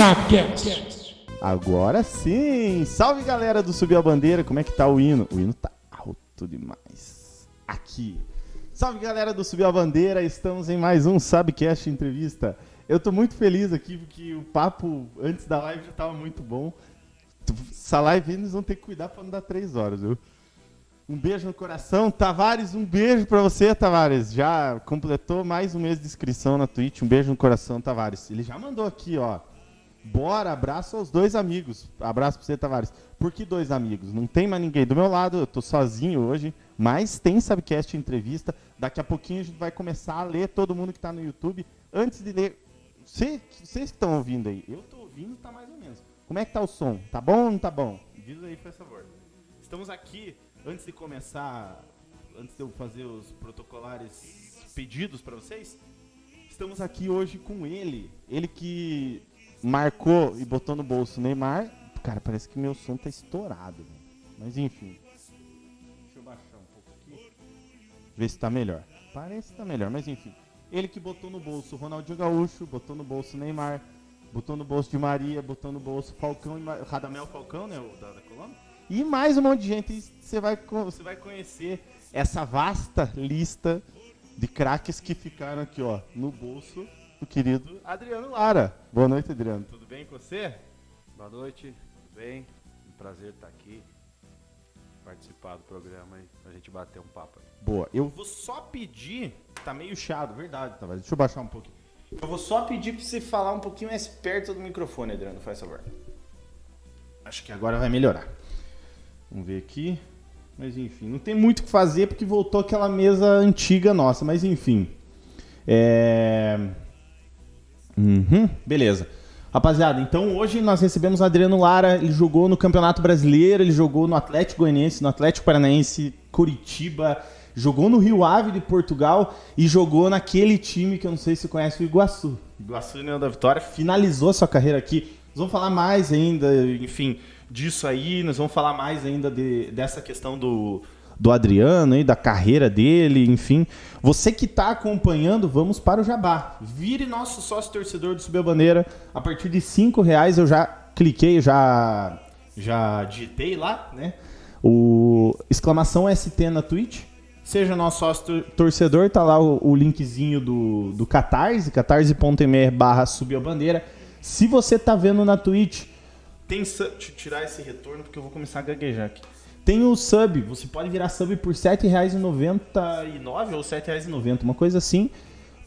Sapcast. Agora sim! Salve galera do Subir a Bandeira, como é que tá o hino? O hino tá alto demais. Aqui. Salve galera do Subir a Bandeira, estamos em mais um Sabcast Entrevista. Eu tô muito feliz aqui porque o papo antes da live já tava muito bom. Essa live eles vão ter que cuidar pra não dar três horas, viu? Um beijo no coração. Tavares, um beijo pra você, Tavares. Já completou mais um mês de inscrição na Twitch. Um beijo no coração, Tavares. Ele já mandou aqui, ó. Bora, abraço aos dois amigos. Abraço pra você, Tavares. Por que dois amigos? Não tem mais ninguém do meu lado, eu tô sozinho hoje, mas tem Sabcast entrevista. Daqui a pouquinho a gente vai começar a ler todo mundo que tá no YouTube. Antes de ler, Cê- vocês que estão ouvindo aí, eu tô ouvindo, tá mais ou menos. Como é que tá o som? Tá bom ou não tá bom? Diz aí, por favor. Estamos aqui, antes de começar, antes de eu fazer os protocolares pedidos para vocês, estamos aqui hoje com ele. Ele que marcou e botou no bolso o Neymar. Cara, parece que meu som tá estourado. Mas enfim. Deixa eu baixar um pouco aqui. Ver se tá melhor. Parece que tá melhor, mas enfim. Ele que botou no bolso Ronaldinho Gaúcho, botou no bolso Neymar, botou no bolso de Maria, botou no bolso Falcão e Ma- Radamel Falcão, né, o da, da Colômbia. E mais um monte de gente. Você vai, você vai conhecer essa vasta lista de craques que ficaram aqui, ó, no bolso do querido Adriano Lara. Boa noite, Adriano. Tudo bem com você? Boa noite, tudo bem? Um prazer estar aqui, participar do programa aí, pra gente bater um papo. aí. Boa. Eu vou só pedir. Tá meio chiado, verdade, tá? Deixa eu baixar um pouquinho. Eu vou só pedir pra você falar um pouquinho mais perto do microfone, Adriano, faz favor. Acho que agora vai melhorar. Vamos ver aqui. Mas enfim, não tem muito o que fazer porque voltou aquela mesa antiga nossa, mas enfim. É. Uhum, beleza. Rapaziada, então hoje nós recebemos o Adriano Lara, ele jogou no Campeonato Brasileiro, ele jogou no Atlético Goianiense, no Atlético Paranaense, Curitiba, jogou no Rio Ave de Portugal e jogou naquele time que eu não sei se você conhece, o Iguaçu. Iguaçu União da Vitória finalizou sua carreira aqui. Nós vamos falar mais ainda, enfim, disso aí, nós vamos falar mais ainda de- dessa questão do, do Adriano aí, da carreira dele, enfim. Você que está acompanhando, vamos para o Jabá. Vire nosso sócio torcedor do Subir a Bandeira. A partir de cinco reais eu já cliquei, já já digitei lá, né? O exclamação ST na Twitch. Seja nosso sócio tor- torcedor, tá lá o, o linkzinho do, do Catarse, catarse.me barra subir a bandeira. Se você tá vendo na Twitch, tem. Deixa eu tirar esse retorno porque eu vou começar a gaguejar aqui. Tem o sub, você pode virar sub por R$ 7,99 ou R$ 7,90, uma coisa assim,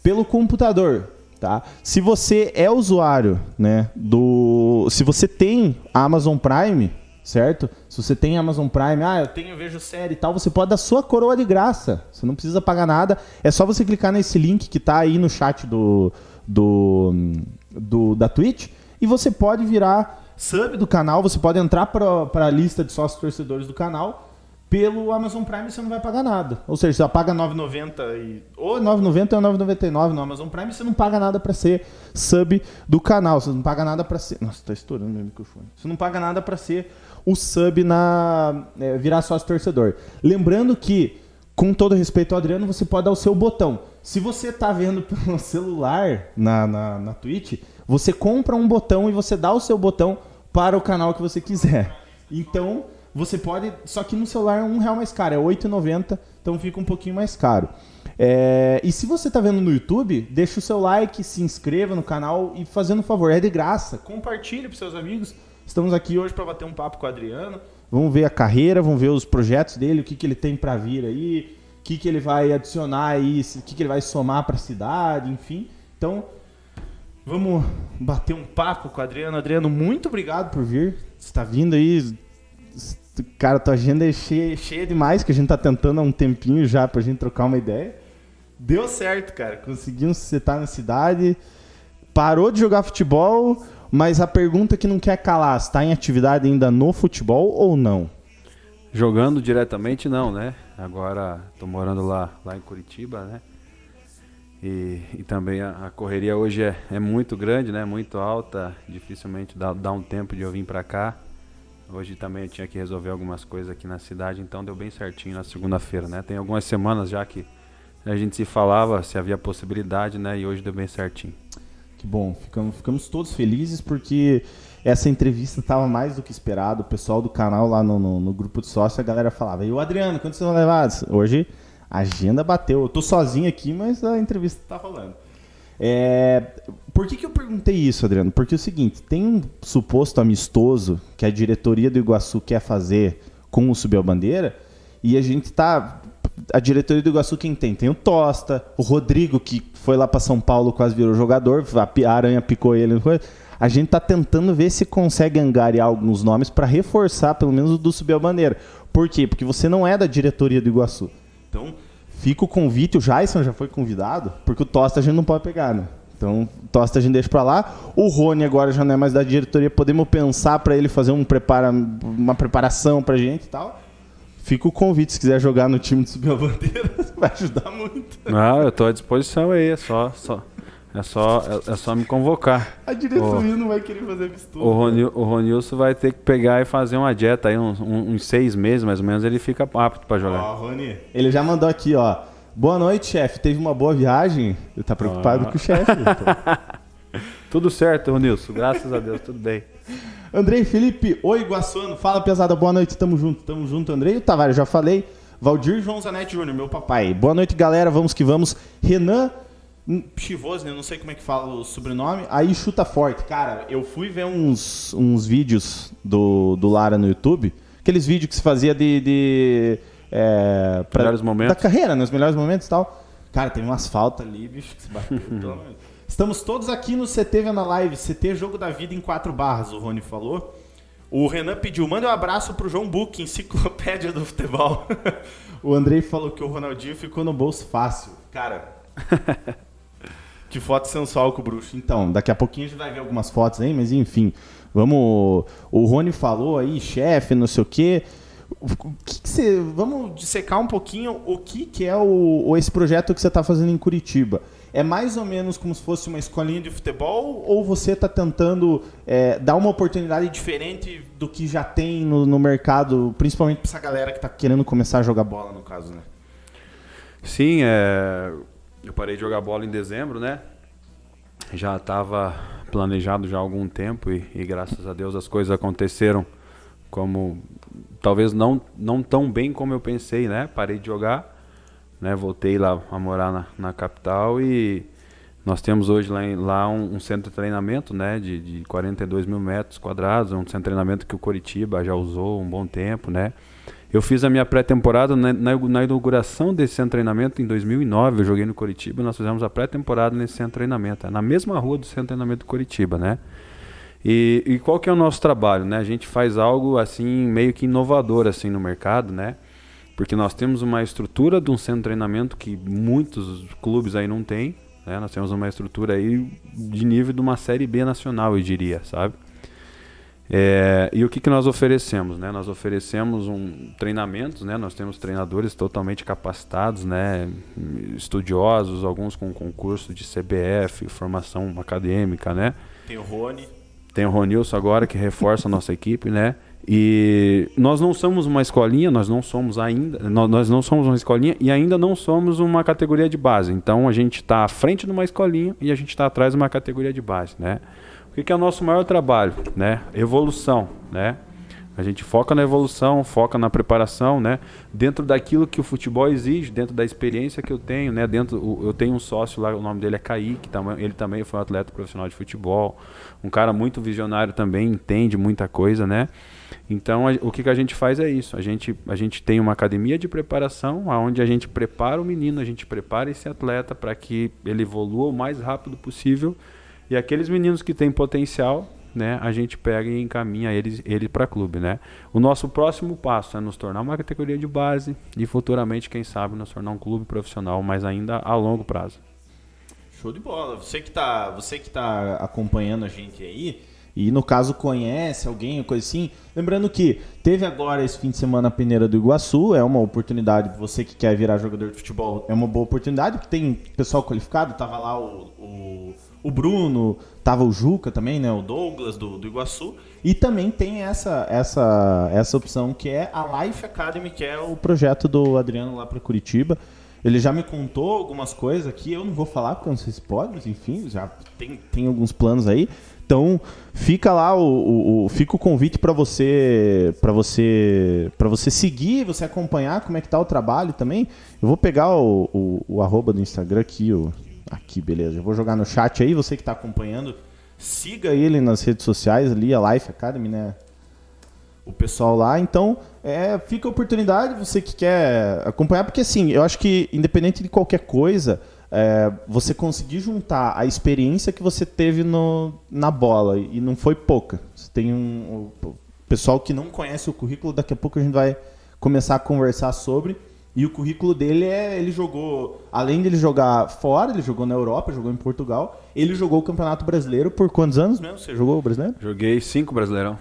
pelo computador, tá? Se você é usuário, né, do... Se você tem Amazon Prime, certo? Se você tem Amazon Prime, ah, eu tenho, vejo série e tal, você pode dar sua coroa de graça. Você não precisa pagar nada, é só você clicar nesse link que tá aí no chat do... do, do da Twitch e você pode virar sub do canal, você pode entrar para a lista de sócios torcedores do canal pelo Amazon Prime você não vai pagar nada. Ou seja, você paga 9,90 e ou 9,90 ou 9,99 no Amazon Prime, você não paga nada para ser sub do canal, você não paga nada para ser, nossa, tá estourando meu microfone. Você não paga nada para ser o sub na é, virar sócio torcedor. Lembrando que com todo respeito ao Adriano, você pode dar o seu botão. Se você tá vendo pelo celular na, na, na Twitch, você compra um botão e você dá o seu botão para o canal que você quiser. Então, você pode. Só que no celular é um real mais caro, é R$ 8,90, então fica um pouquinho mais caro. É, e se você tá vendo no YouTube, deixa o seu like, se inscreva no canal e fazendo um favor, é de graça. Compartilhe para seus amigos. Estamos aqui hoje para bater um papo com o Adriano. Vamos ver a carreira, vamos ver os projetos dele, o que, que ele tem para vir aí, o que, que ele vai adicionar aí, o que, que ele vai somar para a cidade, enfim. Então, vamos bater um papo com o Adriano. Adriano, muito obrigado por vir. Você está vindo aí. Cara, tua agenda é cheia, cheia demais, que a gente tá tentando há um tempinho já pra gente trocar uma ideia. Deu certo, cara. Conseguimos citar na cidade. Parou de jogar futebol, mas a pergunta que não quer calar, está em atividade ainda no futebol ou não? Jogando diretamente não, né? Agora tô morando lá, lá em Curitiba, né? E, e também a, a correria hoje é, é muito grande, né? Muito alta, dificilmente dá, dá um tempo de eu vir pra cá. Hoje também eu tinha que resolver algumas coisas aqui na cidade, então deu bem certinho na segunda-feira, né? Tem algumas semanas já que a gente se falava se havia possibilidade, né? E hoje deu bem certinho. Que bom, ficamos, ficamos todos felizes porque essa entrevista estava mais do que esperado. O pessoal do canal lá no, no, no grupo de sócio, a galera falava, e o Adriano, quando vocês vão levar? Hoje a agenda bateu. Eu tô sozinho aqui, mas a entrevista tá rolando. É, por que, que eu perguntei isso, Adriano? Porque é o seguinte, tem um suposto amistoso que a diretoria do Iguaçu quer fazer com o Subiu Bandeira e a gente tá a diretoria do Iguaçu quem tem? Tem o Tosta, o Rodrigo que foi lá para São Paulo quase virou jogador, a aranha picou ele. A gente tá tentando ver se consegue angariar alguns nomes para reforçar pelo menos o do Subiu Bandeira. Por quê? Porque você não é da diretoria do Iguaçu. Então, fica o convite, o Jason já foi convidado, porque o Tosta a gente não pode pegar, né? Então, Tosta a gente deixa para lá. O Rony agora já não é mais da diretoria, podemos pensar para ele fazer um prepara, uma preparação pra gente e tal. Fica o convite, se quiser jogar no time de subir a bandeira, vai ajudar muito. Não, eu tô à disposição aí, é só, só, é só, é, é só me convocar. A diretoria o, não vai querer fazer mistura. O, o Ronilson vai ter que pegar e fazer uma dieta aí, uns, uns seis meses mais ou menos, ele fica apto para jogar. Ó, Rony, ele já mandou aqui, ó. Boa noite, chefe. Teve uma boa viagem? Ele tá preocupado ah. com o chefe. Tudo certo, Ronilson. Graças a Deus, tudo bem. Andrei Felipe, oi Iguaçuano. Fala, pesada. Boa noite, tamo junto. Tamo junto, Andrei. O Tavares, já falei. Valdir João Zanetti Júnior, meu papai. Boa noite, galera. Vamos que vamos. Renan Chivosne, eu não sei como é que fala o sobrenome. Aí chuta forte. Cara, eu fui ver uns, uns vídeos do, do Lara no YouTube. Aqueles vídeos que se fazia de. de é, pra, melhores momentos. Da carreira, nos né? melhores momentos e tal. Cara, tem umas faltas ali, bicho, que se bateu. Estamos todos aqui no CT Vendo Live. CT Jogo da Vida em quatro barras, o Rony falou. O Renan pediu, manda um abraço pro João Buck, enciclopédia do futebol. o Andrei falou que o Ronaldinho ficou no bolso fácil. Cara, Que foto sensual com o bruxo. Então, daqui a pouquinho a gente vai ver algumas fotos aí, mas enfim. Vamos. O Rony falou aí, chefe, não sei o quê. O que, que você. Vamos dissecar um pouquinho o que, que é o, esse projeto que você está fazendo em Curitiba. É mais ou menos como se fosse uma escolinha de futebol ou você está tentando é, dar uma oportunidade diferente do que já tem no, no mercado, principalmente para essa galera que está querendo começar a jogar bola, no caso, né? Sim, é eu parei de jogar bola em dezembro, né? Já estava planejado já há algum tempo e, e, graças a Deus as coisas aconteceram como talvez não não tão bem como eu pensei, né? Parei de jogar, né? Voltei lá a morar na, na capital e nós temos hoje lá, lá um, um, centro de treinamento, né? De, de 42 mil metros quadrados, um centro de treinamento que o Coritiba já usou um bom tempo, né? Eu fiz a minha pré-temporada na, na, na, inauguração desse centro de treinamento em 2009. Eu joguei no Curitiba. Nós fizemos a pré-temporada nesse centro de treinamento, é na mesma rua do centro de treinamento do Curitiba, né? E, e, qual que é o nosso trabalho, né? A gente faz algo assim meio que inovador assim no mercado, né? Porque nós temos uma estrutura de um centro de treinamento que muitos clubes aí não têm, né? Nós temos uma estrutura aí de nível de uma série B nacional, eu diria, sabe? É, e o que, que nós oferecemos? Né? Nós oferecemos um treinamentos, né? nós temos treinadores totalmente capacitados, né? estudiosos, alguns com concurso de CBF, formação acadêmica. Né? Tem o Rony. Tem o Ronilson agora, que reforça a nossa equipe. Né? E nós não somos uma escolinha, nós não somos ainda, nós não somos uma escolinha e ainda não somos uma categoria de base. Então a gente está à frente de uma escolinha e a gente está atrás de uma categoria de base. Né? O que é o nosso maior trabalho? Né? Evolução, né? A gente foca na evolução, foca na preparação, né? Dentro daquilo que o futebol exige, dentro da experiência que eu tenho, né? Dentro, eu tenho um sócio lá, o nome dele é Kaique, ele também foi um atleta profissional de futebol, um cara muito visionário também, entende muita coisa, né? Então, o que, que a gente faz é isso. A gente, a gente tem uma academia de preparação, onde a gente prepara o menino, a gente prepara esse atleta para que ele evolua o mais rápido possível e aqueles meninos que têm potencial, né, a gente pega e encaminha eles ele para clube, né? O nosso próximo passo é nos tornar uma categoria de base e futuramente, quem sabe, nos tornar um clube profissional, mas ainda a longo prazo. Show de bola. Você que tá, você que tá acompanhando a gente aí, e no caso conhece alguém, coisa assim, lembrando que teve agora esse fim de semana a peneira do Iguaçu, é uma oportunidade, você que quer virar jogador de futebol, é uma boa oportunidade, porque tem pessoal qualificado, tava lá o, o o Bruno, tava o Juca também, né? O Douglas do, do Iguaçu. E também tem essa, essa, essa opção que é a Life Academy, que é o projeto do Adriano lá para Curitiba. Ele já me contou algumas coisas aqui, eu não vou falar porque eu não sei se pode, mas enfim, já tem, tem alguns planos aí. Então, fica lá o, o, o fica o convite para você para você para você seguir, você acompanhar como é que tá o trabalho também. Eu vou pegar o, o, o arroba do Instagram aqui, o, aqui, beleza. Eu vou jogar no chat aí, você que está acompanhando, siga ele nas redes sociais ali, a Life Academy, né? O pessoal lá. Então, é, fica a oportunidade, você que quer acompanhar, porque assim, eu acho que independente de qualquer coisa, é, você conseguir juntar a experiência que você teve no, na bola, e não foi pouca. Você tem um. Pessoal que não conhece o currículo, daqui a pouco a gente vai começar a conversar sobre. E o currículo dele é. Ele jogou. Além de ele jogar fora, ele jogou na Europa, jogou em Portugal. Ele jogou o Campeonato Brasileiro por quantos anos mesmo? Você jogou o brasileiro? Joguei cinco brasileirão.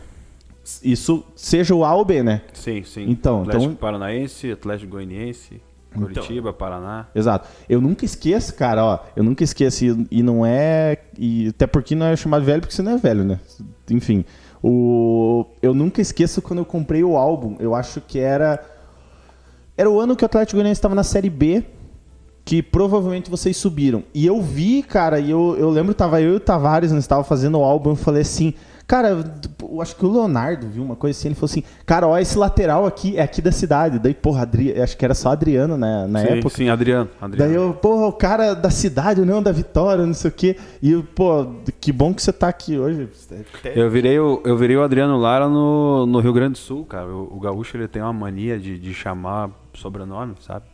Isso seja o A ou B, né? Sim, sim. Então, Atlético então Paranaense, Atlético Goianiense, Curitiba, Então. Paraná. Exato. Eu nunca esqueço, cara, ó. Eu nunca esqueço. E, e não é. E até porque não é chamado velho, porque você não é velho, né? Enfim. O, eu nunca esqueço quando eu comprei o álbum. Eu acho que era. Era o ano que o Atlético Goianiense estava na Série B. Que provavelmente vocês subiram. E eu vi, cara, e eu, eu lembro, tava eu e o Tavares, nós estava fazendo o álbum, eu falei assim. Cara, eu acho que o Leonardo viu uma coisa assim, ele falou assim, cara, ó, esse lateral aqui é aqui da cidade. Daí, porra, Adri... acho que era só Adriano, né, na sim, época. sim, Adriano. Adriano. Daí eu, porra, o cara da cidade, não da Vitória, não sei o quê. E, pô, que bom que você tá aqui hoje. Eu virei o, eu virei o Adriano Lara no, no Rio Grande do Sul, cara. O, o gaúcho ele tem uma mania de, de chamar sobrenome, sabe?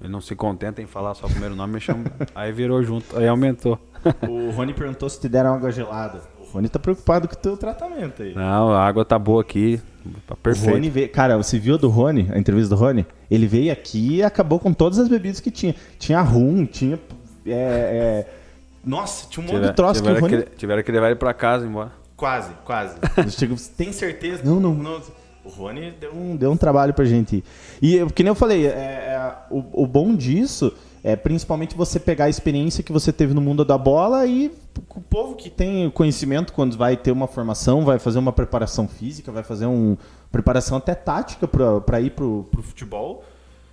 Ele não se contenta em falar só o primeiro nome, me chama. aí virou junto, aí aumentou. O Rony perguntou se te deram água gelada. O Rony tá preocupado com o teu tratamento aí. Não, a água tá boa aqui, tá O perfeito. Rony veio, cara, você viu a do Rony, a entrevista do Rony? Ele veio aqui e acabou com todas as bebidas que tinha. Tinha rum, tinha. é, é, Nossa, tinha um monte de troço que o Rony. que, tiveram que levar ele pra casa embora. Quase, quase. Eu chego, "Você tem certeza? Não, não, não. O Rony deu um, deu um trabalho pra gente. E que nem eu falei, é, é, o, o bom disso é principalmente você pegar a experiência que você teve no mundo da bola e o povo que tem conhecimento quando vai ter uma formação, vai fazer uma preparação física, vai fazer uma preparação até tática pra ir pro, pro futebol.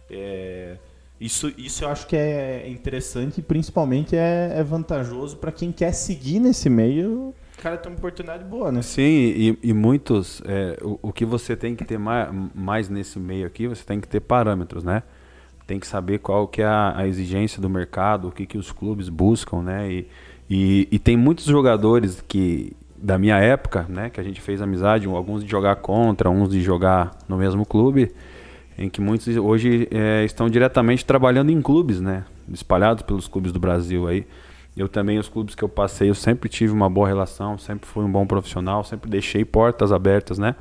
É, isso, isso eu acho que é interessante e principalmente é, é vantajoso pra quem quer seguir nesse meio. O cara tem uma oportunidade boa, né? Sim, e, e muitos. é, o, o que você tem que ter mais, mais nesse meio aqui, você tem que ter parâmetros, né? Tem que saber qual que é a, a exigência do mercado, o que, que os clubes buscam, né? E, e, e tem muitos jogadores que da minha época, né, que a gente fez amizade, alguns de jogar contra, uns de jogar no mesmo clube, em que muitos hoje é, estão diretamente trabalhando em clubes, né, espalhados pelos clubes do Brasil aí. Eu também, os clubes que eu passei, eu sempre tive uma boa relação, sempre fui um bom profissional, sempre deixei portas abertas, né?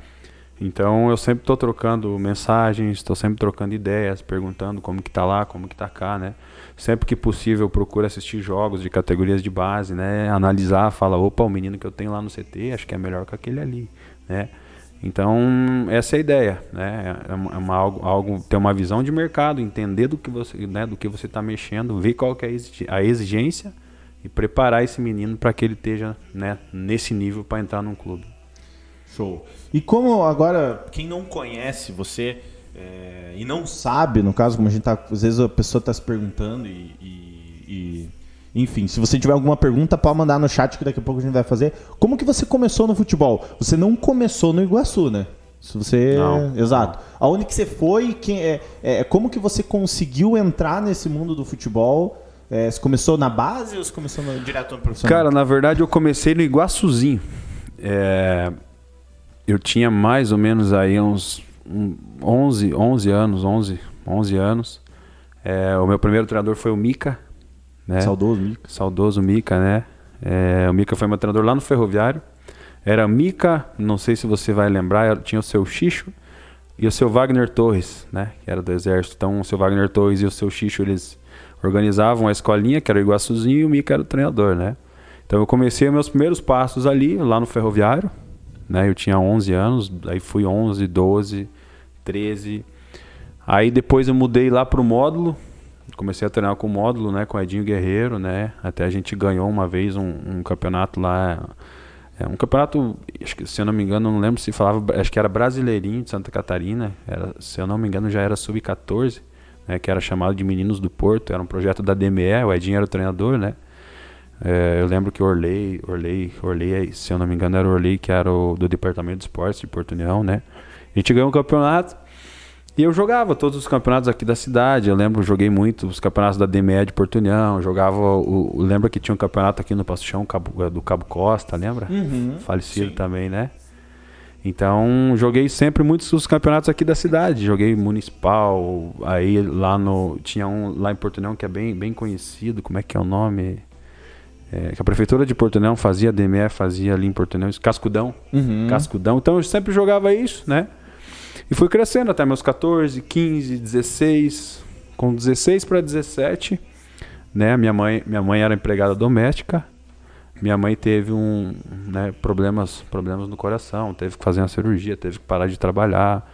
Então eu sempre estou trocando mensagens, estou sempre trocando ideias, perguntando como que tá lá, como que tá cá, né? Sempre que possível procuro assistir jogos de categorias de base, né? Analisar, fala, opa, o menino que eu tenho lá no CT, acho que é melhor que aquele ali, né? Então essa é a ideia, né? É é uma algo, algo ter uma visão de mercado, entender do que você, né? Do que você está mexendo, ver qual que é a exigência e preparar esse menino para que ele esteja, né? Nesse nível para entrar num clube. Show. E como agora, quem não conhece você é, e não sabe, no caso, como a gente tá. Às vezes a pessoa está se perguntando e, e- e- Enfim, se você tiver alguma pergunta, pode mandar no chat que daqui a pouco a gente vai fazer. Como que você começou no futebol? Você não começou no Iguaçu, né? Se você. Não. Exato. Aonde que você foi? Quem, é, é, como que você conseguiu entrar nesse mundo do futebol? É, você começou na base ou você começou no, direto no profissional? Cara, na verdade eu comecei no Iguaçuzinho. É, eu tinha mais ou menos aí uns um, 11, 11 anos, 11, 11 anos. É, o meu primeiro treinador foi o Mica, né? Saudoso, Mica. Saudoso Mica, né? É, o Mica foi meu treinador lá no Ferroviário. Era Mica, não sei se você vai lembrar, tinha o seu Xixo e o seu Wagner Torres, né? Que era do Exército. Então o seu Wagner Torres e o seu Xixo, eles organizavam a escolinha, que era o Iguaçuzinho, e o Mica era o treinador, né? Então eu comecei meus primeiros passos ali, lá no Ferroviário, né? Eu tinha 11 anos, aí fui 11, 12, 13. Aí depois eu mudei lá pro módulo, comecei a treinar com o módulo, né, com o Edinho Guerreiro, né? Até a gente ganhou uma vez um, um campeonato lá, é um campeonato, que, se eu não me engano, não lembro se falava, acho que era Brasileirinho de Santa Catarina, era, se eu não me engano já era sub-14, né, que era chamado de Meninos do Porto, era um projeto da DME, o Edinho era o treinador, né? É, eu lembro que Orley, Orley, Orley, se eu não me engano, era Orley, que era o do Departamento de Esportes de Porto União, né? A gente ganhou um campeonato e eu jogava todos os campeonatos aqui da cidade. Eu lembro, joguei muito os campeonatos da DME de Porto União. Jogava. O, lembra que tinha um campeonato aqui no Passo Chão Cabo, do Cabo Costa, lembra? Uhum, Falecido sim. também, né? Então, joguei sempre muitos os campeonatos aqui da cidade. Joguei municipal, aí lá no. Tinha um lá em Porto União que é bem, bem conhecido. Como é que é o nome? É, que a prefeitura de Porto União fazia, a DME fazia ali em Porto União, Cascudão. Uhum. Cascudão. Então eu sempre jogava isso, né? E fui crescendo até meus 14, 15, 16. Com 16 para 17, né? Minha mãe, minha mãe era empregada doméstica. Minha mãe teve um, né, problemas, problemas no coração, teve que fazer uma cirurgia, teve que parar de trabalhar.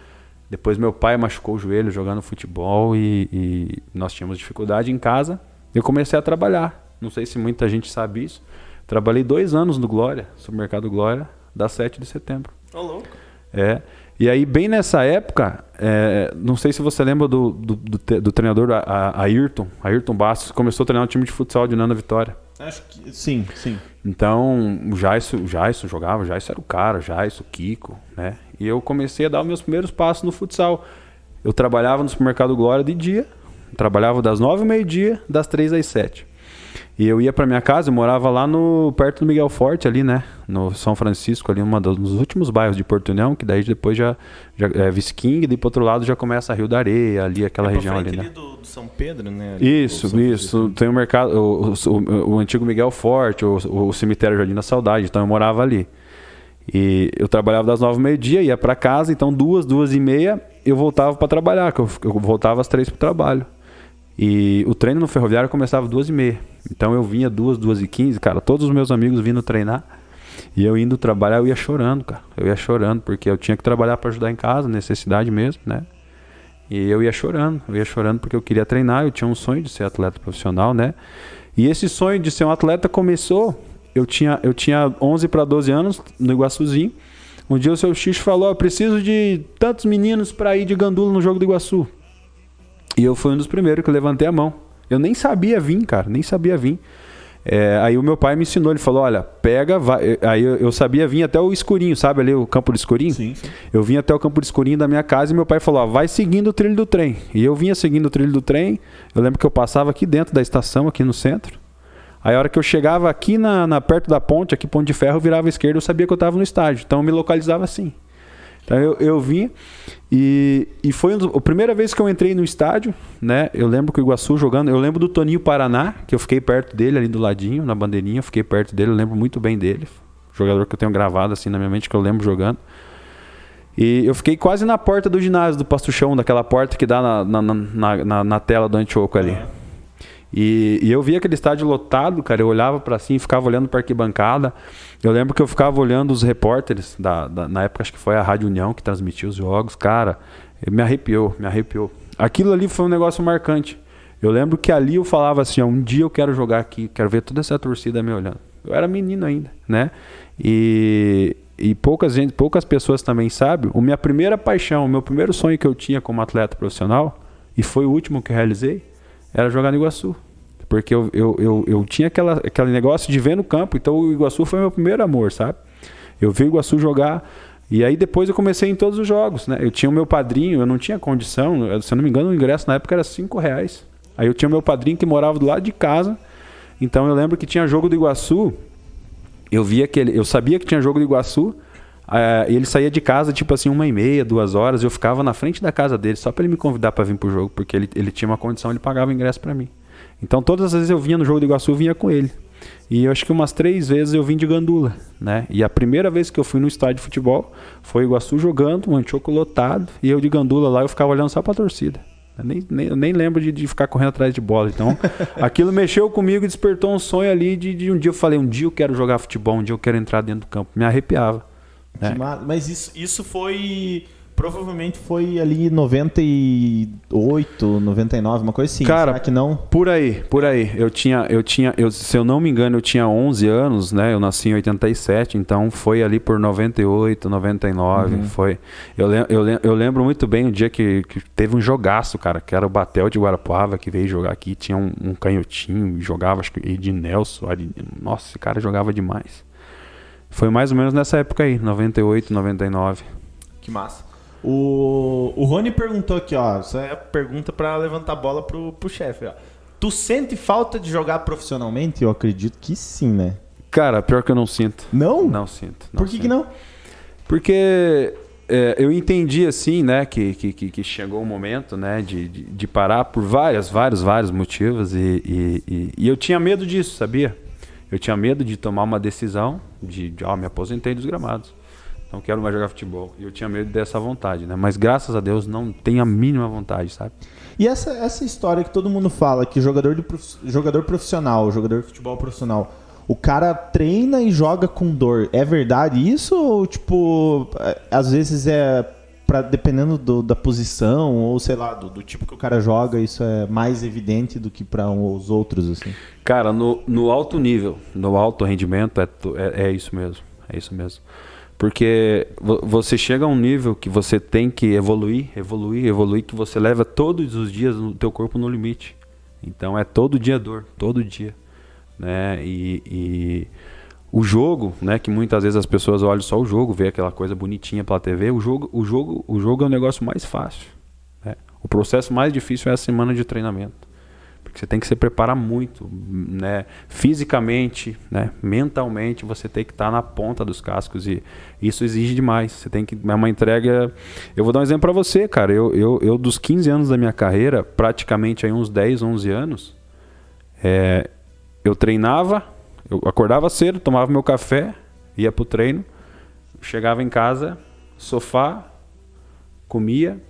Depois meu pai machucou o joelho jogando futebol e, e nós tínhamos dificuldade em casa. Eu comecei a trabalhar. Não sei se muita gente sabe isso. Trabalhei dois anos no Glória, supermercado Glória, da 7 de setembro. Ô, oh, louco. É. E aí, bem nessa época, é, não sei se você lembra do, do, do, do treinador a, a Ayrton, Ayrton Bastos, começou a treinar um time de futsal de Nana Vitória. Acho que sim, sim. Então, o Jaisso, o Jaisso jogava, o Jaisso era o cara, o Jaisso, o Kiko, né? E eu comecei a dar os meus primeiros passos no futsal. Eu trabalhava no supermercado Glória de dia, trabalhava das nove ao meio-dia, das três às sete. E eu ia para minha casa, eu morava lá no perto do Miguel Forte ali, né? No São Francisco, ali, um dos últimos bairros de Porto União, que daí depois já, já é Visquing, e pro outro lado já começa a Rio da Areia, ali aquela é região ali, né? Do, do, São Pedro, né? Ali isso, isso. Tem o mercado, o, o, o, antigo Miguel Forte, o, o cemitério Jardim da Saudade, então eu morava ali. E eu trabalhava das nove ao meio-dia, ia para casa, então duas, duas e meia, eu voltava para trabalhar, que eu, eu voltava às três pro trabalho. E o treino no ferroviário começava duas e meia. Então eu vinha duas, duas e quinze, cara, todos os meus amigos vindo treinar. E eu indo trabalhar, eu ia chorando, cara. Eu ia chorando, porque eu tinha que trabalhar para ajudar em casa, necessidade mesmo, né? E eu ia chorando, eu ia chorando porque eu queria treinar, eu tinha um sonho de ser atleta profissional, né? E esse sonho de ser um atleta começou, eu tinha, eu tinha 11 para 12 anos no Iguaçuzinho. Um dia o seu Xixo falou: "Eu preciso de tantos meninos para ir de gandula no jogo do Iguaçu". E eu fui um dos primeiros que levantei a mão. Eu nem sabia vir, cara, nem sabia vir. É, aí o meu pai me ensinou, ele falou, olha, pega, vai. Aí eu, eu, sabia vir até o escurinho, sabe ali o campo do escurinho? Sim, sim. Eu vim até o campo do escurinho da minha casa e meu pai falou, ó, vai seguindo o trilho do trem. E eu vinha seguindo o trilho do trem. Eu lembro que eu passava aqui dentro da estação, aqui no centro. Aí a hora que eu chegava aqui na, na perto da ponte, aqui ponte de ferro, eu virava à esquerda, eu sabia que eu estava no estádio. Então eu me localizava assim. Então eu, eu vim e, e foi a primeira vez que eu entrei no estádio, né? Eu lembro que o Iguaçu jogando, eu lembro do Toninho Paraná, que eu fiquei perto dele ali do ladinho, na bandeirinha, eu fiquei perto dele, eu lembro muito bem dele. Jogador que eu tenho gravado assim na minha mente, que eu lembro jogando. E eu fiquei quase na porta do ginásio do Pasto Chão, daquela porta que dá na, na, na, na, na tela do Antioco ali. E, e, eu via aquele estádio lotado, cara. Eu olhava para cima, ficava olhando para arquibancada. Eu lembro que eu ficava olhando os repórteres, da, da, na época acho que foi a Rádio União que transmitia os jogos. Cara, me arrepiou, me arrepiou. Aquilo ali foi um negócio marcante. Eu lembro que ali eu falava assim: ó, um dia eu quero jogar aqui, quero ver toda essa torcida me olhando. Eu era menino ainda, né? E, e poucas, gente, poucas pessoas também sabem. A minha primeira paixão, o meu primeiro sonho que eu tinha como atleta profissional, e foi o último que realizei, era jogar no Iguaçu. Porque eu, eu, eu, eu, tinha aquela, aquele negócio de ver no campo. Então o Iguaçu foi meu primeiro amor, sabe? Eu vi o Iguaçu jogar. E aí depois eu comecei em todos os jogos, né? Eu tinha o meu padrinho, eu não tinha condição. Se eu não me engano, o ingresso na época era 5 reais. Aí eu tinha o meu padrinho que morava do lado de casa. Então eu lembro que tinha jogo do Iguaçu. Eu via que ele, eu sabia que tinha jogo do Iguaçu. Uh, ele saía de casa, tipo assim, uma e meia, duas horas. Eu ficava na frente da casa dele só para ele me convidar para vir pro jogo, porque ele, ele tinha uma condição, ele pagava o ingresso para mim. Então, todas as vezes eu vinha no jogo do Iguaçu, eu vinha com ele. E eu acho que umas três vezes eu vim de gandula, né? E a primeira vez que eu fui no estádio de futebol foi o Iguaçu jogando, um antigo lotado, e eu de gandula lá, eu ficava olhando só pra torcida. Eu nem, nem, eu nem lembro de, de, ficar correndo atrás de bola. Então, aquilo mexeu comigo e despertou um sonho ali de, de um dia eu falei, um dia eu quero jogar futebol, um dia eu quero entrar dentro do campo. Me arrepiava. Né? Mas isso, isso foi provavelmente foi ali 98, 99, uma coisa assim. Cara, Será que não? Por aí, por aí. Eu tinha, eu tinha, eu, se eu não me engano, eu tinha 11 anos, né? Eu nasci em 87, então foi ali por 98, 99, Uhum. foi. Eu, eu, eu lembro muito bem o dia que, que teve um jogaço, cara, que era o Batel de Guarapuava que veio jogar aqui, tinha um, um canhotinho, jogava acho que Ednelson, Ari- nossa, esse cara jogava demais. Foi mais ou menos nessa época aí, 98, 99. Que massa. O, o Rony perguntou aqui, ó. Isso é a pergunta pra levantar a bola pro, pro chefe, ó. Tu sente falta de jogar profissionalmente? Eu acredito que sim, né? Cara, pior que eu não sinto. Não? Não sinto. não Por que, sinto. que não? Porque é, eu entendi assim, né, que, que, que- chegou o momento, né, de, de, de parar por várias, vários, vários motivos e, e, e- e eu tinha medo disso, sabia? Eu tinha medo de tomar uma decisão de, de ó, me aposentei dos gramados, não quero mais jogar futebol. E eu tinha medo dessa vontade, né? Mas graças a Deus não tenho a mínima vontade, sabe? E essa, essa história que todo mundo fala, que jogador, de prof- jogador profissional, jogador de futebol profissional, o cara treina e joga com dor. É verdade isso? Ou, tipo, é, às vezes é pra, dependendo do- da posição, ou sei lá, do, do tipo que o cara joga, isso é mais evidente do que para os outros, assim? Cara, no, no alto nível, no alto rendimento, é, é, é isso mesmo. É isso mesmo. Porque vo- você chega a um nível que você tem que evoluir, evoluir, evoluir, que você leva todos os dias o teu corpo no limite. Então é todo dia dor, todo dia. Né? E, e o jogo, né, que muitas vezes as pessoas olham só o jogo, vê aquela coisa bonitinha pela TV, o jogo, o jogo, o jogo é o negócio mais fácil. né? O processo mais difícil é a semana de treinamento. Porque você tem que se preparar muito, né? Fisicamente, né? Mentalmente, você tem que estar na ponta dos cascos e isso exige demais. Você tem que é uma entrega. Eu vou dar um exemplo para você, cara. Eu, eu, eu dos 15 anos da minha carreira, praticamente aí uns 10, 11 anos, é, eu treinava, eu acordava cedo, tomava meu café, ia pro treino, chegava em casa, sofá, comia,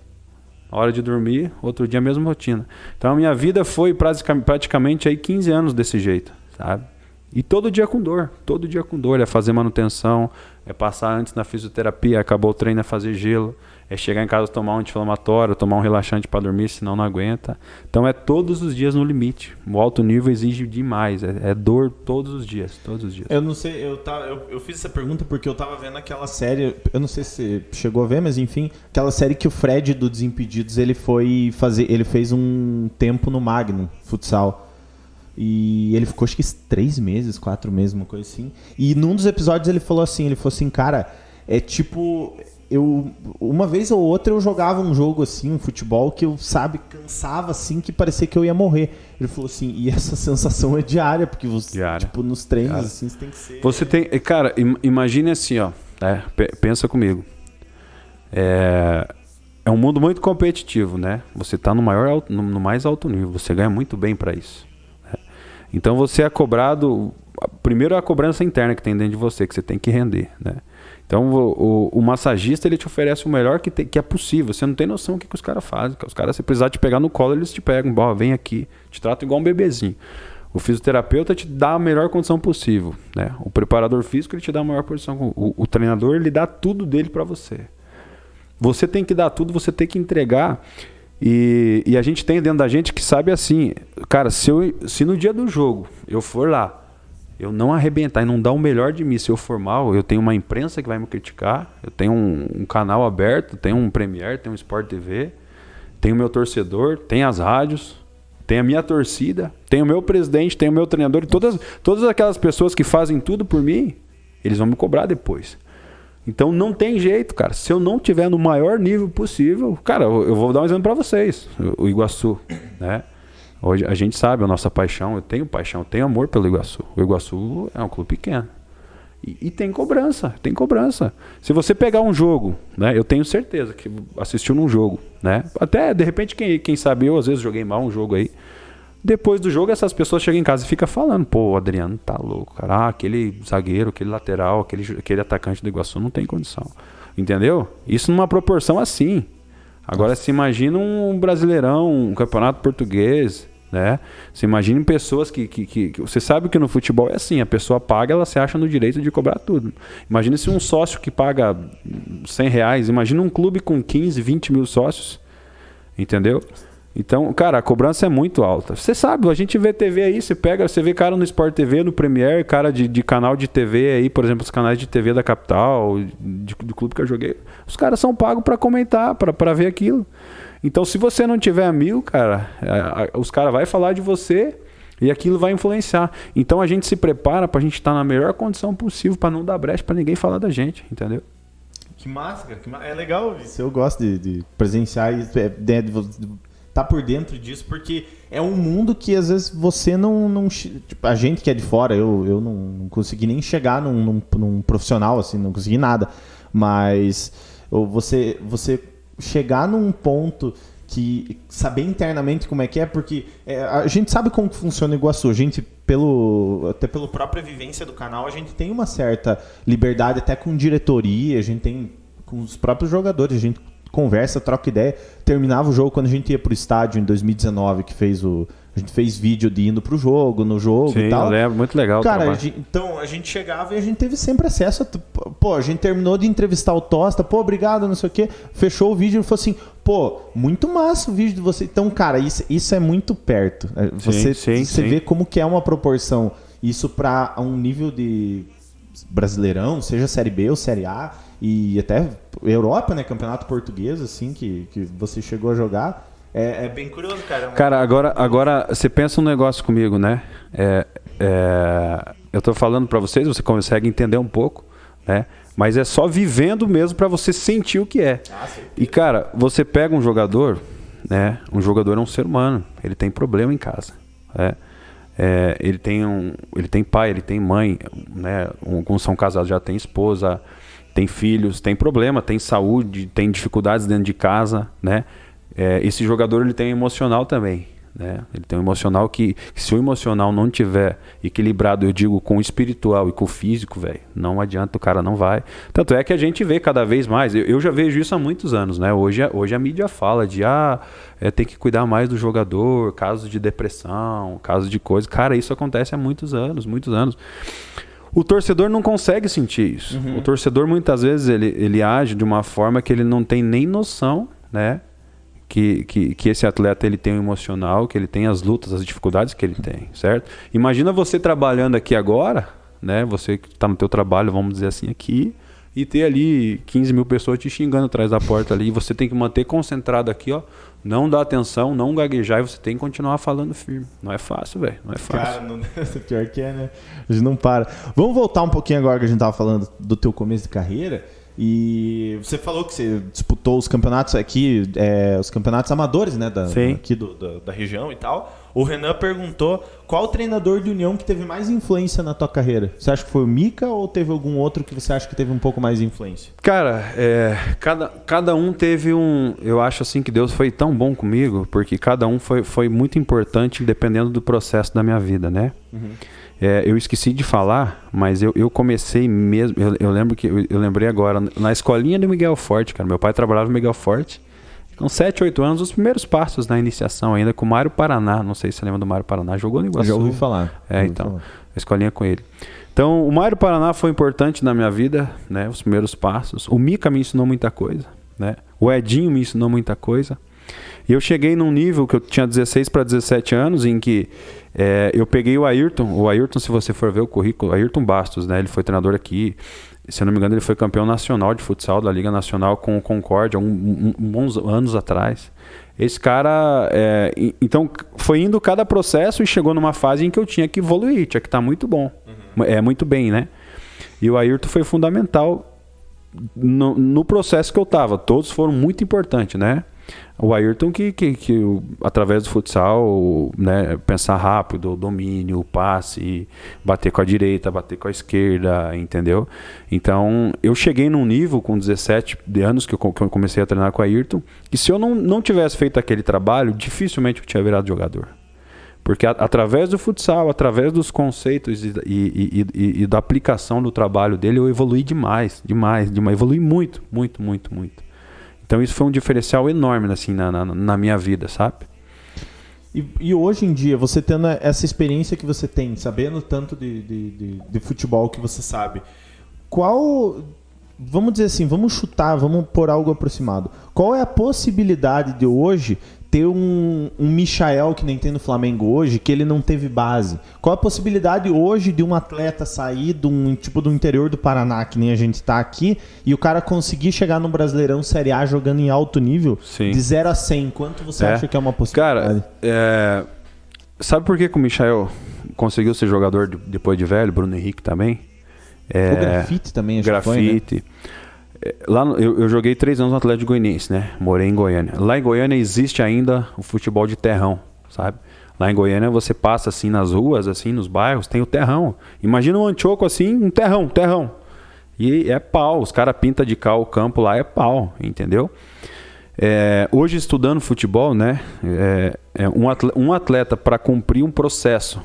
hora de dormir, outro dia a mesma rotina. Então a minha vida foi pratica- praticamente aí 15 anos desse jeito, sabe? E todo dia com dor, todo dia com dor, é fazer manutenção, é passar antes na fisioterapia, acabou o treino é fazer gelo, é chegar em casa tomar um anti-inflamatório, tomar um relaxante para dormir, senão não aguenta. Então é todos os dias no limite. O alto nível exige demais, é, é dor todos os dias, todos os dias. Eu não sei, eu, tava, eu, eu fiz essa pergunta porque eu tava vendo aquela série, eu não sei se você chegou a ver, mas enfim, aquela série que o Fred do Desimpedidos, ele foi fazer, ele fez um tempo no Magnum, futsal. E ele ficou acho que três meses, quatro meses, uma coisa assim. E num dos episódios ele falou assim, ele falou assim, cara, é tipo, eu uma vez ou outra eu jogava um jogo assim, um futebol que eu, sabe, cansava assim que parecia que eu ia morrer. Ele falou assim, e essa sensação é diária, porque você, Diária. tipo, nos treinos assim, você tem que ser Você tem, cara, im- imagine assim, ó, né? Pe- pensa comigo. É, é um mundo muito competitivo, né? Você está no maior, no mais alto nível, você ganha muito bem para isso. né? Então você é cobrado, primeiro é a cobrança interna que tem dentro de você, que você tem que render, né? Então o, o- o massagista ele te oferece o melhor que, tem- que é possível. Você não tem noção do que, que os caras fazem. Os caras, se precisar te pegar no colo, eles te pegam. Bom, vem aqui, te tratam igual um bebezinho. O fisioterapeuta te dá a melhor condição possível, né? O preparador físico ele te dá a maior posição. O, o treinador ele dá tudo dele para você. Você tem que dar tudo, você tem que entregar. E, e a gente tem dentro da gente que sabe assim, cara, se, eu, se no dia do jogo eu for lá, eu não arrebentar e não dar o melhor de mim, se eu for mal, eu tenho uma imprensa que vai me criticar, eu tenho um, um canal aberto, tenho um Premiere, tenho um Sport TV, tenho meu torcedor, tem as rádios, tem a minha torcida, tem o meu presidente, tem o meu treinador, e todas, todas aquelas pessoas que fazem tudo por mim, eles vão me cobrar depois. Então não tem jeito, cara. Se eu não tiver no maior nível possível, cara, eu eu vou dar um exemplo para vocês. O Iguaçu, né? Hoje a gente sabe a nossa paixão. Eu tenho paixão, eu tenho amor pelo Iguaçu. O Iguaçu é um clube pequeno. E, e tem cobrança, tem cobrança. Se você pegar um jogo, né? Eu tenho certeza que assistiu num jogo, né? Até de repente quem, quem sabe eu às vezes joguei mal um jogo aí. Depois do jogo, essas pessoas chegam em casa e ficam falando, pô, o Adriano tá louco, cara. Ah, aquele zagueiro, aquele lateral, aquele, aquele atacante do Iguaçu não tem condição. Entendeu? Isso numa proporção assim. Agora se imagina um brasileirão, um campeonato português, Né? Você imagina pessoas que, que, que, que, Você sabe que no futebol é assim: a pessoa paga, ela se acha no direito de cobrar tudo. Imagina se um sócio que paga 100 reais, imagina um clube com 15, 20 mil sócios. Entendeu? Então, cara, a cobrança é muito alta. Você sabe, a gente vê TV aí, você pega, você vê cara no Sport TV, no Premier, cara de, de canal de TV aí, por exemplo, os canais de TV da capital, de, do clube que eu joguei. Os caras são pagos para comentar, para ver aquilo. Então, se você não tiver amigo, cara, os caras vão falar de você e aquilo vai influenciar. Então, a gente se prepara para a gente estar tá na melhor condição possível para não dar brecha para ninguém falar da gente, entendeu? Que massa, cara. Que ma... É legal isso. Eu gosto de, de presenciar isso. É, de, de, de tá por dentro disso, porque é um mundo que às vezes você não. não tipo, a gente que é de fora, eu, eu não, não consegui nem chegar num, num, num, profissional, assim, não consegui nada. Mas você, você chegar num ponto que saber internamente como é que é, porque é, a gente sabe como funciona o Iguaçu. A gente, pelo, até pela própria vivência do canal, a gente tem uma certa liberdade até com diretoria, a gente tem com os próprios jogadores, a gente conversa, troca ideia. Terminava o jogo quando a gente ia pro estádio em 2019, que fez o. A gente fez vídeo de indo pro jogo, no jogo Sim, e tal. lembro, muito legal. Cara, a gente, então a gente chegava e a gente teve sempre acesso. A, pô, a gente terminou de entrevistar o Tosta, pô, obrigado, não sei o quê. Fechou o vídeo e falou assim, pô, muito massa o vídeo de você. Então, cara, isso, isso é muito perto. É, você, sim, sim, você sim. vê como que é uma proporção. Isso para um nível de brasileirão, seja Série B ou Série A e até Europa, né? Campeonato português, assim, que, que você chegou a jogar. É, é bem curioso, cara. Cara, agora, agora você pensa um negócio comigo, né? É, é, eu tô falando para vocês, você consegue entender um pouco, né? Mas é só vivendo mesmo para você sentir o que é. Ah, e cara, você pega um jogador, né? Um jogador é um ser humano, ele tem problema em casa, né? É, ele tem um, ele tem pai, ele tem mãe, né? Alguns são casados, já tem esposa, tem filhos, tem problema, tem saúde, tem dificuldades dentro de casa, né? É, esse jogador ele tem emocional também, né? Ele tem um emocional que, que, se o emocional não tiver equilibrado, eu digo com o espiritual e com o físico, velho, não adianta, o cara não vai. Tanto é que a gente vê cada vez mais, eu, eu já vejo isso há muitos anos, né? Hoje, hoje a mídia fala de ah, é, tem que cuidar mais do jogador, casos de depressão, casos de coisa. Cara, isso acontece há muitos anos, muitos anos. O torcedor não consegue sentir isso. Uhum. O torcedor muitas vezes ele, ele age de uma forma que ele não tem nem noção, né? Que, que, que esse atleta ele tem o um emocional, que ele tem as lutas, as dificuldades que ele tem, certo? Imagina você trabalhando aqui agora, né? Você que está no teu trabalho, vamos dizer assim, aqui, e ter ali 15 mil pessoas te xingando atrás da porta ali. E você tem que manter concentrado aqui, ó. Não dar atenção, não gaguejar e você tem que continuar falando firme. Não é fácil, velho. Não é fácil. Cara, não... pior que é, né? A gente não para. Vamos voltar um pouquinho agora que a gente tava falando do teu começo de carreira. E você falou que você disputou os campeonatos aqui, é, os campeonatos amadores, né? Da, Sim. Aqui do, da, da região e tal. O Renan perguntou qual treinador de União que teve mais influência na tua carreira? Você acha que foi o Mika ou teve algum outro que você acha que teve um pouco mais de influência? Cara, é, cada, cada um teve um. Eu acho assim que Deus foi tão bom comigo, porque cada um foi, foi muito importante dependendo do processo da minha vida, né? Uhum. É, eu esqueci de falar, mas eu, eu comecei mesmo. Eu, eu lembro que eu, eu, lembrei agora na escolinha do Miguel Forte, cara. Meu pai trabalhava no Miguel Forte. Com 7, 8 anos, os primeiros passos na iniciação ainda com o Mário Paraná. Não sei se você lembra do Mário Paraná. Jogou no Iguaçu. Já ouvi falar. É, ouvi então. Falar. A escolinha com ele. Então, o Mário Paraná foi importante na minha vida, né? Os primeiros passos. O Mica me ensinou muita coisa, né? O Edinho me ensinou muita coisa. E eu cheguei num nível que eu tinha 16 para 17 anos em que é, eu peguei o Ayrton. O Ayrton, se você for ver o currículo, Ayrton Bastos, né? Ele foi treinador aqui se eu não me engano, ele foi campeão nacional de futsal da Liga Nacional com o Concórdia, um, um, bons anos atrás. Esse cara, é, então, foi indo cada processo e chegou numa fase em que eu tinha que evoluir, tinha que estar tá muito bom, uhum. é muito bem, né? E o Ayrton foi fundamental no, no processo que eu estava. Todos foram muito importantes, né? O Ayrton que, que, que, através do futsal, né, pensar rápido, o domínio, o passe, bater com a direita, bater com a esquerda, entendeu? Então, eu cheguei num nível com 17 anos que eu, comecei a treinar com o Ayrton, que se eu não, não tivesse feito aquele trabalho, dificilmente eu tinha virado jogador. Porque a, através do futsal, através dos conceitos e, e, e, e, da aplicação do trabalho dele, eu evolui demais, demais, demais. Evolui muito, muito, muito, muito. Então isso foi um diferencial enorme assim na, na, na minha vida, sabe? E, e, hoje em dia, você tendo essa experiência que você tem, sabendo tanto de, de, de, de futebol que você sabe, qual vamos dizer assim, vamos chutar, vamos por algo aproximado. Qual é a possibilidade de hoje ter um, um Michael que nem tem no Flamengo hoje, que ele não teve base? Qual a possibilidade hoje de um atleta sair de um tipo do interior do Paraná, que nem a gente está aqui, e o cara conseguir chegar no Brasileirão Série A jogando em alto nível, Sim. de 0 a 100? Quanto você é. acha que é uma possibilidade? Cara, é... sabe por que, que o Michael conseguiu ser jogador depois de velho, Bruno Henrique também? É, o grafite também, acho grafite. Que foi, né? É, lá eu, eu, joguei três anos no Atlético Goianiense, né? Morei em Goiânia. Lá em Goiânia existe ainda o futebol de terrão, sabe? Lá em Goiânia você passa assim nas ruas, assim nos bairros, tem o terrão. Imagina um anchoco assim, um terrão, terrão. E é pau, os caras pintam de cal o campo lá, é pau, entendeu? É, hoje estudando futebol, né? É, é um atleta, um atleta para cumprir um processo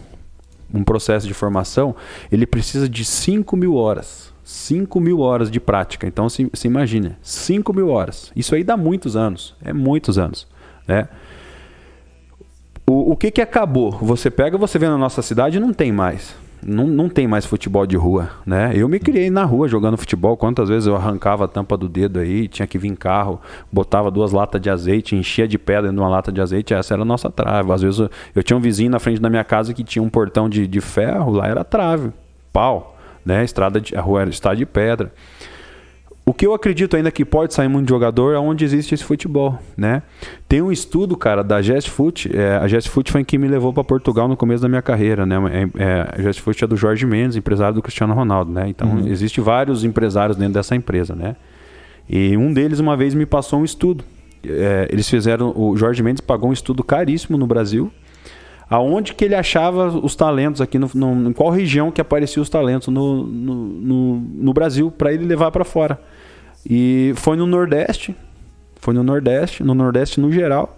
um processo de formação, ele precisa de 5 mil horas. 5 mil horas de prática. Então, se, se imagina, 5 mil horas. Isso aí dá muitos anos. É muitos anos. Né? O, o que, que acabou? Você pega, você vê na nossa cidade não tem mais não, não tem mais futebol de rua, né? Eu me criei na rua jogando futebol. Quantas vezes eu arrancava a tampa do dedo aí, tinha que vir carro, botava duas latas de azeite, enchia de pedra numa lata de azeite, essa era a nossa trave. Às vezes eu, eu tinha um vizinho na frente da minha casa que tinha um portão de, de ferro, lá era trave, pau, né? Estrada de, a rua estrada de pedra. O que eu acredito ainda que pode sair muito jogador é onde existe esse futebol, né? Tem um estudo, cara, da Gest Foot. É, a Gest Foot foi quem me levou para Portugal no começo da minha carreira, né? É, é, a Gest Foot é do Jorge Mendes, empresário do Cristiano Ronaldo, né? Então, uhum. existe vários empresários dentro dessa empresa, né? E um deles uma vez me passou um estudo. É, eles fizeram, o Jorge Mendes pagou um estudo caríssimo no Brasil, aonde que ele achava os talentos aqui, no, no em qual região que apareciam os talentos no, no, no, no Brasil para ele levar para fora. E foi no Nordeste, foi no Nordeste, no Nordeste no geral,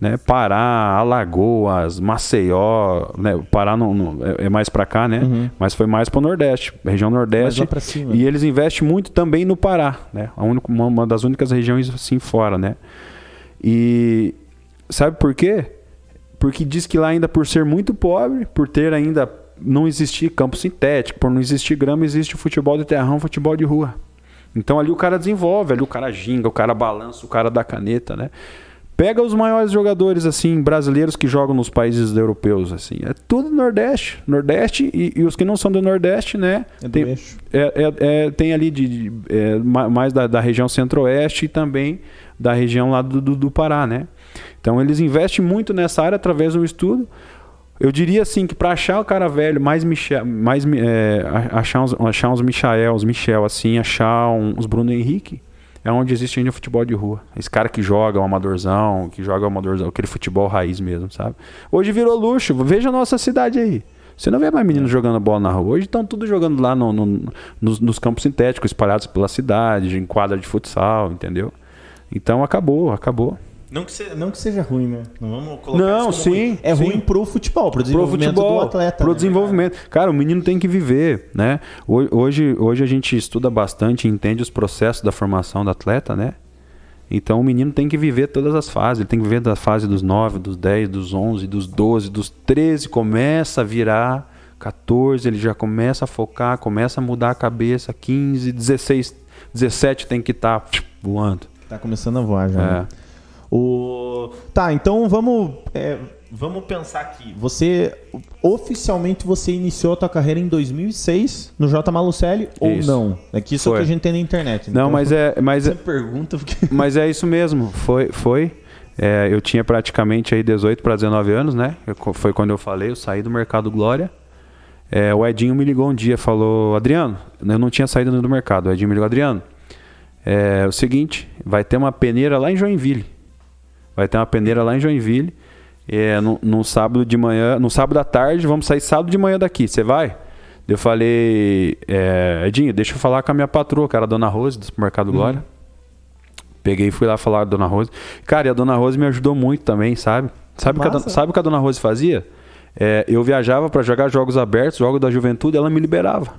né? Pará, Alagoas, Maceió, né? Pará não, não é, é mais para cá, né? Uhum. Mas foi mais para o Nordeste, região Nordeste. E eles investem muito também no Pará, né? A única, uma, uma das únicas regiões assim fora, né? E sabe por quê? Porque diz que lá ainda por ser muito pobre, por ter ainda não existir campo sintético, por não existir grama, existe o futebol de terrão, futebol de rua. Então ali o cara desenvolve, ali o cara ginga, o cara balança, o cara dá caneta, né? Pega os maiores jogadores assim brasileiros que jogam nos países europeus assim, é tudo Nordeste, Nordeste e, e os que não são do Nordeste, né? É tem, é, é, é, tem ali de, de é, mais da, da região Centro-Oeste e também da região lá do, do, do Pará, né? Então eles investem muito nessa área através do estudo. Eu diria assim que para achar o cara velho, mais Michel, mais é, achar uns, achar uns Michael, uns Michel assim, achar uns Bruno Henrique, é onde existe ainda futebol de rua. Esse cara que joga o amadorzão, que joga o amadorzão, aquele futebol raiz mesmo, sabe? Hoje virou luxo. Veja a nossa cidade aí. Você não vê mais meninos jogando bola na rua. Hoje estão tudo jogando lá no, no, nos, nos, campos sintéticos, espalhados pela cidade, em quadra de futsal, entendeu? Então acabou, acabou. Não que, se, não que seja ruim, né? Não vamos colocar Não, isso sim. Ruim. É sim. ruim pro futebol, pro desenvolvimento pro futebol, do atleta. Pro né, desenvolvimento. Cara? cara? o menino tem que viver, né? Hoje, hoje a gente estuda bastante, entende os processos da formação do atleta, né? Então o menino tem que viver todas as fases. Ele tem que viver da fase dos 9, dos 10, dos 11, dos 12, dos 13. Começa a virar 14, ele já começa a focar, começa a mudar a cabeça. 15, 16, 17 tem que estar tá voando. Tá começando a voar já. É. Né? O... Tá, então vamos, é, vamos pensar aqui. Você, oficialmente, você iniciou a tua carreira em 2006 no J. Malucelli ou não? É que isso é o que a gente tem na internet. Não, então, mas é... Mas é, pergunta porque... Mas é isso mesmo, foi... foi. É, eu tinha praticamente aí 18 para 19 anos, né? Eu, foi quando eu falei, eu saí do Mercado Glória. É, o Edinho me ligou um dia, falou, Adriano, eu não tinha saído do mercado. O Edinho me ligou, Adriano, é o seguinte, vai ter uma peneira lá em Joinville. Vai ter uma peneira lá em Joinville. É, no, no, sábado de manhã, no sábado à tarde, vamos sair sábado de manhã daqui. Você vai? Eu falei, é, Edinho, deixa eu falar com a minha patroa, que era a Dona Rose, do Supermercado uhum. Glória. Peguei e fui lá falar com a Dona Rose. Cara, e a Dona Rose me ajudou muito também, sabe? Sabe o que, a, sabe que a Dona Rose fazia? É, eu viajava para jogar jogos abertos, jogos da juventude, ela me liberava.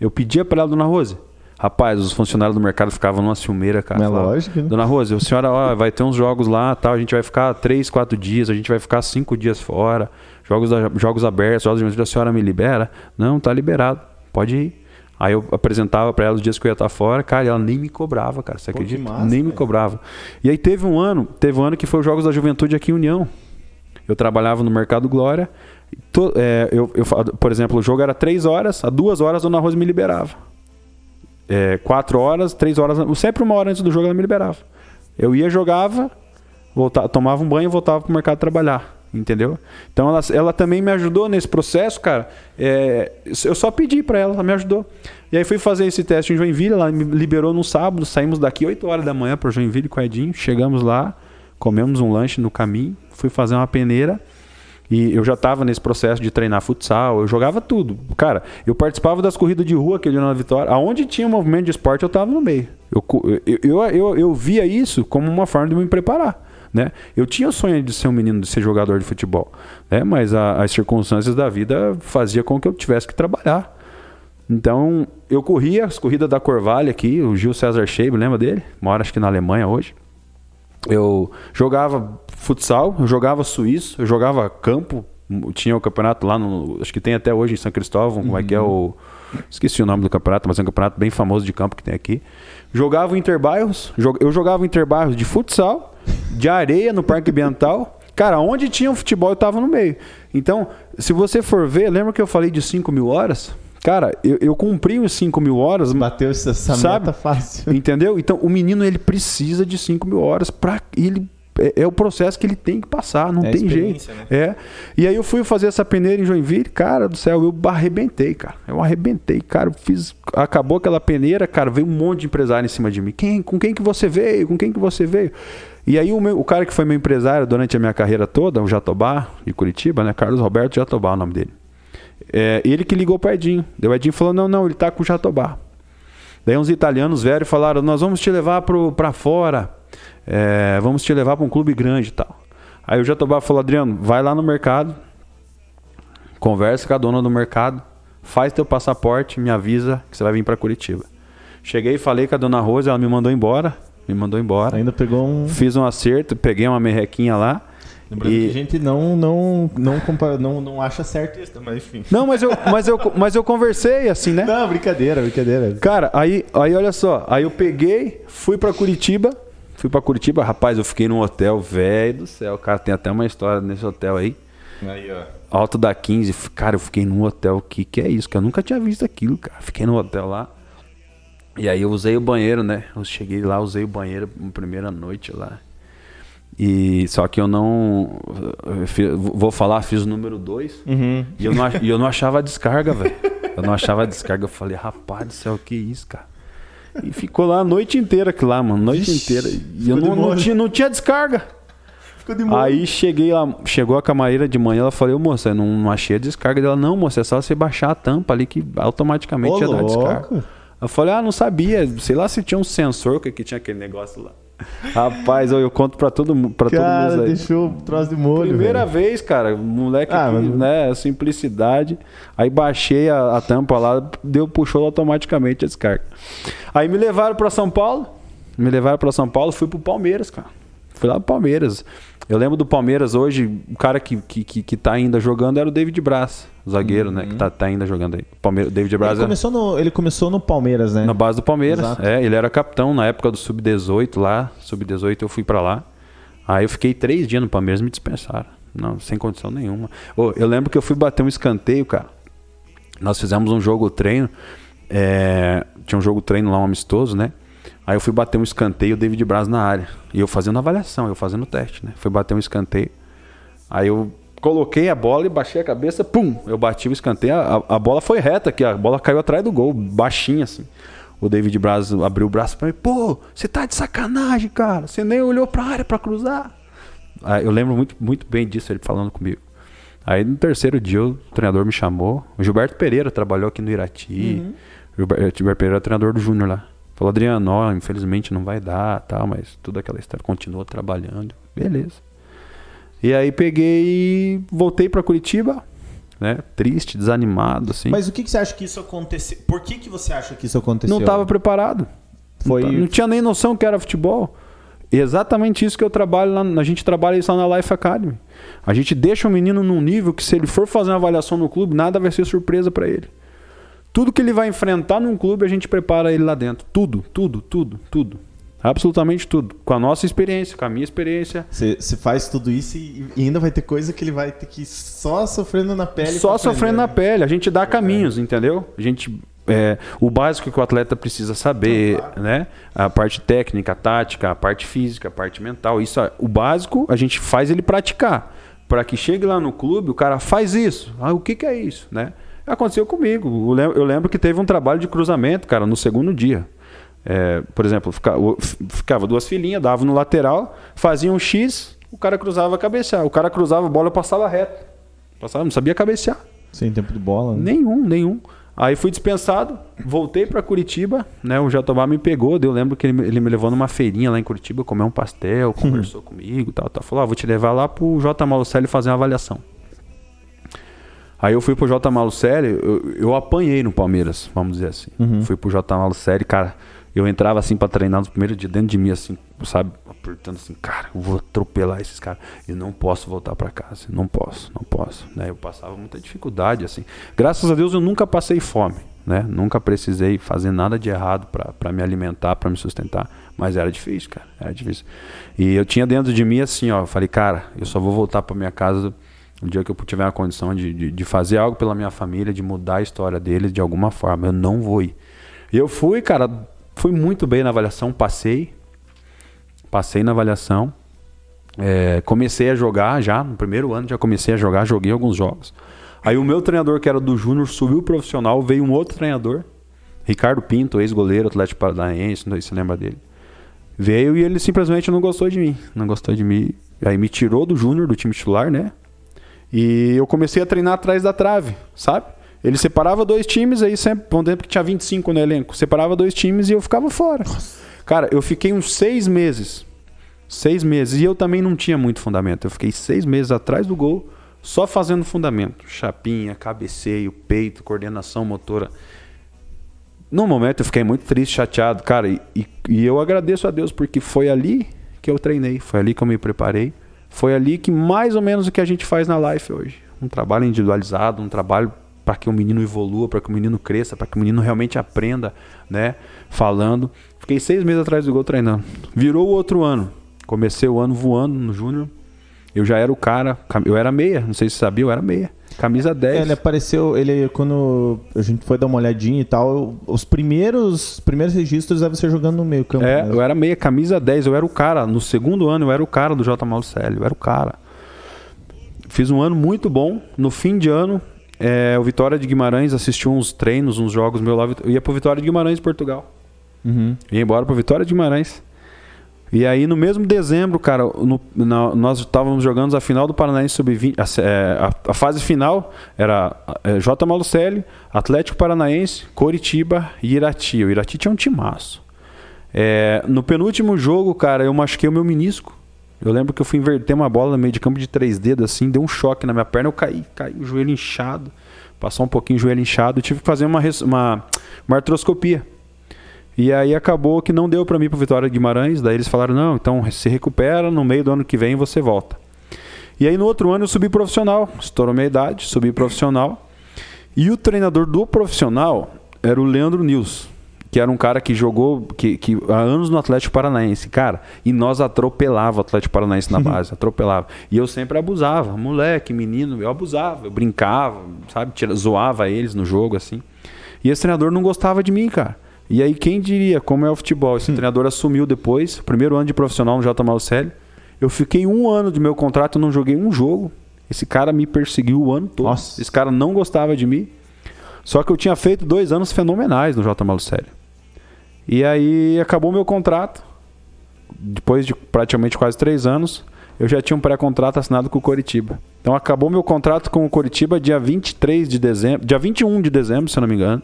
Eu pedia para ela, Dona Rose, Rapaz, os funcionários do mercado ficavam numa ciumeira, cara. É lógico, né? Dona Rose, a senhora ó, vai ter uns jogos lá, tal, a gente vai ficar três, quatro dias, a gente vai ficar cinco dias fora, jogos, jogos abertos, jogos de a senhora me libera? Não, tá liberado, pode ir. Aí eu apresentava para ela os dias que eu ia estar fora, cara, e ela nem me cobrava, cara, você Pô, acredita? Massa, nem me cobrava. E aí teve um ano, teve um ano que foi os Jogos da Juventude aqui em União. Eu trabalhava no Mercado Glória, to, é, eu, eu, por exemplo, o jogo era três horas, a duas horas a Dona Rosa me liberava é, quatro horas, três horas, sempre uma hora antes do jogo ela me liberava. Eu ia, jogava, voltava, tomava um banho e voltava pro mercado trabalhar. Entendeu? Então ela, ela também me ajudou nesse processo, cara. É, eu só pedi para ela, ela me ajudou. E aí fui fazer esse teste em Joinville, ela me liberou no sábado, saímos daqui 8 horas da manhã para Joinville com o Edinho, chegamos lá, comemos um lanche no caminho, fui fazer uma peneira. E eu já estava nesse processo de treinar futsal, eu jogava tudo. Cara, eu participava das corridas de rua aquele ano na Vitória. Aonde tinha um movimento de esporte, eu estava no meio. Eu, eu, eu, eu, eu via isso como uma forma de me preparar. Né? Eu tinha o sonho de ser um menino, de ser jogador de futebol, né? mas a, as circunstâncias da vida fazia com que eu tivesse que trabalhar. Então, eu corria as corridas da Corvalha aqui, o Gil César Scheib, lembra dele? Mora acho que na Alemanha hoje. Eu jogava futsal, eu jogava suíço, eu jogava campo. Tinha o campeonato lá no. Acho que tem até hoje em São Cristóvão, como é que é o. Esqueci o nome do campeonato, mas é um campeonato bem famoso de campo que tem aqui. Jogava Interbairros, eu jogava Interbairros de futsal, de areia no Parque Ambiental. Cara, onde tinha um futebol eu tava no meio. Então, se você for ver, lembra que eu falei de 5 mil horas? Cara, eu, eu cumpri os 5 mil horas. Bateu essa sabe? meta fácil. Entendeu? Então, o menino, ele precisa de 5 mil horas para ele é, é, o processo que ele tem que passar, não é tem jeito. Né? É. E aí eu fui fazer essa peneira em Joinville, cara do céu, eu arrebentei, cara. Eu arrebentei, cara. Eu fiz, acabou aquela peneira, cara, veio um monte de empresário em cima de mim. Quem, com quem que você veio? Com quem que você veio? E aí o, meu, o cara que foi meu empresário durante a minha carreira toda, o Jatobá, de Curitiba, né? Carlos Roberto Jatobá, o nome dele. É, ele que ligou pro Edinho. Daí o Edinho falou: não, não, ele tá com o Jatobá. Daí uns italianos velhos falaram: nós vamos te levar pro, pra fora. É, vamos te levar para um clube grande e tal. Aí o Jatobá falou: Adriano, vai lá no mercado, conversa com a dona do mercado, faz teu passaporte, me avisa que você vai vir para Curitiba. Cheguei, falei com a dona Rosa, ela me mandou embora. Me mandou embora. Ainda pegou um. Fiz um acerto, peguei uma merrequinha lá. Lembrando e... que a gente não, não, não, não, não acha certo isso, mas enfim. Não, mas eu, mas, eu, mas eu conversei assim, né? Não, brincadeira, brincadeira. Cara, aí, aí olha só. Aí eu peguei, fui para Curitiba. Fui para Curitiba, rapaz, eu fiquei num hotel, velho do céu. Cara, tem até uma história nesse hotel aí. Aí, ó. Alto da 15. Cara, eu fiquei num hotel que que é isso? Que eu nunca tinha visto aquilo, cara. Fiquei no hotel lá. E aí eu usei o banheiro, né? Eu cheguei lá, usei o banheiro na primeira noite lá. E só que eu não. Eu vou falar, fiz o número 2. Uhum. E, eu não, e eu não achava a descarga, velho. Eu não achava a descarga. Eu falei, rapaz do céu, que isso, cara? E ficou lá a noite inteira aqui lá, mano. Noite Ixi, inteira. E eu não, não, tinha, não tinha descarga. Ficou de molho. Aí cheguei lá, chegou a camareira de manhã, ela falou, moça, eu não, não achei a descarga dela. Não, moça, é só você baixar a tampa ali que automaticamente Ô, ia dar descarga. Eu falei, ah, não sabia. Sei lá se tinha um sensor que, que tinha aquele negócio lá. Rapaz, eu, eu conto pra todo, pra cara, todo mundo. Aí. deixou troço de molho. Primeira velho. vez, cara. Moleque, ah, aqui, mas... né? Simplicidade. Aí baixei a, a, tampa lá, deu, puxou automaticamente a descarga. Aí me levaram pra São Paulo. Me levaram pra São Paulo, fui pro Palmeiras, cara. Fui lá pro Palmeiras. Eu lembro do Palmeiras hoje, o cara que, que, que, que tá ainda jogando era o David Braz, zagueiro, uhum. né? Que uhum. tá, tá ainda jogando aí. Palmeiras, David Braz. Ele, é... começou no, ele começou no Palmeiras, né? Na base do Palmeiras. Exato. É, ele era capitão na época do Sub-18 lá. Sub-18 eu fui para lá. Aí eu fiquei três dias no Palmeiras me dispensaram. Não, sem condição nenhuma. Oh, eu lembro que eu fui bater um escanteio, cara. Nós fizemos um jogo treino. É... Tinha um jogo treino lá, um amistoso, né? Aí eu fui bater um escanteio, o David Braz na área. E eu fazendo avaliação, eu fazendo teste, né? Fui bater um escanteio. Aí eu coloquei a bola e baixei a cabeça, pum! Eu bati o escanteio, a, a bola foi reta aqui, a bola caiu atrás do gol, baixinha assim. O David Braz abriu o braço pra mim, pô, você tá de sacanagem, cara. Você nem olhou pra área pra cruzar. Aí eu lembro muito, muito bem disso, ele falando comigo. Aí no terceiro dia o treinador me chamou. O Gilberto Pereira trabalhou aqui no Irati. Uhum. O Gilberto Pereira era treinador do Júnior lá. Falou, Adriano, ó, infelizmente não vai dar, tal, mas tudo aquela história continua trabalhando. Beleza. E aí peguei e voltei para Curitiba. né? Triste, desanimado, assim. Mas o que, que você acha que isso aconteceu? Por que, que você acha que isso aconteceu? Não estava preparado. Foi... Não, não, tinha nem noção que era futebol. E exatamente isso que eu trabalho lá, a gente trabalha isso lá na Life Academy. A gente deixa o menino num nível que se ele for fazer uma avaliação no clube, nada vai ser surpresa para ele. Tudo que ele vai enfrentar num clube, a gente prepara ele lá dentro. Tudo, tudo, tudo, tudo. Absolutamente tudo. Com a nossa experiência, com a minha experiência. Você faz tudo isso e, e, ainda vai ter coisa que ele vai ter que ir só sofrendo na pele. Só sofrendo na pele. A gente dá caminhos, entendeu? A gente. É, o básico que o atleta precisa saber, claro. né? A parte técnica, a tática, a parte física, a parte mental. Isso, o básico a gente faz ele praticar. Para que chegue lá no clube, o cara faz isso. Ah, o que, que é isso, né? Aconteceu comigo. Eu lembro que teve um trabalho de cruzamento, cara, no segundo dia. É, por exemplo, ficava duas filhinhas, dava no lateral, fazia um X, o cara cruzava a cabecear. O cara cruzava a bola, eu passava reto. Passava, não sabia cabecear. Sem tempo de bola? Né? Nenhum, nenhum. Aí fui dispensado, voltei para Curitiba, né? O Jatobá me pegou, eu lembro que ele, me levou numa feirinha lá em Curitiba, comer um pastel, conversou uhum. comigo, tal, tal. Falou: ah, "Vou te levar lá pro J Malucelli fazer uma avaliação". Aí eu fui pro J Malucelli, eu, eu apanhei no Palmeiras, vamos dizer assim. Uhum. Fui pro J Malucelli, cara, eu entrava assim para treinar no primeiro dia dentro de mim, assim, sabe? Apertando assim, cara, eu vou atropelar esses caras. E não posso voltar para casa. Não posso, não posso. Né? Eu passava muita dificuldade, assim. Graças a Deus eu nunca passei fome. Né? Nunca precisei fazer nada de errado para me alimentar, para me sustentar. Mas era difícil, cara. Era difícil. E eu tinha dentro de mim assim, ó. Eu falei, cara, eu só vou voltar para minha casa no dia que eu tiver a condição de, de, de, fazer algo pela minha família, de mudar a história deles de alguma forma. Eu não vou ir. E eu fui, cara, Fui muito bem na avaliação, passei. Passei na avaliação. É, comecei a jogar já, no primeiro ano já comecei a jogar, joguei alguns jogos. Aí o meu treinador, que era do Júnior, subiu profissional, veio um outro treinador, Ricardo Pinto, ex-goleiro, Atlético Paranaense, não sei se você lembra dele. Veio e ele simplesmente não gostou de mim. Não gostou de mim. Aí me tirou do Júnior, do time titular, né? E eu comecei a treinar atrás da trave, sabe? Ele separava dois times, aí sempre, vamos dizer que tinha 25 no elenco, separava dois times e eu ficava fora. Cara, eu fiquei uns seis meses. Seis meses. E eu também não tinha muito fundamento. Eu fiquei seis meses atrás do gol, só fazendo fundamento. Chapinha, cabeceio, peito, coordenação motora. No momento eu fiquei muito triste, chateado, cara. E, e, e eu agradeço a Deus porque foi ali que eu treinei, foi ali que eu me preparei. Foi ali que mais ou menos o que a gente faz na life hoje. Um trabalho individualizado, um trabalho para que o menino evolua, para que o menino cresça, para que o menino realmente aprenda, né? Falando. Fiquei seis meses atrás do gol treinando. Virou o outro ano. Comecei o ano voando no Júnior. Eu já era o cara. Eu era meia, não sei se sabia, eu era meia. Camisa 10. É, ele apareceu, ele quando a gente foi dar uma olhadinha e tal, os primeiros primeiros registros era você jogando no meio campo. É, mesmo. eu era meia, camisa 10, eu era o cara. No segundo ano eu era o cara do J. Malucelli, eu era o cara. Fiz um ano muito bom. No fim de ano, é, o Vitória de Guimarães assistiu uns treinos, uns jogos meu lá. Eu ia pro Vitória de Guimarães, Portugal. Uhum. Ia embora pro Vitória de Guimarães. E aí, no mesmo dezembro, cara, no, na, nós estávamos jogando a final do Paranaense Sub-20. A, é, a, a, fase final era é, J. Malucelli, Atlético Paranaense, Coritiba e Irati. O Irati tinha um timaço. É, no penúltimo jogo, cara, eu machuquei o meu menisco. Eu lembro que eu fui inverter uma bola no meio de campo de três dedos, assim, deu um choque na minha perna, eu caí, caí, o joelho inchado, passou um pouquinho o joelho inchado, eu tive que fazer uma, uma, uma artroscopia. E aí acabou que não deu para mim pro Vitória Guimarães, daí eles falaram, não, então se recupera, no meio do ano que vem você volta. E aí no outro ano eu subi profissional, estourou minha idade, subi profissional. E o treinador do profissional era o Leandro Nils que era um cara que jogou que, que, há anos no Atlético Paranaense, cara, e nós atropelava o Atlético Paranaense na base, atropelava. E eu sempre abusava, moleque, menino, eu abusava, eu brincava, sabe, Tira, zoava eles no jogo assim. E esse treinador não gostava de mim, cara. E aí quem diria como é o futebol? Esse hum. treinador assumiu depois, primeiro ano de profissional no J. Malucelli. Eu fiquei um ano de meu contrato, não joguei um jogo. Esse cara me perseguiu o ano todo. Nossa. Esse cara não gostava de mim. Só que eu tinha feito dois anos fenomenais no J. Malucelli. E aí acabou meu contrato. Depois de praticamente quase três anos, eu já tinha um pré-contrato assinado com o Coritiba. Então acabou meu contrato com o Coritiba dia 23 de dezembro, dia 21 de dezembro, se eu não me engano.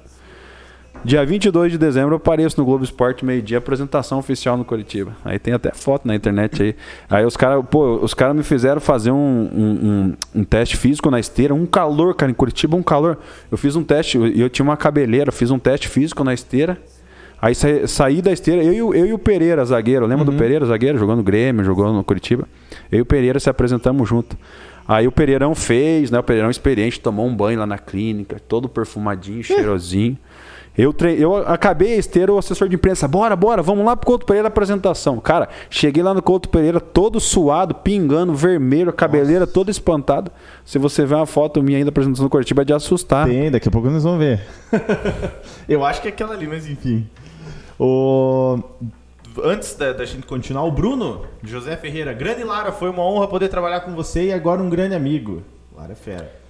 Dia 22 de dezembro eu apareço no Globo Esporte, meio-dia, apresentação oficial no Curitiba. Aí tem até foto na internet aí. Aí os caras, pô, os me fizeram fazer um, um, um, um, teste físico na esteira. Um calor, cara, em Curitiba, um calor. Eu fiz um teste, eu, eu, tinha uma cabeleira, fiz um teste físico na esteira. Aí sa, saí da esteira, eu, eu, e o Pereira, zagueiro. Lembra uhum. do Pereira, zagueiro? Jogou no Grêmio, jogou no Curitiba. Eu e o Pereira se apresentamos junto. Aí o Pereirão fez, né? O Pereirão experiente, tomou um banho lá na clínica, todo perfumadinho, cheirosinho. Eu, tre... eu acabei a esteira, o assessor de imprensa, bora, bora, vamos lá pro Couto Pereira apresentação. Cara, cheguei lá no Couto Pereira todo suado, pingando, vermelho, a cabeleira Nossa. toda espantada. Se você ver uma foto minha ainda apresentando no Curitiba, é de assustar. Tem, daqui a pouco nós vamos ver. eu acho que é aquela ali, mas enfim. O... Antes da, da, gente continuar, o Bruno, José Ferreira, grande Lara, foi uma honra poder trabalhar com você e agora um grande amigo. Lara é fera.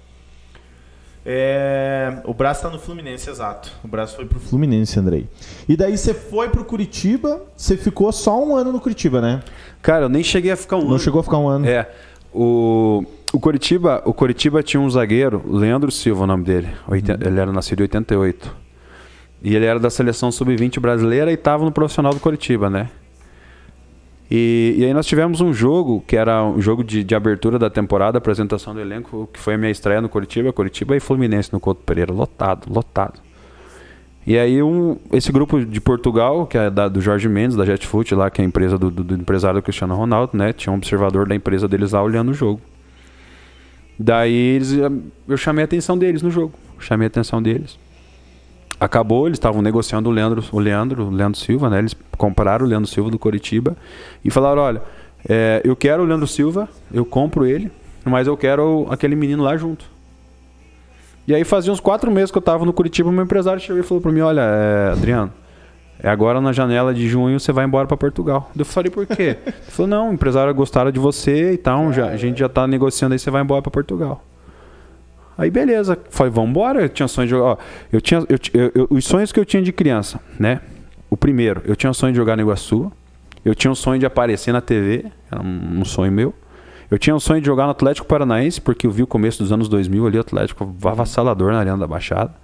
É, o braço está no Fluminense, exato. O braço foi pro Fluminense, Andrei. E daí você foi pro Curitiba, você ficou só um ano no Curitiba, né? Cara, eu nem cheguei a ficar um Não ano. Não chegou a ficar um ano. É. O, o, Curitiba, o Curitiba tinha um zagueiro, Leandro Silva, o nome dele. Ele era nascido em 88. E ele era da seleção sub-20 brasileira e estava no profissional do Curitiba, né? E, e, aí nós tivemos um jogo, que era um jogo de, de, abertura da temporada, apresentação do elenco, que foi a minha estreia no Curitiba, Curitiba e Fluminense no Couto Pereira, lotado, lotado. E aí um, esse grupo de Portugal, que é da, do Jorge Mendes, da Jetfoot, lá, que é a empresa do, do, do empresário do Cristiano Ronaldo, né? Tinha um observador da empresa deles lá olhando o jogo. Daí eles, eu chamei a atenção deles no jogo, chamei a atenção deles acabou, eles estavam negociando o Leandro, o Leandro, o Leandro Silva, né? Eles compraram o Leandro Silva do Coritiba e falaram, olha, é, eu quero o Leandro Silva, eu compro ele, mas eu quero aquele menino lá junto. E aí fazia uns quatro meses que eu estava no Curitiba, meu empresário chegou e falou para mim, olha, é, Adriano, é agora na janela de junho você vai embora para Portugal. Eu falei, por quê? Ele falou, não, o empresário gostaram de você e tal, já, a gente já está negociando aí, você vai embora para Portugal. Aí beleza, falei, vamos embora. Eu tinha sonho de jogar. Ó, eu tinha, eu, eu, os sonhos que eu tinha de criança, né? O primeiro, eu tinha o sonho de jogar no Iguaçu. Eu tinha o sonho de aparecer na TV, era um, um sonho meu. Eu tinha o sonho de jogar no Atlético Paranaense, porque eu vi o começo dos anos 2000 ali, o Atlético avassalador na Arena da Baixada.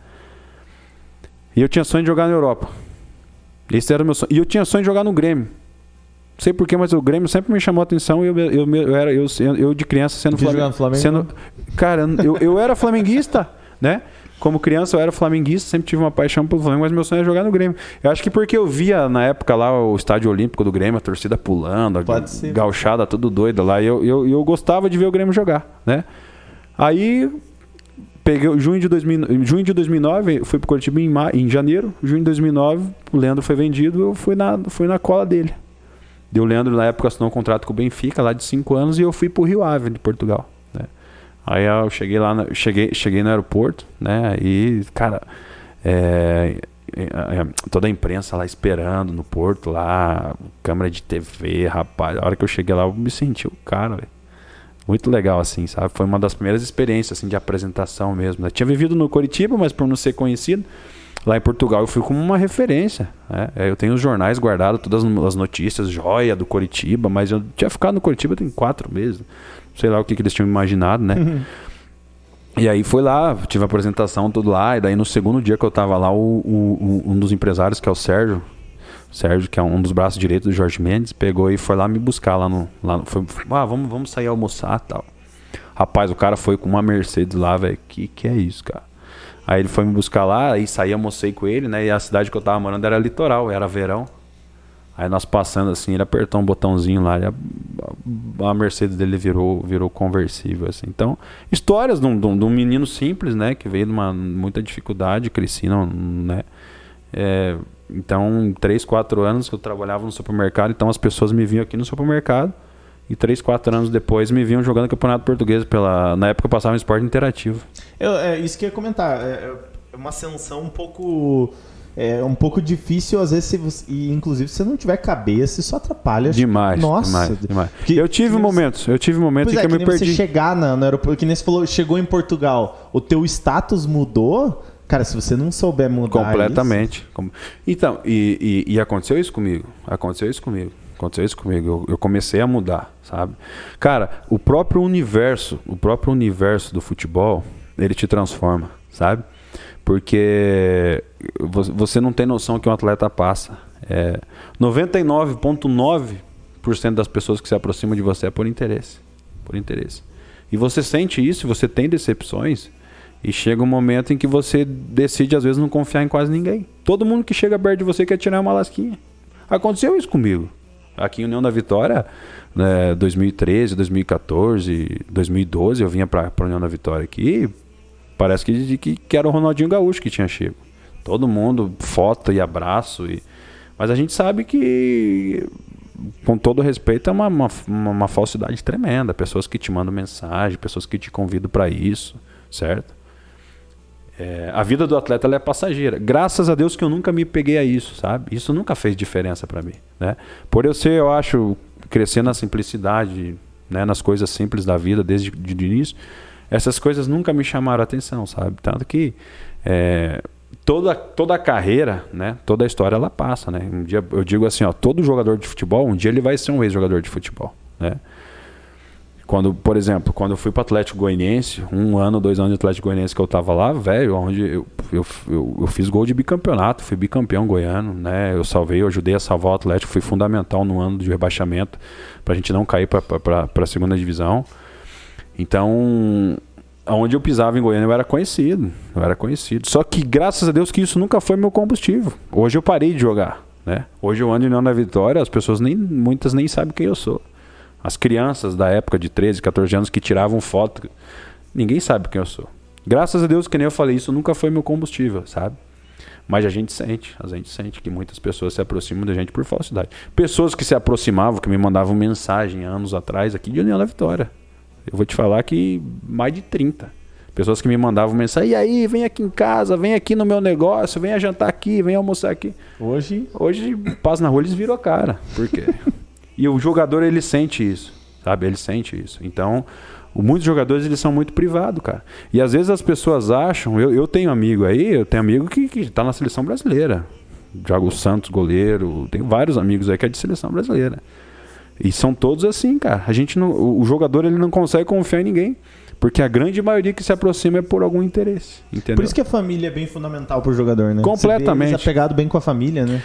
E eu tinha sonho de jogar na Europa. Esse era o meu sonho. E eu tinha sonho de jogar no Grêmio sei porquê, mas o Grêmio sempre me chamou a atenção e eu, eu, eu, era, eu, eu de criança sendo Flamengo. Flamengo. Sendo, cara, eu, eu era flamenguista, né? Como criança eu era flamenguista, sempre tive uma paixão pelo Flamengo, mas meu sonho é jogar no Grêmio. Eu acho que porque eu via na época lá o estádio olímpico do Grêmio, a torcida pulando, a gauchada tudo doida lá, e eu, eu, eu gostava de ver o Grêmio jogar, né? Aí peguei junho de 2000, junho de 2009, fui pro Curitiba em, em janeiro, junho de 2009, o Leandro foi vendido, eu fui na fui na cola dele. Deu Leandro, na época, assinou um contrato com o Benfica, lá de 5 anos, e eu fui pro Rio Ave, de Portugal. Né? Aí eu cheguei lá, cheguei, cheguei no aeroporto, né? E, cara, é, é, é, toda a imprensa lá esperando no porto, lá, câmera de TV, rapaz. A hora que eu cheguei lá, eu me senti o cara. Muito legal, assim, sabe? Foi uma das primeiras experiências, assim, de apresentação mesmo. Né? Tinha vivido no Curitiba, mas por não ser conhecido, Lá em Portugal eu fui como uma referência. Né? Eu tenho os jornais guardados, todas as notícias, joia do Coritiba, mas eu tinha ficado no Coritiba tem quatro meses. Sei lá o que, que eles tinham imaginado, né? Uhum. E aí foi lá, tive a apresentação, tudo lá. E daí no segundo dia que eu tava lá, o, o, o, um dos empresários, que é o Sérgio, Sérgio, que é um dos braços direitos do Jorge Mendes, pegou e foi lá me buscar lá no. Lá, foi, ah, vamos, vamos sair almoçar tal. Rapaz, o cara foi com uma Mercedes lá, velho. Que que é isso, cara? Aí ele foi me buscar lá, e saí, almocei com ele, né? E a cidade que eu tava morando era litoral, era verão. Aí nós passando assim, ele apertou um botãozinho lá, a, a, Mercedes dele virou, virou conversível, assim. Então, histórias de um, de um menino simples, né? Que veio de uma muita dificuldade, cresci, não, né? É, então, três, quatro anos que eu trabalhava no supermercado, então as pessoas me vinham aqui no supermercado e três, quatro anos depois me viam jogando campeonato português. Pela... Na época eu passava um esporte interativo. Eu, é isso que eu ia comentar. É, é uma ascensão um pouco. É um pouco difícil, às vezes, se você, e inclusive se você não tiver cabeça, isso atrapalha. Demais. Nossa. Demais, demais. Que, eu tive que momentos, você... eu tive momentos em é, que, que eu me perdi. você chegar no aeroporto, que nem você falou, chegou em Portugal, o teu status mudou, Cara, se você não souber mudar Completamente. Isso... Então, e, e, e, aconteceu isso comigo. Aconteceu isso comigo. Aconteceu isso comigo. Eu, eu, comecei a mudar, sabe? Cara, o próprio universo, o próprio universo do futebol, ele te transforma, sabe? Porque você não tem noção que um atleta passa. É, 99,9% das pessoas que se aproximam de você é por interesse. Por interesse. E você sente isso, você tem decepções, e chega um momento em que você decide, às vezes, não confiar em quase ninguém. Todo mundo que chega perto de você quer tirar uma lasquinha. Aconteceu isso comigo. Aqui em União da Vitória, né, 2013, 2014, 2012, eu vinha para União da Vitória aqui. Parece que, que, que, era o Ronaldinho Gaúcho que tinha chego. Todo mundo, foto e abraço. E... Mas a gente sabe que, com todo respeito, é uma, uma, uma falsidade tremenda. Pessoas que te mandam mensagem, pessoas que te convidam para isso, certo? É, a vida do atleta é passageira. Graças a Deus que eu nunca me peguei a isso, sabe? Isso nunca fez diferença para mim, né? Por eu ser, eu acho, crescer na simplicidade, né, nas coisas simples da vida desde o início, essas coisas nunca me chamaram a atenção, sabe? Tanto que é, toda, toda a carreira, né, toda a história ela passa, né? Um dia eu digo assim, ó, todo jogador de futebol, um dia ele vai ser um ex-jogador de futebol, né? Quando, por exemplo, quando eu fui para Atlético Goianiense, um ano, dois anos de Atlético Goianiense que eu tava lá, velho, onde eu, eu, eu, eu, fiz gol de bicampeonato, fui bicampeão goiano, né? Eu salvei, eu ajudei a salvar o Atlético, fui fundamental no ano de rebaixamento para a gente não cair para a segunda divisão. Então, onde eu pisava em Goiânia eu era conhecido, eu era conhecido. Só que graças a Deus que isso nunca foi meu combustível. Hoje eu parei de jogar, né? Hoje eu ando em União da Vitória, as pessoas nem muitas nem sabem quem eu sou. As crianças da época de 13, 14 anos que tiravam foto, ninguém sabe quem eu sou. Graças a Deus, que nem eu falei, isso nunca foi meu combustível, sabe? Mas a gente sente, a gente sente que muitas pessoas se aproximam da gente por falsidade. Pessoas que se aproximavam, que me mandavam mensagem anos atrás aqui de União da Vitória. Eu vou te falar que mais de 30. Pessoas que me mandavam mensagem, e aí, vem aqui em casa, vem aqui no meu negócio, vem jantar aqui, vem almoçar aqui. Hoje. Hoje, paz na rua, eles viram a cara. Por quê? E o jogador, ele sente isso, sabe? Ele sente isso. Então, muitos jogadores, eles são muito privados, cara. E às vezes as pessoas acham... Eu, eu tenho amigo aí, eu tenho amigo que, que tá na seleção brasileira. Joga Santos, goleiro. Tenho vários amigos aí que é de seleção brasileira. E são todos assim, cara. A gente não, o jogador ele não consegue confiar em ninguém. Porque a grande maioria que se aproxima é por algum interesse. Entendeu? Por isso que a família é bem fundamental pro jogador, né? Completamente. Você vê, apegado bem com a família, né?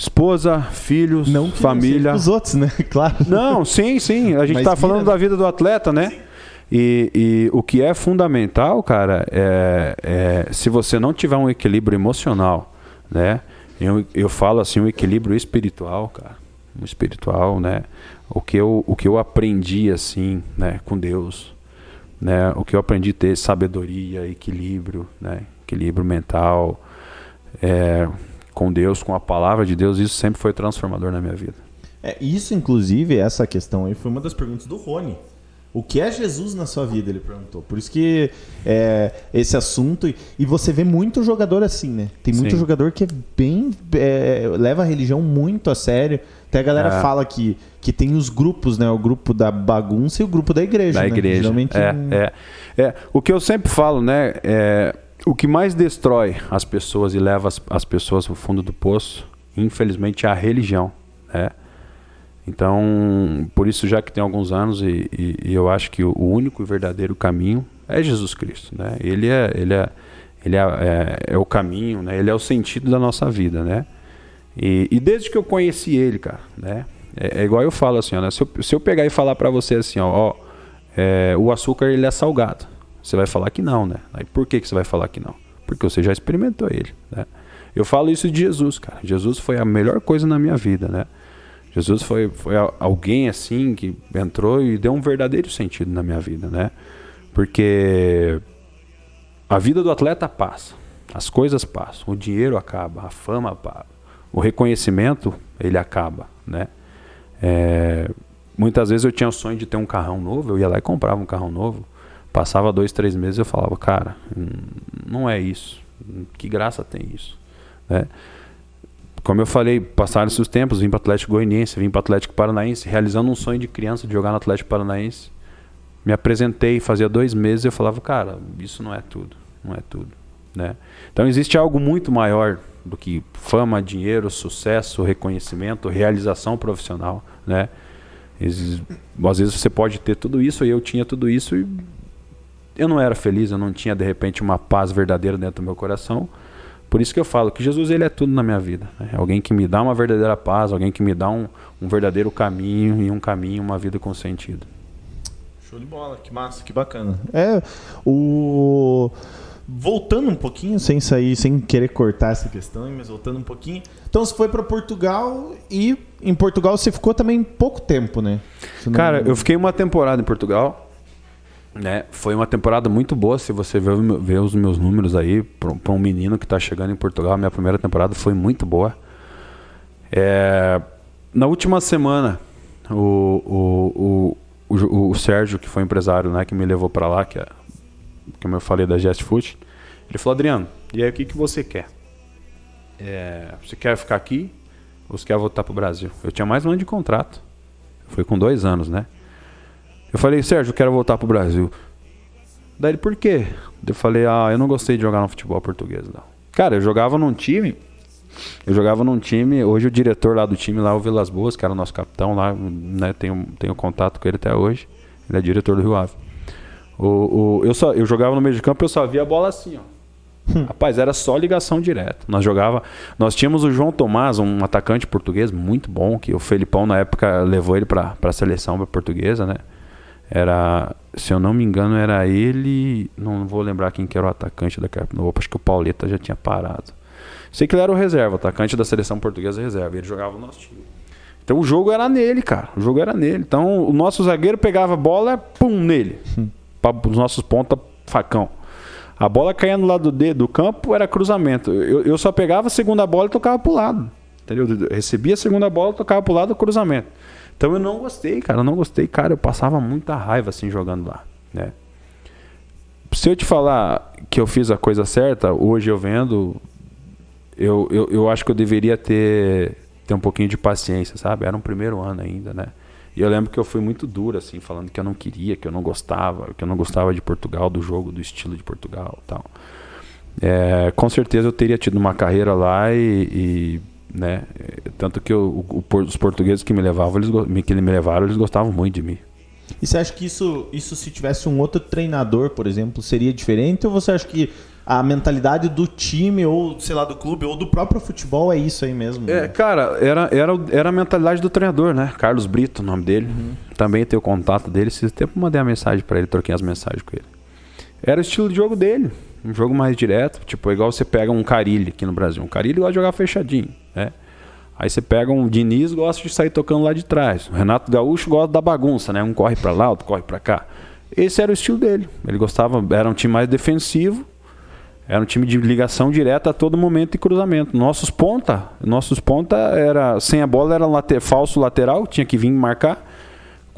Esposa, filhos, não família. Não os outros, né? Claro. Não, sim, sim. A gente está falando da vida do atleta, né? E, e, o que é fundamental, cara, é, é, se você não tiver um equilíbrio emocional, né? Eu, eu falo assim, um equilíbrio espiritual, cara. Um espiritual, né? O que eu, o que eu aprendi, assim, né? Com Deus, né? O que eu aprendi a ter sabedoria, equilíbrio, né? Equilíbrio mental, é, com Deus, com a palavra de Deus, isso sempre foi transformador na minha vida. É, isso, inclusive, essa questão aí foi uma das perguntas do Rony. O que é Jesus na sua vida? Ele perguntou. Por isso que é, esse assunto. E você vê muito jogador assim, né? Tem muito Sim. jogador que é bem. É, leva a religião muito a sério. Até a galera é. fala que, que tem os grupos, né? O grupo da bagunça e o grupo da igreja. Da né? igreja. Geralmente. É, é, é. O que eu sempre falo, né? É o que mais destrói as pessoas e leva as, as pessoas ao fundo do poço, infelizmente, é a religião. Né? Então, por isso, já que tem alguns anos, e, e, e eu acho que o, o, único e verdadeiro caminho é Jesus Cristo. Né? Ele, é, ele, é, ele é, é, é, o caminho, né? ele é o sentido da nossa vida. Né? E, e desde que eu conheci ele, cara, né? é, é igual eu falo assim: ó, né? se, eu, se eu pegar e falar para você assim, ó, ó é, o açúcar ele é salgado. Você vai falar que não, né? Aí por que, que você vai falar que não? Porque você já experimentou ele, né? Eu falo isso de Jesus, cara. Jesus foi a melhor coisa na minha vida, né? Jesus foi, foi alguém assim que entrou e deu um verdadeiro sentido na minha vida, né? Porque a vida do atleta passa, as coisas passam, o dinheiro acaba, a fama acaba, o reconhecimento ele acaba, né? É, muitas vezes eu tinha o sonho de ter um carrão novo, eu ia lá e comprava um carrão novo. Passava dois, três meses eu falava, cara, não é isso. Que graça tem isso? Né? Como eu falei, passaram esses tempos, vim para Atlético Goianiense, vim para Atlético Paranaense, realizando um sonho de criança de jogar no Atlético Paranaense. Me apresentei, fazia dois meses, eu falava, cara, isso não é tudo, não é tudo, né? Então existe algo muito maior do que fama, dinheiro, sucesso, reconhecimento, realização profissional, né? Às vezes você pode ter tudo isso e eu tinha tudo isso e eu não era feliz, eu não tinha de repente uma paz verdadeira dentro do meu coração. Por isso que eu falo que Jesus ele é tudo na minha vida. Né? Alguém que me dá uma verdadeira paz, alguém que me dá um, um verdadeiro caminho e um caminho, uma vida com sentido. Show de bola, que massa, que bacana. É, o voltando um pouquinho, sem sair, sem querer cortar essa questão, mas voltando um pouquinho. Então você foi para Portugal e em Portugal você ficou também pouco tempo, né? Não... Cara, eu fiquei uma temporada em Portugal. Né? Foi uma temporada muito boa, se você ver, ver os meus números aí, para um menino que está chegando em Portugal, minha primeira temporada foi muito boa. É, na última semana, o, o, o, o, Sérgio, que foi empresário, né, que me levou para lá, que é como eu falei da Just Food, ele falou, Adriano, e aí o que, que você quer? É, você quer ficar aqui ou você quer voltar para o Brasil? Eu tinha mais um ano de contrato. Foi com dois anos, né? Eu falei, Sérgio, eu quero voltar para o Brasil. Daí ele, por quê? Eu falei, ah, eu não gostei de jogar no futebol português, não. Cara, eu jogava num time. Eu jogava num time. Hoje o diretor lá do time, lá, o Vilas Boas, que era o nosso capitão lá, né? Tenho, tenho contato com ele até hoje. Ele é diretor do Rio Ave. O, o, eu, só, eu jogava no meio de campo e eu só via a bola assim, ó. Hum. Rapaz, era só ligação direta. Nós jogava, nós tínhamos o João Tomás, um atacante português muito bom, que o Felipão na época levou ele para a seleção portuguesa, né? Era, se eu não me engano, era ele, não vou lembrar quem que era o atacante da Carpe Novo, acho que o Pauleta já tinha parado. Sei que ele era o reserva, o atacante da seleção portuguesa reserva, ele jogava no nosso time. Então o jogo era nele, cara. O jogo era nele. Então o nosso zagueiro pegava a bola, pum, nele. Hum para os nossos ponta facão. A bola caía no lado do, do campo era cruzamento. Eu, eu só pegava a segunda bola e tocava para o lado. Entendeu? Eu recebia a segunda bola, tocava para o lado cruzamento. Então eu não gostei, cara. Eu não gostei, cara. Eu passava muita raiva assim jogando lá, né? Se eu te falar que eu fiz a coisa certa, hoje eu vendo, eu, eu, eu acho que eu deveria ter, ter um pouquinho de paciência, sabe? Era um primeiro ano ainda, né? E eu lembro que eu fui muito duro, assim, falando que eu não queria, que eu não gostava, que eu não gostava de Portugal, do jogo, do estilo de Portugal tal. É, com certeza eu teria tido uma carreira lá e, e né, tanto que eu, o, os portugueses que me levavam, eles, que me levaram, eles gostavam muito de mim. E você acha que isso, isso se tivesse um outro treinador, por exemplo, seria diferente? Ou você acha que a mentalidade do time, ou sei lá, do clube, ou do próprio futebol é isso aí mesmo. É, cara, era, era, era a mentalidade do treinador, né? Carlos Brito, o nome dele. Uhum. Também tenho contato dele. Esse tempo mandei a mensagem para ele, troquei as mensagens com ele. Era o estilo de jogo dele. Um jogo mais direto. Tipo, igual você pega um Carilli aqui no Brasil. Um Carilli gosta de jogar fechadinho, né? Aí você pega um Diniz, gosta de sair tocando lá de trás. O Renato Gaúcho gosta da bagunça, né? Um corre para lá, outro corre para cá. Esse era o estilo dele. Ele gostava, era um time mais defensivo era um time de ligação direta a todo momento e cruzamento. Nossos ponta, nossos ponta era sem a bola era later, falso lateral, tinha que vir marcar.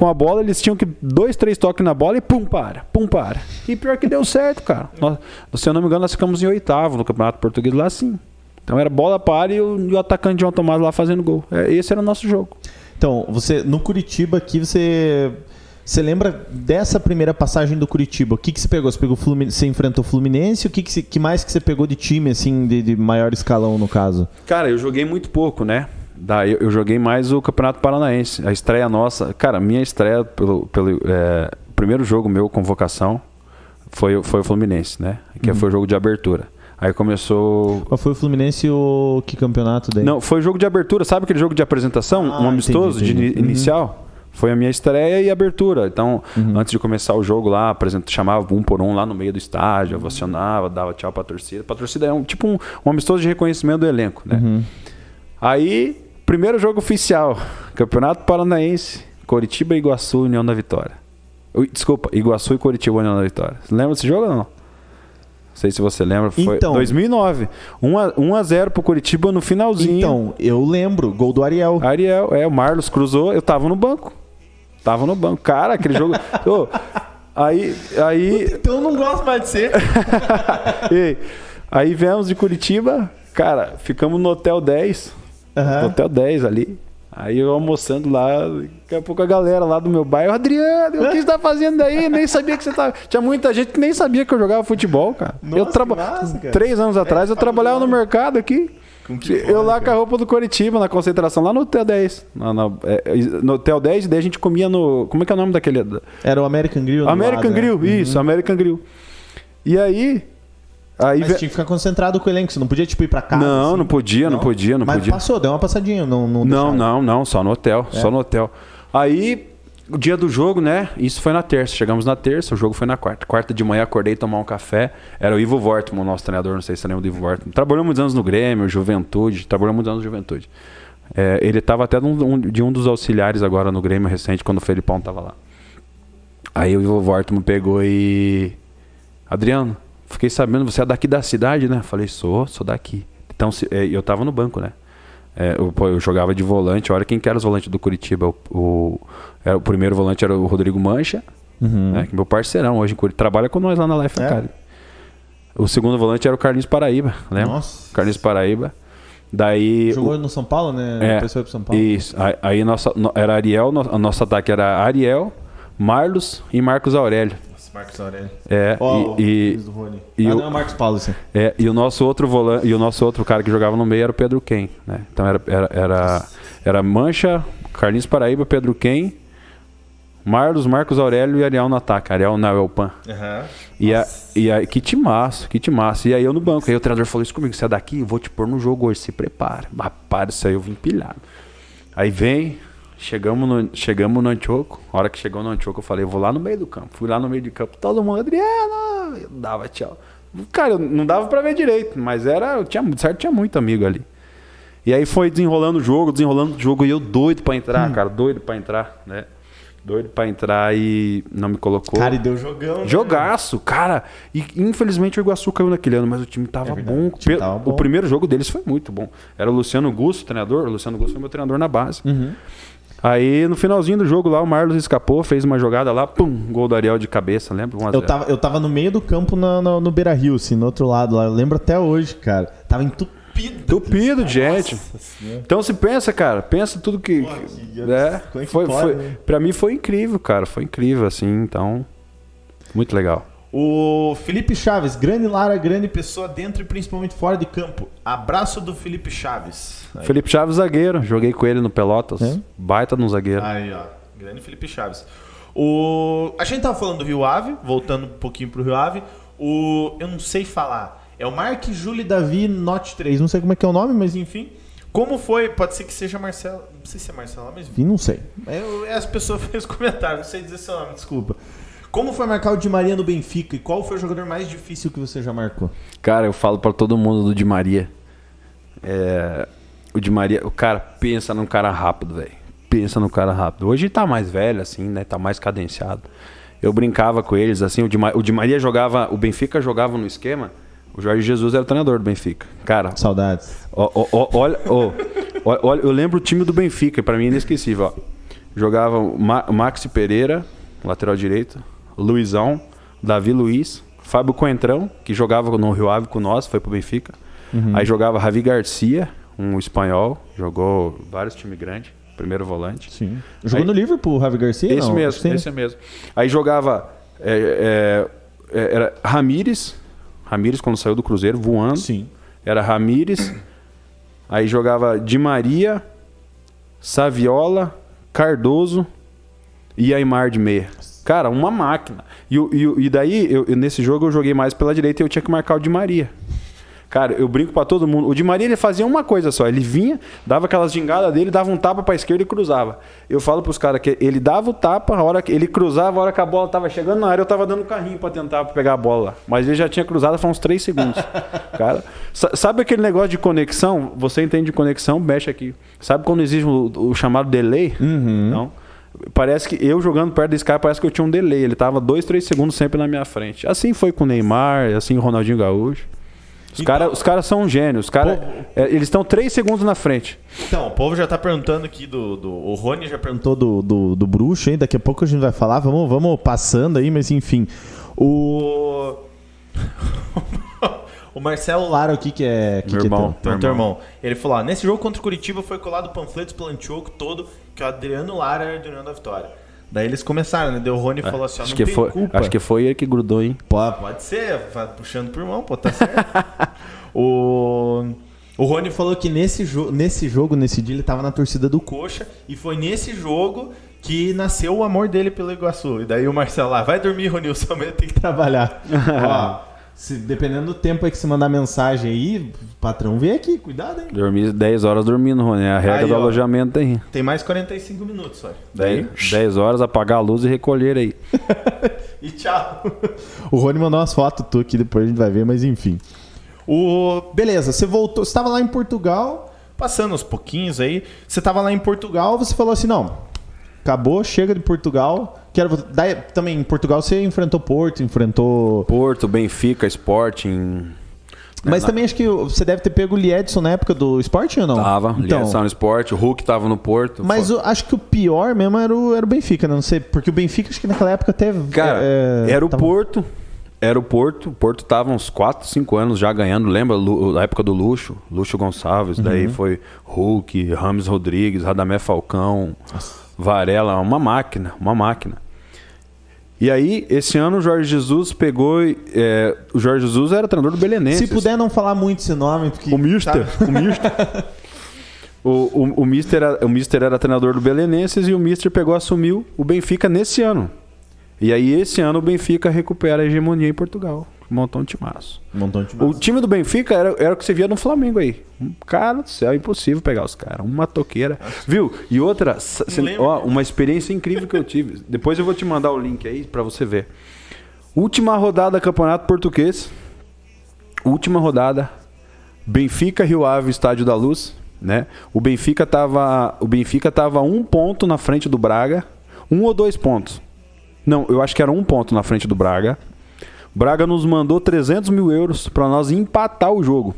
Com a bola eles tinham que dois, três toques na bola e pum para, pum para. E pior que deu certo, cara. Nós, se eu não me engano, nós ficamos em oitavo no Campeonato Português lá sim. Então era bola para e o, e o atacante João Tomás lá fazendo gol. É, esse era o nosso jogo. Então, você no Curitiba aqui você você lembra dessa primeira passagem do Curitiba? O que, que você pegou? Você pegou Fluminense, você enfrentou o Fluminense? O que, que, que, mais que você pegou de time, assim, de, de, maior escalão, no caso? Cara, eu joguei muito pouco, né? Daí eu, joguei mais o Campeonato Paranaense. A estreia nossa, cara, minha estreia pelo, pelo é, primeiro jogo meu, convocação, foi, foi o Fluminense, né? Que uhum. foi o jogo de abertura. Aí começou. Qual foi o Fluminense o que campeonato daí? Não, foi o jogo de abertura, sabe aquele jogo de apresentação? Ah, um amistoso entendi, entendi. de uhum. inicial? Foi a minha estreia e abertura. Então, uhum. antes de começar o jogo lá, apresenta, chamava um por um lá no meio do estádio, ovacionava, dava tchau pra torcida. Pra torcida é um, tipo um, um amistoso de reconhecimento do elenco, né? Uhum. Aí, primeiro jogo oficial, Campeonato Paranaense, Coritiba, Iguaçu, União da Vitória. Desculpa, Iguaçu e Coritiba, União da Vitória. Você lembra desse jogo ou não? Não sei se você lembra, foi então, 2009. 1 a, 1 a 0 pro Curitiba no finalzinho. Então, eu lembro, gol do Ariel. Ariel, é, o Marlos cruzou, eu tava no banco. Tava no banco. Cara, aquele jogo. oh, aí, aí. Então eu não gosto mais de ser. e, aí viemos de Curitiba, cara, ficamos no Hotel 10. Uhum. Hotel 10 ali. Aí eu almoçando lá, daqui a pouco a galera lá do meu bairro, Adriano, o que você tá fazendo aí? Nem sabia que você tava. Tinha muita gente que nem sabia que eu jogava futebol, cara. Nossa, eu trabalhava. Três anos atrás é, eu trabalhava no mercado aqui. Eu lá cara? com a roupa do Coritiba, na concentração, lá no Hotel 10. Na- na- é, no Hotel 10, daí a gente comia no. Como é que é o nome daquele? Era o American Grill. American lado, né? Grill, isso, American Grill. E aí. Aí Mas ve- tinha que ficar concentrado com o elenco, você não podia tipo ir pra casa. Não, assim? não podia, não, podia, não Mas podia. passou, deu uma passadinha, não Não, Não, não, não, só no hotel, É? só no hotel. Aí, o dia do jogo, né? Isso foi na terça. Chegamos na terça, o jogo foi na quarta. Quarta de manhã, acordei tomar um café. Era o Ivo Vortman, o nosso treinador, não sei se você lembra do Ivo Vortman. Trabalhou muitos anos no Grêmio, Juventude, trabalhou muitos anos no Juventude. É, ele estava até num- um- de um dos auxiliares agora no Grêmio recente, quando o Felipão estava lá. Aí o Ivo Vortman pegou e. Adriano, fiquei sabendo, você é daqui da cidade, né? Falei, sou, sou daqui. Então, se- é, eu tava no banco, né? É, eu, eu jogava de volante. Olha quem que era os volantes do Curitiba. O, o, era, o primeiro volante era o Rodrigo Mancha, Uhum. né, que é meu parceirão hoje em Curitiba. Trabalha com nós lá na Life É? Academy. O segundo volante era o Carlinhos Paraíba, lembra? Nossa. Carlinhos Paraíba. Daí. Jogou o- no São Paulo, né? É, Depois São Paulo. Isso. Aí, aí nossa, no- era Ariel, no, o nosso ataque era Ariel, Marlos e Marcos Aurélio. Marcos Aurélio. É, Ó, e, e- e ah, o- não, é o Marcos Paulo, sim. É, e o nosso outro volante, e o nosso outro cara que jogava no meio era o Pedro Ken, né? Então era era, era, era Mancha, Carlinhos Paraíba, Pedro Ken, Marlos, Marcos Aurélio e Ariel no ataque, Ariel na Elpan. Aham. E, a, e aí, que timaço, que timaço. E aí eu no banco, aí o treinador falou isso comigo, você é daqui, eu vou te pôr no jogo hoje, se prepara. Rapaz, isso aí eu vim pilhado. Aí vem, chegamos no, chegamos no Antioco, a hora que chegou no Antioco eu falei, vou lá no meio do campo. Fui lá no meio do campo, todo mundo, Adriano, eu dava tchau. Cara, não dava pra ver direito, mas era, eu tinha, certo, tinha muito amigo ali. E aí foi desenrolando o jogo, desenrolando o jogo, e eu doido pra entrar, cara, doido pra entrar, né? Doido pra entrar e não me colocou. Cara, e deu jogão. né? Jogaço, cara. E infelizmente o Iguaçu caiu naquele ano, mas o time tava, É verdade, bom. o time tava bom. O primeiro jogo deles foi muito bom. Era o Luciano Gusso, treinador. O Luciano Gusso foi meu treinador na base. Uhum. Aí no finalzinho do jogo lá, o Marlos escapou, fez uma jogada lá, pum, gol do Ariel de cabeça, lembra? 1 a 0. Eu tava, eu tava no meio do campo na- no, no Beira Rio, assim, no outro lado lá. Eu lembro até hoje, cara. Tava entupido. Tupido de gente. Então se pensa, cara, pensa tudo que. Porra, que- né? é que foi, pode, foi, né? pra mim foi incrível, cara. Foi incrível, assim, então. Muito legal. O Felipe Chaves, grande Lara, grande pessoa dentro e principalmente fora de campo. Abraço do Felipe Chaves. Aí, Felipe Chaves, zagueiro. Joguei com ele no Pelotas. É? Baita no zagueiro. Aí, ó. Grande Felipe Chaves. O... A gente tava falando do Rio Ave, voltando um pouquinho pro Rio Ave. O... Eu não sei falar. É o Mark Júlio Davi Note 3. Não sei como é que é o nome, mas enfim. Como foi? Pode ser que seja Marcelo. Não sei se é Marcelo, mas enfim, não sei. Eu, as pessoas fez comentário, não sei dizer seu nome, desculpa. Como foi marcar o Di Maria no Benfica e qual foi o jogador mais difícil que você já marcou? Cara, eu falo pra todo mundo do Di Maria. É, o Di Maria, o cara pensa num cara rápido, velho. Pensa num cara rápido. Hoje tá mais velho, assim, né? Tá mais cadenciado. Eu brincava com eles, assim, o Di, o Di Maria jogava, o Benfica jogava no esquema. O Jorge Jesus era o treinador do Benfica. Cara, Saudades. Ó, ó, ó, olha, ó, ó, olha, eu lembro o time do Benfica, pra mim é inesquecível. Ó. Jogava o Ma Maxi Pereira, lateral direito, Luizão, Davi Luiz, Fábio Coentrão, que jogava no Rio Ave com nós, foi pro Benfica. Aí jogava Ravi Garcia, um espanhol, jogou vários times grandes, primeiro volante. Sim. Jogou Aí- no Liverpool, o Javi Garcia? Esse não? mesmo, Sim, esse mesmo. Aí jogava é, é, é, era Ramires, Ramires quando saiu do Cruzeiro, voando. Sim. Era Ramires. Aí jogava Di Maria, Saviola, Cardoso e Aymar de meia. Cara, uma máquina. E, e, e daí, eu, nesse jogo, eu joguei mais pela direita e eu tinha que marcar o Di Maria. Cara, eu brinco pra todo mundo. O Di Maria ele fazia uma coisa só. Ele vinha, dava aquelas gingadas dele, dava um tapa pra esquerda e cruzava. Eu falo pros caras que ele dava o tapa, a hora que ele cruzava, a hora que a bola tava chegando na área, eu tava dando um carrinho pra tentar pegar a bola. Mas ele já tinha cruzado faz uns 3 segundos. cara, sa- sabe aquele negócio de conexão? Você entende de conexão, mexe aqui. Sabe quando existe o, o chamado delay? Uhum. Não. Parece que eu jogando perto desse cara, parece que eu tinha um delay. Ele tava dois, três segundos sempre na minha frente. Assim foi com o Neymar, assim o Ronaldinho Gaúcho. Os Então- caras os cara são gênios. Os cara, é, eles estão três segundos na frente. Então, o povo já tá perguntando aqui do. do o Rony já perguntou do, do, do bruxo, hein? Daqui a pouco a gente vai falar. Vamos, vamos passando aí, mas enfim. O. o Marcelo Lara aqui, que é. Que, Meu que é irmão, teu, meu teu irmão. irmão. Ele falou: ó, nesse jogo contra o Curitiba foi colado panfletos pelo Antioco todo que o Adriano Lara era do União da Vitória. Daí eles começaram, né? Daí o Rony falou assim: ó, Acho não que, tem foi, culpa. acho que foi ele que grudou, hein? Pô, pode ser, puxando pro irmão, pô, tá certo. o, O Rony falou que nesse, jo nesse jogo, nesse dia, ele tava na torcida do Coxa e foi nesse jogo que nasceu o amor dele pelo Iguaçu. E daí o Marcelo lá, vai dormir, Ronilson, amanhã tem que trabalhar. Ó, se, dependendo do tempo aí que você mandar mensagem aí, o patrão vem aqui, cuidado, hein? Dormi 10 horas dormindo, Rony. É a regra Aí, do ó. alojamento aí. Tem mais 45 minutos, olha. 10, 10 horas, apagar a luz e recolher aí. E tchau. o Rony mandou umas fotos tu aqui, depois a gente vai ver, mas enfim. O... Beleza, você voltou, você estava lá em Portugal, passando uns pouquinhos aí. Você estava lá em Portugal, você falou assim: não, acabou, chega de Portugal. Daí, também em Portugal você enfrentou Porto, enfrentou. Porto, Benfica, Sporting. Mas também acho que você deve ter pego o Liedson na época do Sporting ou não? Tava, então, então, no Sport, o Hulk tava no Porto. Mas acho que o pior mesmo era o, era o Benfica, né? não sei, porque o Benfica acho que naquela época até. Cara, é, era o tava- Porto. Era o Porto. O Porto tava uns 4, 5 anos já ganhando. Lembra a época do Luxo? Luxo Gonçalves. Daí Uhum. foi Hulk, Rames Rodrigues, Radamé Falcão, Varela. Uma máquina, uma máquina. E aí, esse ano o Jorge Jesus pegou. é, o Jorge Jesus era treinador do Belenenses. Se puder não falar muito esse nome, porque. O Mister. Tá- O Mister. O, o, o, Mister era, o Mister era treinador do Belenenses e o Mister pegou assumiu o Benfica nesse ano. E aí, esse ano, o Benfica recupera a hegemonia em Portugal. Montou um timaço. Montou de O time do Benfica era, era o que você via no Flamengo aí. Cara do céu, é impossível pegar os caras. Uma toqueira. Viu? E outra, cê- ó, uma experiência incrível que eu tive. Depois eu vou te mandar o link aí pra você ver. Última rodada do Campeonato Português. Última rodada. Benfica Rio Ave, Estádio da Luz, né? O Benfica tava, o Benfica tava um ponto na frente do Braga, um ou dois pontos. Não, eu acho que era um ponto na frente do Braga. Braga nos mandou 300 mil euros pra nós empatar o jogo.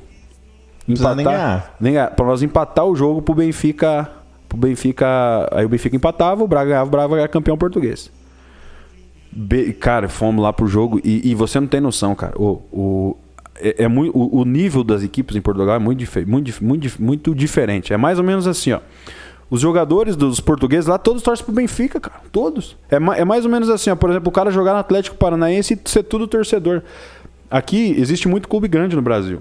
Precisa nem ganhar. Nem ganhar. Pra nós empatar o jogo pro Benfica. Pro Benfica. Aí o Benfica empatava, o Braga ganhava, o Braga era campeão português. Be- cara, fomos lá pro jogo e, e você não tem noção, cara. O, o, é, é mui- o, o nível das equipes em Portugal é muito, muito, dif- muito, dif- muito diferente. É mais ou menos assim, ó. Os jogadores dos portugueses lá, todos torcem pro Benfica, cara. Todos. É, ma- é mais ou menos assim, ó. Por exemplo, o cara jogar no Atlético Paranaense e ser tudo torcedor. Aqui existe muito clube grande no Brasil.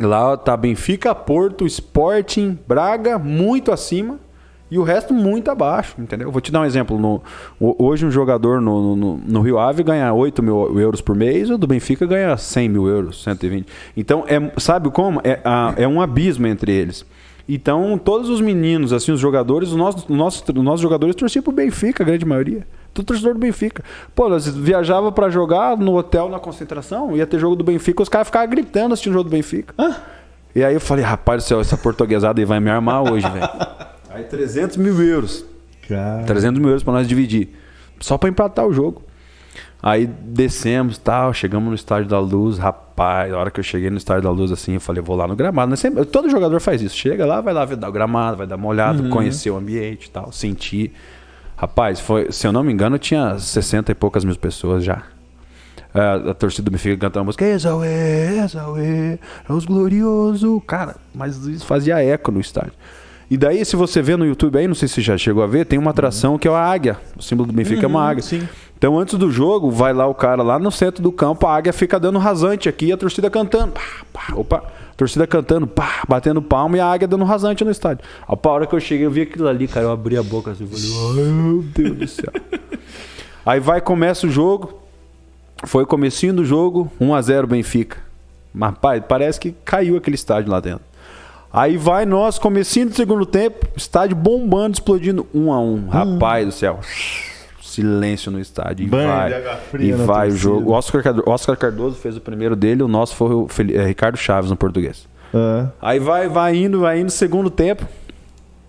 Lá tá Benfica, Porto, Sporting, Braga, muito acima. E o resto muito abaixo, entendeu? Vou te dar um exemplo. No, ho- hoje um jogador no, no, no Rio Ave ganha 8 mil euros por mês, o do Benfica ganha 100 mil euros, 120. Então, é, sabe como? É, a- é um abismo entre eles. Então, todos os meninos, assim, os jogadores, os nossos, os nossos, os nossos jogadores torciam pro Benfica, a grande maioria. Tudo torcedor do Benfica. Pô, nós viajava pra jogar no hotel na concentração, ia ter jogo do Benfica, os caras ficavam gritando assistindo o jogo do Benfica. E aí eu falei, rapaz do céu, essa portuguesada aí vai me armar hoje, velho. Aí 300 mil euros. Cara. 300 mil euros pra nós dividir. Só pra empatar o jogo. Aí descemos tal, chegamos no Estádio da Luz, rapaz, a hora que eu cheguei no Estádio da Luz assim, eu falei, vou lá no gramado. Né? Sempre- todo jogador faz isso. Chega lá, vai lá ver dar o gramado, vai dar uma olhada, conhecer o ambiente e tal, sentir. Rapaz, foi, se eu não me engano, tinha 60 e poucas mil pessoas já. É, a torcida do Benfica cantando a música Exauê, Exauê, é os gloriosos. Cara, mas isso fazia eco no estádio. E daí, se você vê no YouTube aí, não sei se você já chegou a ver, tem uma atração que é a águia. O símbolo do Benfica é uma águia. sim. Então, antes do jogo, vai lá o cara lá no centro do campo, a águia fica dando rasante aqui e a torcida cantando. Pá, pá, opa, torcida cantando, pá, batendo palma e a águia dando rasante no estádio. A hora que eu cheguei, eu vi aquilo ali, cara, eu abri a boca assim, falei, ai meu Deus do céu. Aí vai, começa o jogo. Foi o comecinho do jogo, 1 a 0 Benfica. Mas, pai, parece que caiu aquele estádio lá dentro. Aí vai nós, comecinho do segundo tempo, estádio bombando, explodindo 1 a 1 Rapaz do céu. Silêncio no estádio. E vai, e vai o jogo. O Oscar, Cardo- Oscar Cardoso fez o primeiro dele, o nosso foi o Fel- é, Ricardo Chaves no português. Ah, Aí vai, vai indo, vai indo, segundo tempo.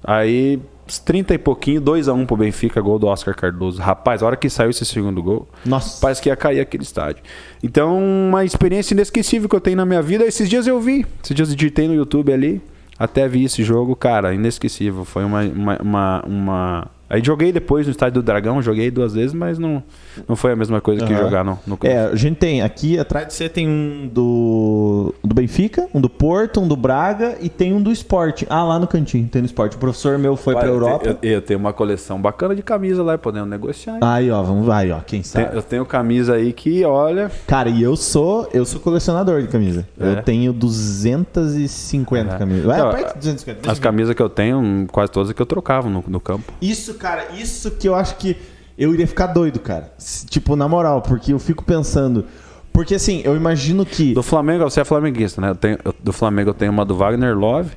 Aí, uns 30 e pouquinho, 2x1 pro Benfica, gol do Oscar Cardoso. Rapaz, a hora que saiu esse segundo gol, Nossa. parece que ia cair aquele estádio. Então, uma experiência inesquecível que eu tenho na minha vida. Esses dias eu vi, esses dias eu digitei no YouTube ali, até vi esse jogo, cara, inesquecível. Foi uma, uma, uma, uma, Aí joguei depois no estádio do Dragão, joguei duas vezes, mas não, não foi a mesma coisa que Aham. jogar no, no campo. É, a gente tem aqui atrás de você tem um do, do Benfica, um do Porto, um do Braga e tem um do esporte. Ah, lá no cantinho tem no esporte. O professor meu foi eu te- Europa. Eu, eu tenho uma coleção bacana de camisa lá, podendo negociar. hein? Aí, ó, vamos vai, ó, quem Tem- sabe. eu tenho camisa aí que, olha, Cara, e eu sou, eu sou colecionador de camisa. É. Eu tenho 250 É. camisas. É, Então, perto de 250. as camisas que eu tenho, quase todas que eu trocava no, no campo. Isso, cara, isso que eu acho que eu iria ficar doido, cara. Tipo, na moral, porque eu fico pensando. Porque assim, eu imagino que. Do Flamengo, você é flamenguista, né? Eu tenho, eu- do Flamengo eu tenho uma do Wagner Love.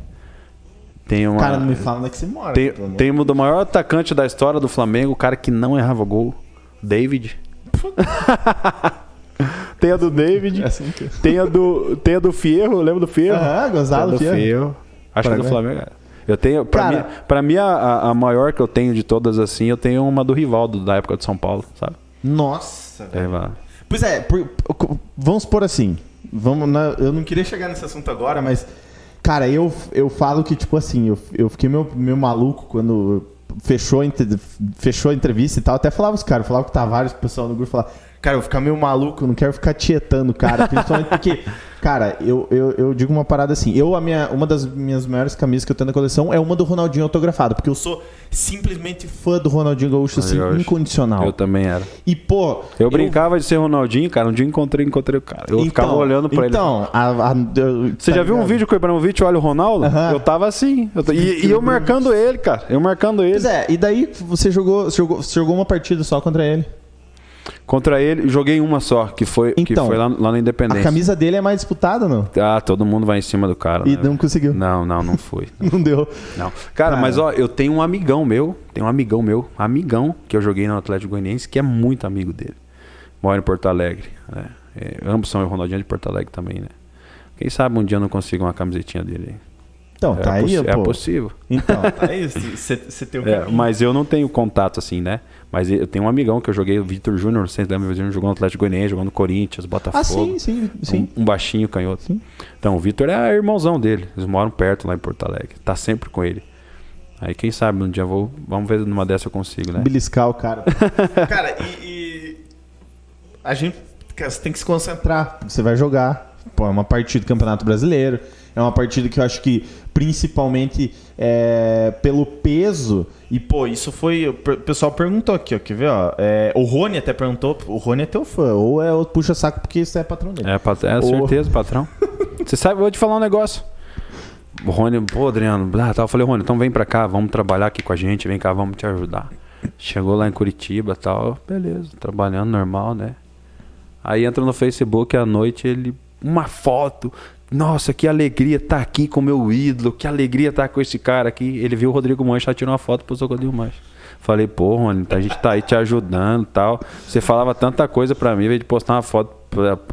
Tenho uma. Cara, não me fala onde é que você mora. Tem, tem uma do maior atacante da história do Flamengo, o cara que não errava gol. David. tem a do David. É assim que. Tem a do, tem a do Fierro, lembra do Fierro? Aham, Gonzalo Tem Fierro. Fierro. Acho que é do. Flamengo. Eu tenho, pra, Cara- mim, pra mim a, a- maior que eu tenho de todas assim, eu tenho uma do Rivaldo, da época de São Paulo, sabe? Nossa, velho. É. Pois é, por- vamos por assim. Vamos na- eu não queria chegar nesse assunto agora, mas. Cara, eu, eu falo que, tipo assim, eu, eu fiquei meio, meio maluco quando fechou, fechou a entrevista e tal. Até falava os caras, falava com o Tavares, o pessoal no grupo falava, cara, eu vou ficar meio maluco, eu não quero ficar tietando cara. Principalmente porque, cara, eu, eu, eu digo uma parada assim. Eu, a minha, uma das minhas maiores camisas que eu tenho na coleção é uma do Ronaldinho autografado, porque eu sou simplesmente fã do Ronaldinho Gaúcho, assim, Gaúcho. incondicional. Eu também era. E, pô. Eu brincava de ser Ronaldinho, cara. Um dia eu encontrei, encontrei o cara. Eu ficava olhando pra ele. então, a- eu- Você tá já viu um ligado? vídeo com o Ibrahimovic olha o Ronaldo? Aham. Eu tava assim. Eu e, e eu marcando ele, cara. Eu marcando ele. Pois é, e daí você jogou, você jogou, você jogou uma partida só contra ele. Contra ele, joguei uma só, que foi, que Então, foi lá, lá na A Independência. camisa dele é mais disputada, não? Ah, todo mundo vai em cima do cara. E né? não conseguiu. Não, não, não foi. Não deu. Não. Cara, Cara. mas ó, eu tenho um amigão meu, tem um amigão meu, amigão, que eu joguei no Atlético Goianiense, que é muito amigo dele. Mora em Porto Alegre. né? É, ambos são o Ronaldinho de Porto Alegre também, né? Quem sabe um dia eu não consigo uma camisetinha dele. aí. Então, É, tá aí, possi- é pô. possível. Então, tá aí. Você tem o É, mas eu não tenho contato assim, né? Mas eu tenho um amigão que eu joguei, o Vitor Júnior, não sei se lembra, o Vitor Júnior jogou no Atlético Goianiense, jogou no Corinthians, Botafogo. Ah, sim, sim, sim. Um, um baixinho canhoto. Sim. Então, o Vitor é irmãozão dele. Eles moram perto lá em Porto Alegre. Tá sempre com ele. Aí, quem sabe, um dia eu vou. Vamos ver numa dessa eu consigo, né? Beliscar o cara. cara, e, e A gente. Cara, você tem que se concentrar. Você vai jogar. Pô, é uma partida do Campeonato Brasileiro. É uma partida que eu acho que, principalmente é, pelo peso. E, pô, isso foi. O pessoal perguntou aqui, ó. Quer ver, ó? É, o Rony até perguntou. O Rony é teu fã. Ou é o puxa-saco porque isso é patrão dele. É, pat- é certeza, patrão. Você sabe, eu vou te falar um negócio. O Rony, pô, Adriano, ah, tá, eu falei, Rony, então vem pra cá, vamos trabalhar aqui com a gente, vem cá, vamos te ajudar. Chegou lá em Curitiba e tal, beleza, trabalhando normal, né? Aí entra no Facebook à noite, ele. Uma foto. Nossa, que alegria tá aqui com o meu ídolo, que alegria tá com esse cara aqui. Ele viu o Rodrigo Mancha, tirou uma foto pro Rodrigo Mancha. Falei, pô, Rony, a gente tá aí te ajudando e tal. Você falava tanta coisa pra mim, em vez de postar uma foto,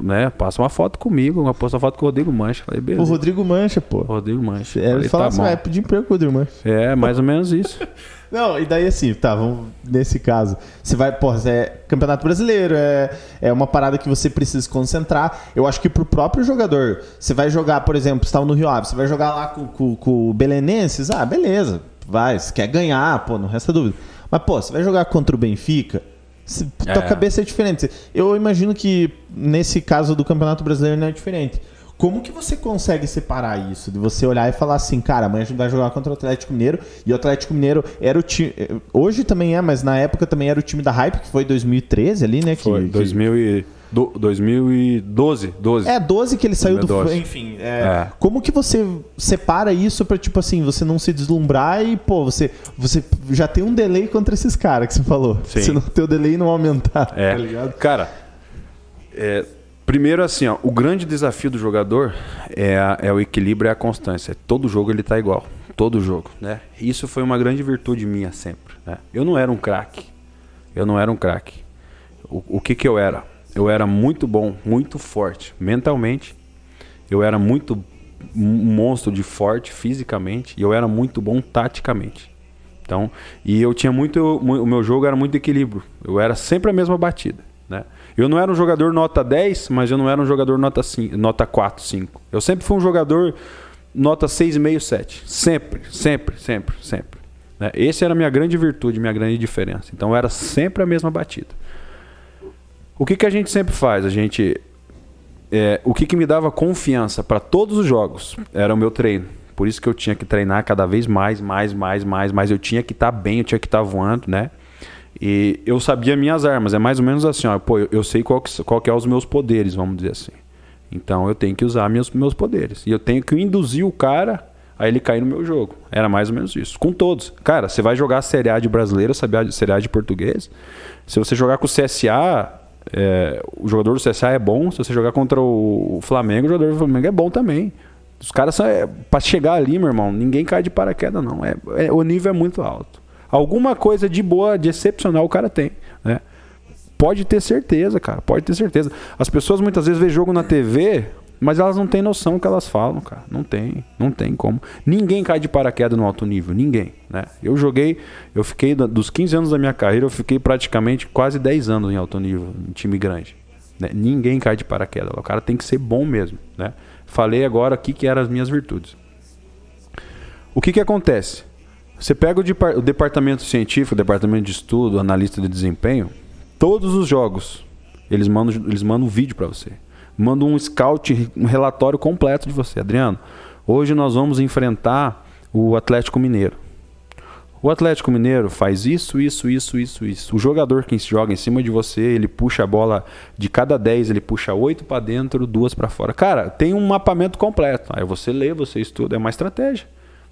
né? Passa uma foto comigo, posta uma foto com o Rodrigo Mancha. Falei, O beleza. Rodrigo Mancha, pô. Rodrigo Mancha. É, ele fala tá assim, bom. vai pedir emprego pro Rodrigo Mancha. É, mais ou menos isso. Não, e daí assim, tá, vamos nesse caso. Você vai, pô, é Campeonato Brasileiro, é, é uma parada que você precisa se concentrar. Eu acho que pro próprio jogador, você vai jogar, por exemplo, você tava no Rio Ave, você vai jogar lá com, com, com o Belenenses, ah, beleza, vai, você quer ganhar, pô, não resta dúvida. Mas, pô, você vai jogar contra o Benfica, se- tua É. cabeça é diferente. Eu imagino que nesse caso do Campeonato Brasileiro não é diferente. Como que você consegue separar isso? De você olhar e falar assim, cara, amanhã a gente vai jogar contra o Atlético Mineiro. E o Atlético Mineiro era o time. Hoje também é, mas na época também era o time da hype, que foi 2013 ali, né? Que, Foi, que- 2000 e, do, 2012. 12. É, 12 que ele saiu do. 2012. Enfim, é, É. como que você separa isso pra, tipo assim, você não se deslumbrar e, pô, você, você já tem um delay contra esses caras que você falou. Sim. Se não teu delay não aumentar, É. tá ligado? Cara, é, primeiro assim, ó, o grande desafio do jogador é, a- é o equilíbrio e a constância. Todo jogo ele tá igual. Todo jogo, né? Isso foi uma grande virtude minha sempre. Né? Eu não era um craque. Eu não era um craque. O, o que que eu era? Eu era muito bom, muito forte mentalmente. Eu era muito monstro de forte fisicamente e eu era muito bom taticamente. Então, e eu tinha muito mu- o meu jogo era muito equilíbrio. Eu era sempre a mesma batida, né? Eu não era um jogador nota 10, mas eu não era um jogador nota 5, nota 4, 5. Eu sempre fui um jogador nota 6,5, 7. Sempre, sempre, sempre, sempre. Né? Esse era a minha grande virtude, minha grande diferença. Então era sempre a mesma batida. O que, que a gente sempre faz? A gente. É, o que, que me dava confiança para todos os jogos era o meu treino. Por isso que eu tinha que treinar cada vez mais, mais, mais, mais, mais. Eu tinha que estar tá bem, eu tinha que estar tá voando, né? E eu sabia minhas armas. É mais ou menos assim, ó. Pô, eu sei qual que, qual que é os meus poderes, vamos dizer assim. Então eu tenho que usar meus, meus poderes. E eu tenho que induzir o cara a ele cair no meu jogo. Era mais ou menos isso. Com todos. Cara, você vai jogar a Série A de brasileiro, Série A de português. Se você jogar com o CSA, é, o jogador do CSA é bom. Se você jogar contra o Flamengo, o jogador do Flamengo é bom também. Os caras, é, para chegar ali, meu irmão, ninguém cai de paraquedas, não. É, é, o nível é muito alto. Alguma coisa de boa, de excepcional o cara tem, né? Pode ter certeza, cara. Pode ter certeza. As pessoas muitas vezes vê jogo na TV, mas elas não têm noção do que elas falam, cara. Não tem, não tem como. Ninguém cai de paraquedas no alto nível, ninguém, né? Eu joguei, eu fiquei dos 15 anos da minha carreira, eu fiquei praticamente quase 10 anos em alto nível, em time grande. Né? Ninguém cai de paraquedas. O cara tem que ser bom mesmo, né? Falei agora aqui que eram as minhas virtudes. O que que acontece? Você pega o, o departamento científico, o departamento de estudo, analista de desempenho, todos os jogos, eles mandam, eles mandam um vídeo para você. Mandam um scout, um relatório completo de você. Adriano, hoje nós vamos enfrentar o Atlético Mineiro. O Atlético Mineiro faz isso, isso, isso, isso, isso. O jogador que joga em cima de você, ele puxa a bola de cada 10, ele puxa 8 para dentro, duas para fora. Cara, tem um mapamento completo. Aí você lê, você estuda, é uma estratégia.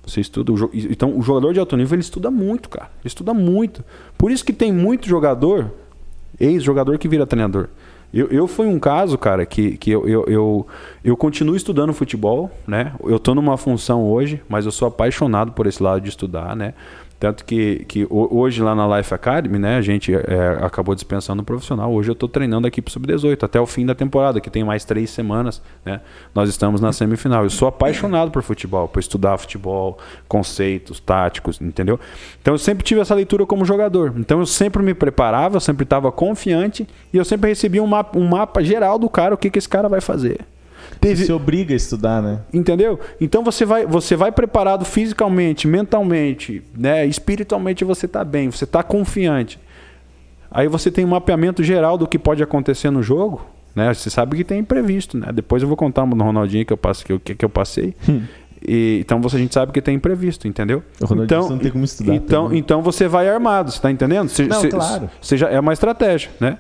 Você estuda. O então, o jogador de alto nível ele estuda muito, cara. Ele estuda muito. Por isso que tem muito jogador ex-jogador que vira treinador. Eu, eu fui um caso, cara, que, que eu, eu, eu, eu continuo estudando futebol, né? Eu estou numa função hoje, mas eu sou apaixonado por esse lado de estudar, né? Tanto que, que hoje lá na Life Academy, né, a gente é, acabou dispensando um profissional. Hoje eu estou treinando a equipe sub-18 até o fim da temporada, que tem mais três semanas. Né? Nós estamos na semifinal. Eu sou apaixonado por futebol, por estudar futebol, conceitos, táticos, entendeu? Então eu sempre tive essa leitura como jogador. Então eu sempre me preparava, eu sempre estava confiante e eu sempre recebia um mapa, um mapa geral do cara, o que, que esse cara vai fazer. Teve... Se obriga a estudar, né? Entendeu? Então você vai, você vai preparado fisicamente, mentalmente, né? espiritualmente você está bem, você está confiante. Aí você tem um mapeamento geral do que pode acontecer no jogo. Né? Você sabe que tem imprevisto, né? Depois eu vou contar no Ronaldinho que eu passei, que eu, que eu passei. Hum. E, então você, a gente sabe que tem imprevisto, entendeu? O então, não tem como estudar. Então, então você vai armado, você está entendendo? Você, não, claro. Você já, é uma estratégia, né?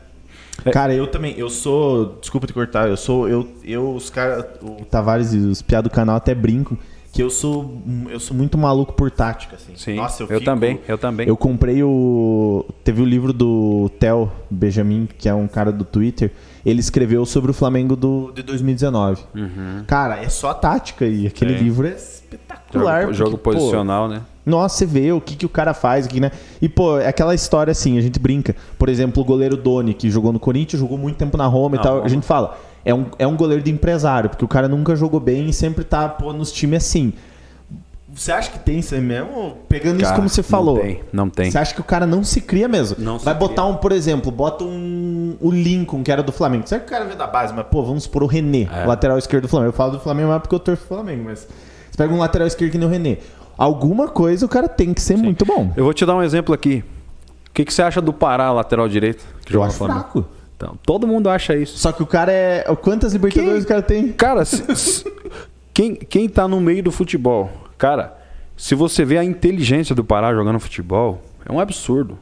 É. Cara, eu também, eu sou. Desculpa te cortar, eu sou. Eu, eu os caras. O Tavares e os piados do canal até brincam que eu sou eu sou muito maluco por tática assim. Sim, Nossa, eu, eu fico, também, eu também. Eu comprei o teve o livro do Theo Benjamin, que é um cara do Twitter. Ele escreveu sobre o Flamengo do, de 2019. Uhum. Cara, é só tática e aquele Sim. livro é espetacular. Jogo, jogo porque, posicional, pô, né? Nossa, você vê o que, que o cara faz aqui, né? E, pô, é aquela história assim, a gente brinca. Por exemplo, o goleiro Doni, que jogou no Corinthians, jogou muito tempo na Roma Não, e tal. A gente fala, é um, é um goleiro de empresário, porque o cara nunca jogou bem e sempre tá, pô, nos times assim. Você acha que tem isso aí mesmo? Pegando cara, isso como você falou. Não tem, não tem. Você acha que o cara não se cria mesmo? Não Vai botar um, por exemplo, bota um o Lincoln, que era do Flamengo. Será que o cara veio da base? Mas, pô, vamos supor o René, é. lateral esquerdo do Flamengo. Eu falo do Flamengo mais porque eu torço o Flamengo, mas. Você pega um lateral esquerdo que nem o René alguma coisa o cara tem que ser Sim. muito bom. Eu vou te dar um exemplo aqui. O que, que você acha do Pará, lateral direito? Que eu acho fraco. Então, todo mundo acha isso. Só que o cara é. Quantas Libertadores quem... o cara tem? Cara, se, quem, quem tá no meio do futebol, cara, se você vê a inteligência do Pará jogando futebol, é um absurdo.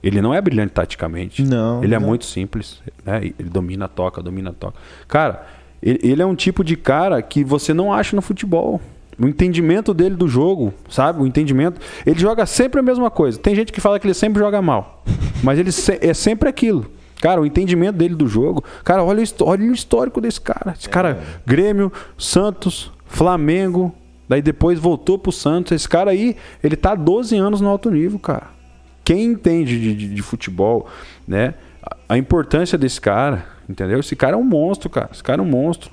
Ele não é brilhante taticamente. Não. Ele é não. é muito simples. Né? Ele domina, toca, domina, toca. Cara, ele, ele é um tipo de cara que você não acha no futebol. O entendimento dele do jogo, sabe? O entendimento. Ele joga sempre a mesma coisa. Tem gente que fala que ele sempre joga mal. Mas ele é sempre aquilo. Cara, o entendimento dele do jogo. Cara, olha o, olha o histórico desse cara. Esse cara, é. Grêmio, Santos, Flamengo. Daí depois voltou pro Santos. Esse cara aí, ele tá 12 anos no alto nível, cara. Quem entende de, de, de futebol, né? A, a importância desse cara, entendeu? Esse cara é um monstro, cara. Esse cara é um monstro.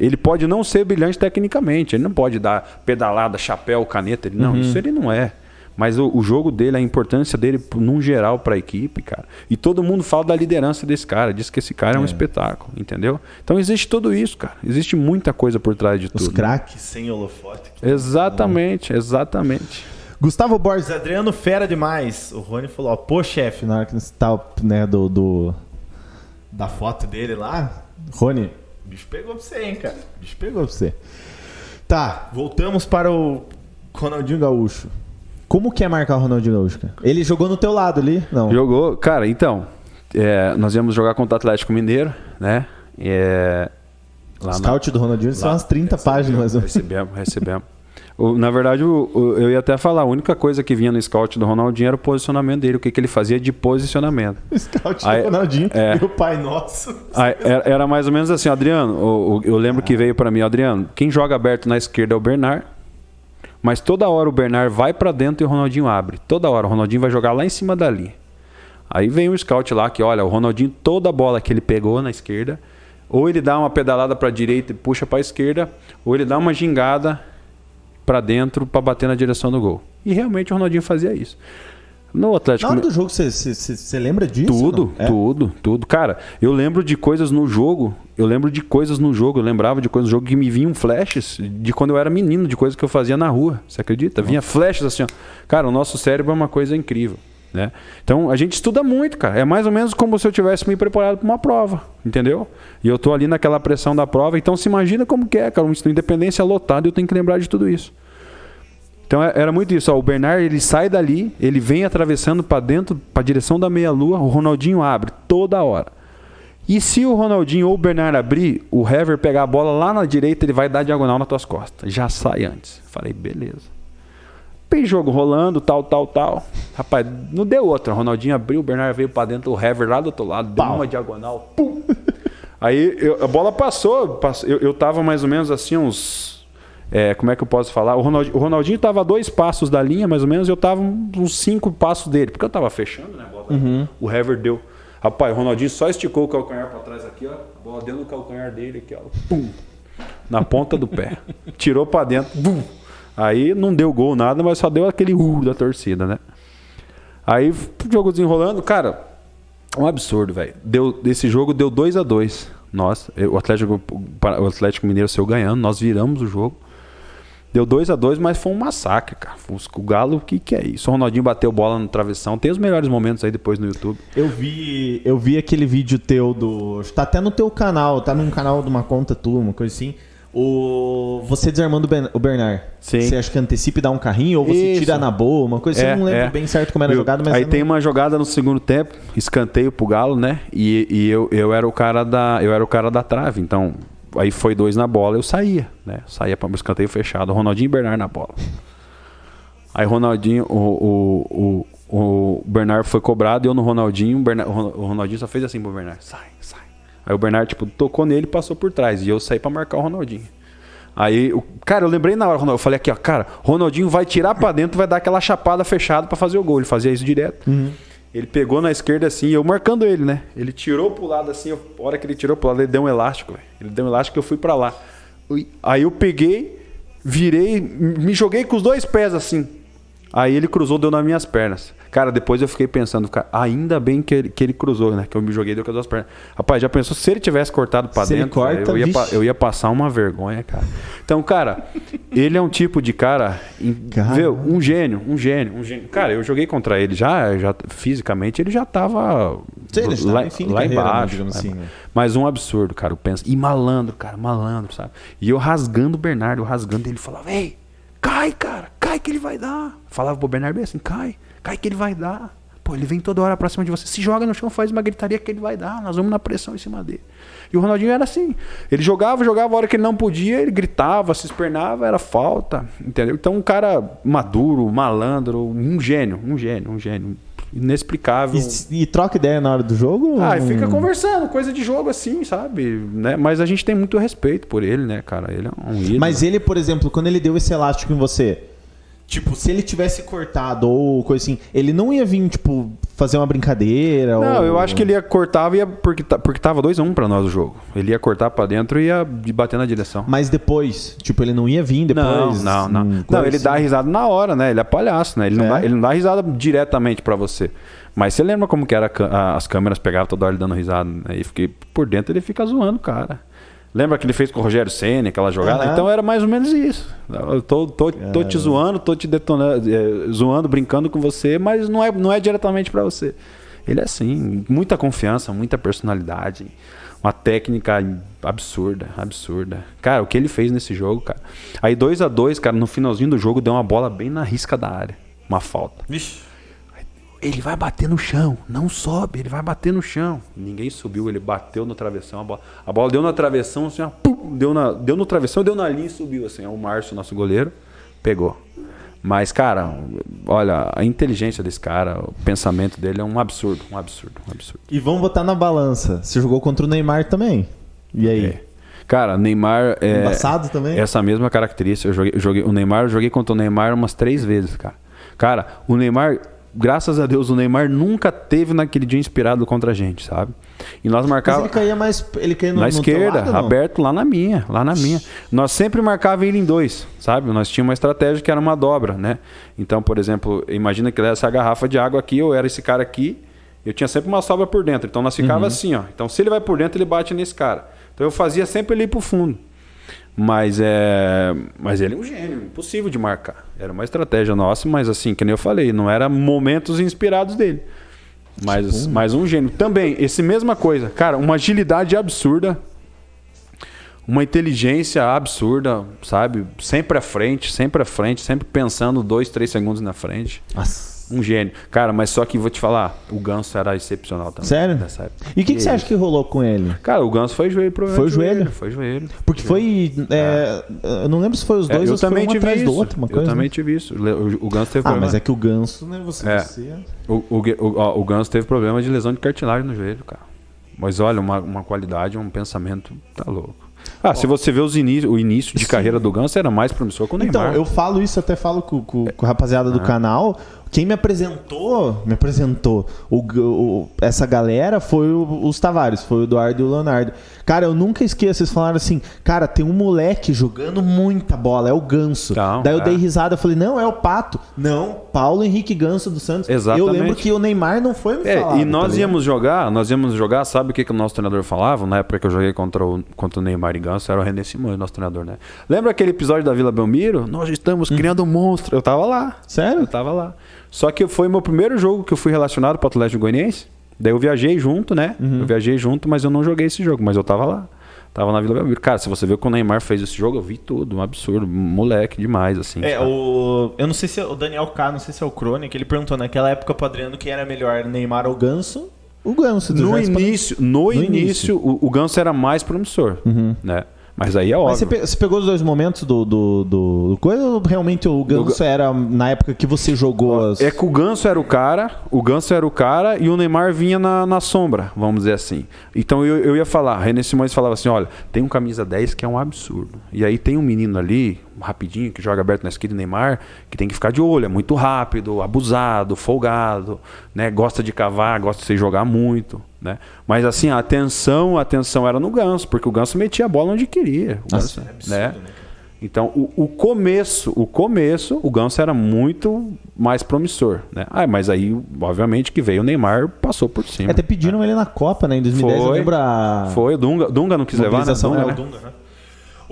Ele pode não ser brilhante tecnicamente, ele não pode dar pedalada, chapéu, caneta, ele, não, uhum. isso ele não é. Mas o, o, jogo dele, a importância dele, num geral, para a equipe, cara. E todo mundo fala da liderança desse cara, diz que esse cara é, é um espetáculo, entendeu? Então existe tudo isso, cara. Existe muita coisa por trás de Os tudo. Os craques sem holofote. Exatamente, exatamente. Gustavo Borges, Adriano fera demais. O Rony falou, ó, pô, chefe, na hora que você tá, né, do, do- da foto dele lá. Rony, o bicho pegou pra você, hein, cara. O bicho pegou pra você. Tá, voltamos para o Ronaldinho Gaúcho. Como que é marcar o Ronaldinho Gaúcho, cara? Ele jogou no teu lado ali? Não. Jogou, cara, então, é, nós íamos jogar contra o Atlético Mineiro, né? É, lá Scout do Ronaldinho são lá- umas 30 páginas, mais ou menos. Recebemos, recebemos. Na verdade, eu ia até falar, a única coisa que vinha no scout do Ronaldinho era o posicionamento dele, o que, que ele fazia de posicionamento. Scout Aí- do Ronaldinho é. e o Pai Nosso. Aí, era, mais ou menos assim, Adriano, o- o- eu lembro que veio pra mim, Adriano, quem joga aberto na esquerda é o Bernard, mas toda hora o Bernard vai pra dentro e o Ronaldinho abre. Toda hora o Ronaldinho vai jogar lá em cima da linha. Aí vem um scout lá que, olha, o Ronaldinho, toda bola que ele pegou na esquerda, ou ele dá uma pedalada pra direita e puxa pra esquerda, ou ele dá uma gingada pra dentro pra bater na direção do gol. E realmente o Ronaldinho fazia isso. No Na Atlético hora do jogo, você- lembra disso? tudo? É? tudo, tudo. Cara, eu lembro de coisas no jogo. Eu lembro de coisas no jogo. Eu lembrava de coisas no jogo que me vinham flashes de quando eu era menino, de coisas que eu fazia na rua. Você acredita? Vinha flashes assim, ó. Cara, o nosso cérebro é uma coisa incrível. Né? Então a gente estuda muito, cara. É mais ou menos como se eu tivesse me preparado para uma prova, entendeu? E eu tô ali naquela pressão da prova. Então se imagina como que é, cara. Uma independência lotada e eu tenho que lembrar de tudo isso. Então é- era muito isso. Ó, o Bernard ele sai dali, ele vem atravessando para dentro, para a direção da meia-lua. O Ronaldinho abre toda hora. E se o Ronaldinho ou o Bernard abrir, o Hever pegar a bola lá na direita, ele vai dar diagonal nas tuas costas. Já sai antes. Falei, beleza. Tem jogo rolando, tal, tal, tal. Rapaz, não deu outra. O Ronaldinho abriu, o Bernard veio para dentro, o Hever lá do outro lado, deu Pau. uma diagonal. Pum. Aí eu- a bola passou, pass- eu, eu tava mais ou menos assim, uns. É, como é que eu posso falar? O Ronaldinho, o Ronaldinho tava a dois passos da linha, mais ou menos, e eu tava uns cinco passos dele, porque eu tava fechando, né? bola- O Hever deu. Rapaz, o Ronaldinho só esticou o calcanhar para trás aqui, ó. A bola dentro do calcanhar dele aqui, ó. Pum. Na ponta do pé. Tirou para dentro. Bum. Aí não deu gol, nada, mas só deu aquele uh da torcida, né? Aí o jogo desenrolando, cara, um absurdo, velho. Deu Esse jogo deu 2 a 2 Nossa, eu- o Atlético, o Atlético Mineiro saiu ganhando, nós viramos o jogo. Deu 2 a 2 mas foi um massacre, cara. O Galo, o que, que é isso? O Ronaldinho bateu bola no travessão. Tem os melhores momentos aí depois no YouTube. Eu vi, eu vi aquele vídeo teu do. Tá até no teu canal, tá num canal de uma conta tua, uma coisa assim. O, você desarmando o Bernard. Sim. Você acha que antecipa e dá um carrinho ou você Isso. tira na boa, uma coisa assim. É, eu não lembro é. bem certo como era a Eu- jogada, mas aí tem não- uma jogada no segundo tempo, escanteio pro Galo, né? E, e eu, eu era o cara da eu era o cara da trave, então aí foi dois na bola, eu saía, né? Saía para o escanteio fechado, Ronaldinho e Bernard na bola. Aí Ronaldinho, o, o, o, o Bernard foi cobrado eu no Ronaldinho, o, Bernard- o Ron- o Ronaldinho só fez assim pro Bernard, sai, sai. Aí o Bernard tipo tocou nele, e passou por trás e eu saí para marcar o Ronaldinho. Aí, o, cara, eu lembrei na hora, eu falei aqui, ó, cara, Ronaldinho vai tirar pra dentro, vai dar aquela chapada fechada pra fazer o gol. Ele fazia isso direto. Ele pegou na esquerda assim, eu marcando ele, né? Ele tirou pro lado assim, eu- a hora que ele tirou pro lado, ele deu um elástico. Ele deu um elástico e eu fui pra lá. Aí eu peguei, virei, me joguei com os dois pés assim. Aí ele cruzou, deu nas minhas pernas. Cara, depois eu fiquei pensando, cara, ainda bem que ele, que ele cruzou, né? Que eu me joguei deu com as duas pernas. Rapaz, já pensou se ele tivesse cortado pra Se dentro? corta, eu, ia pa- eu ia passar uma vergonha, cara. Então, cara, ele é um tipo de cara, viu? um gênio, um gênio, um gênio. Cara, eu joguei contra ele já, já fisicamente ele já tava Sim, ele já tava lá, em fim lá carreira, né, embaixo. lá assim, né? Mas um absurdo, cara, eu penso. E malandro, cara, malandro, sabe? E eu rasgando o Bernardo, eu rasgando ele falava: "Ei, cai, cara, cai que ele vai dar". Falava pro Bernardo bem assim: "Cai, cai que ele vai dar". Pô, ele vem toda hora pra cima de você. Se joga no chão, faz uma gritaria que ele vai dar. Nós vamos na pressão em cima dele. E o Ronaldinho era assim. Ele jogava, jogava a hora que ele não podia, ele gritava, se espernava, era falta. Entendeu? Então, um cara maduro, malandro, um gênio, um gênio, um gênio. Inexplicável. E, e troca ideia na hora do jogo? Ah, e fica conversando, coisa de jogo assim, sabe? Né? Mas a gente tem muito respeito por ele, né, cara? Ele é um ídolo. Mas ele, por exemplo, quando ele deu esse elástico em você, tipo, se ele tivesse cortado ou coisa assim, ele não ia vir, tipo, fazer uma brincadeira? Não, ou... eu acho que ele ia cortar ia porque, porque tava 2x1 pra nós o jogo. Ele ia cortar pra dentro e ia de- bater na direção. Mas depois, tipo, ele não ia vir depois? Não, não, não. hum, Não, coisa ele assim? dá risada na hora, né? Ele é palhaço, né? Ele não, É? dá, ele não dá risada diretamente pra você. Mas você lembra como que era a ca- a- as câmeras pegavam toda hora ele dando risada, né? E fiquei por dentro ele fica zoando, o cara. Lembra que ele fez com o Rogério Senna, aquela jogada? Aham. Então era mais ou menos isso. Eu tô, tô, tô te zoando, tô te detonando, eh, zoando, brincando com você, mas não é, não é diretamente pra você. Ele é assim, muita confiança, muita personalidade, uma técnica absurda, absurda. Cara, o que ele fez nesse jogo, cara. Aí 2 a 2 cara, no finalzinho do jogo deu uma bola bem na risca da área, uma falta. Vixe. Ele vai bater no chão, não sobe, ele vai bater no chão. Ninguém subiu, ele bateu no travessão, a bola, a bola deu na travessão, assim, ó, pum, deu, na, deu no travessão, deu na linha e subiu, assim. O Márcio, nosso goleiro, pegou. Mas, cara, olha, a inteligência desse cara, o pensamento dele é um absurdo, um absurdo, um absurdo. E vamos botar na balança. Você jogou contra o Neymar também. E aí? É. Cara, Neymar é Embaçado também? essa mesma característica. Eu joguei, joguei- o Neymar, eu joguei contra o Neymar umas três vezes, cara. Cara, o Neymar, graças a Deus, o Neymar nunca teve naquele dia inspirado contra a gente, sabe? E nós Mas marcava ele caía mais. Ele caía no, na no esquerda, lado, aberto lá na minha, lá na minha. Nós sempre marcava ele em dois, sabe? Nós tínhamos uma estratégia que era uma dobra, né? Então, por exemplo, imagina que essa garrafa de água aqui, eu era esse cara aqui, eu tinha sempre uma sobra por dentro. Então nós ficava assim, ó. Então se ele vai por dentro, ele bate nesse cara. Então eu fazia sempre ele ir pro fundo. Mas é, mas ele é um gênio, impossível de marcar. Era uma estratégia nossa, mas assim, que nem eu falei, não era momentos inspirados dele. Mas, mas um gênio. Também, esse mesma coisa. Cara, uma agilidade absurda. Uma inteligência absurda, sabe? Sempre à frente, sempre à frente, sempre pensando dois, três segundos na frente. Nossa. Um gênio. Cara, mas só que vou te falar, o Ganso era excepcional também. Sério? nessa época. E o que, que você acha que rolou com ele? Cara, o Ganso foi joelho, provavelmente. Foi joelho? Foi joelho. Porque foi. é, Eu não lembro se foi os É, dois eu ou se foi um atrás isso. do outro. Uma eu coisa, também né? tive isso. O, o Ganso teve Ah, problema. mas é que o ganso, né? Você. É. você- O, o, o, ó, o Ganso teve problema de lesão de cartilagem no joelho, cara. Mas olha, uma, uma qualidade, um pensamento, tá louco. Ah, se você vê os iní o início de carreira do Ganso, era mais promissor com o Então, Neymar. eu falo isso, até falo com, com, com a rapaziada do canal. Quem me apresentou, me apresentou o, o- essa galera foi o- os Tavares, foi o Eduardo e o Leonardo. Cara, eu nunca esqueço, eles falaram assim, cara, tem um moleque jogando muita bola, é o Ganso. Então, Daí eu é. dei risada, falei, não, é o Pato. Não, Paulo Henrique Ganso do Santos. Exatamente. Eu lembro que o Neymar não foi me É, falar. e nós íamos jogar, nós íamos jogar, sabe o que, que o nosso treinador falava? Na época que eu joguei contra o, contra o Neymar e Ganso, era o René Simões, nosso treinador, né? Lembra aquele episódio da Vila Belmiro? Nós estamos criando um monstro. Eu tava lá. Sério? Eu tava lá. Só que foi meu primeiro jogo que eu fui relacionado para o Atlético Goianiense. Daí eu viajei junto, né? Uhum. Eu viajei junto, mas eu não joguei esse jogo, mas eu tava lá. Tava na Vila Belmiro. Cara, se você vê que o Neymar fez esse jogo, eu vi tudo, um absurdo, moleque demais, assim. É, sabe? o. Eu não sei se é o Daniel K, não sei se é o Crônica, ele perguntou naquela época pro Adriano quem era melhor, Neymar ou Ganso. O Ganso, do No início, no, No início, início. O, o Ganso era mais promissor, né? Mas aí é Mas óbvio. pe- você pegou os dois momentos do, do, do, do coisa ou realmente o Ganso era na época que você jogou as. É que o Ganso era o cara, o Ganso era o cara e o Neymar vinha na, na sombra, vamos dizer assim. Então eu, eu ia falar, René Simões falava assim, olha, tem um camisa 10 que é um absurdo. E aí tem um menino ali, rapidinho, que joga aberto na esquerda, Neymar, que tem que ficar de olho, é muito rápido, abusado, folgado, né? Gosta de cavar, gosta de se jogar muito, né? Mas assim, a atenção, a atenção era no Ganso, porque o Ganso metia a bola onde queria. O Nossa, Ganso, é absurdo, né? né? Então, o, o começo, o começo, o Ganso era muito mais promissor, né? Ah, mas aí, obviamente, que veio o Neymar, passou por cima. Até pediram ele na Copa, né? Em 2010, eu Foi. lembro a. Foi, o Dunga, Dunga não quis levar, né? Dunga, é, né? o Dunga, né?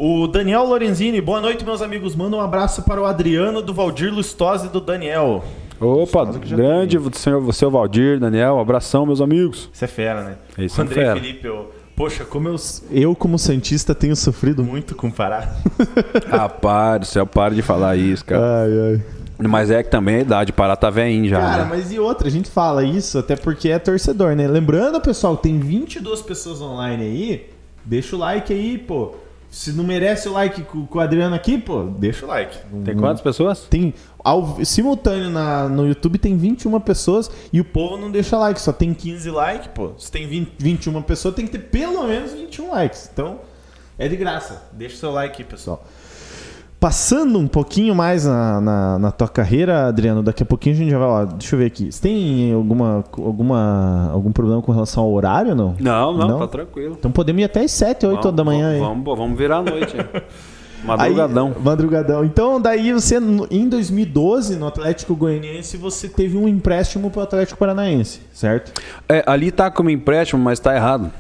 O Daniel Lorenzini, boa noite, meus amigos. Manda um abraço para o Adriano, do Valdir Lustosa e do Daniel. Opa, que já grande senhor, seu Valdir, Daniel, um abração, meus amigos. Isso é fera, né? Isso o é André fera. Felipe, eu, poxa, como eu, eu, como Santista, tenho sofrido muito com o Pará. Rapaz do céu, para de falar isso, cara. Ai, ai. Mas é que também a idade, parar tá velhinho já, Cara, né? mas e outra, a gente fala isso até porque é torcedor, né? Lembrando, pessoal, tem 22 pessoas online aí. Deixa o like aí, pô. Se não merece o like com, com o Adriano aqui, pô, deixa o like. Não- Tem quantas pessoas? Tem ao, simultâneo na, no YouTube tem 21 pessoas e o povo não deixa like, só tem 15 likes, pô. Se tem 20, 21 pessoas, tem que ter pelo menos 21 likes. Então, é de graça. Deixa o seu like aí, pessoal. Passando um pouquinho mais na, na, na tua carreira, Adriano, daqui a pouquinho a gente já vai lá. Deixa eu ver aqui. Você tem alguma, alguma, algum problema com relação ao horário ou não? Não, não, Não? tá tranquilo. Então podemos ir até as 7, 8 Vamos- da manhã aí. Vamos, vamos, vamos virar a noite. hein? Aí, Madrugadão. madrugadão. Então, daí você, em 2012, no Atlético Goianiense, você teve um empréstimo pro Atlético Paranaense, certo? É, ali tá como empréstimo, mas tá errado.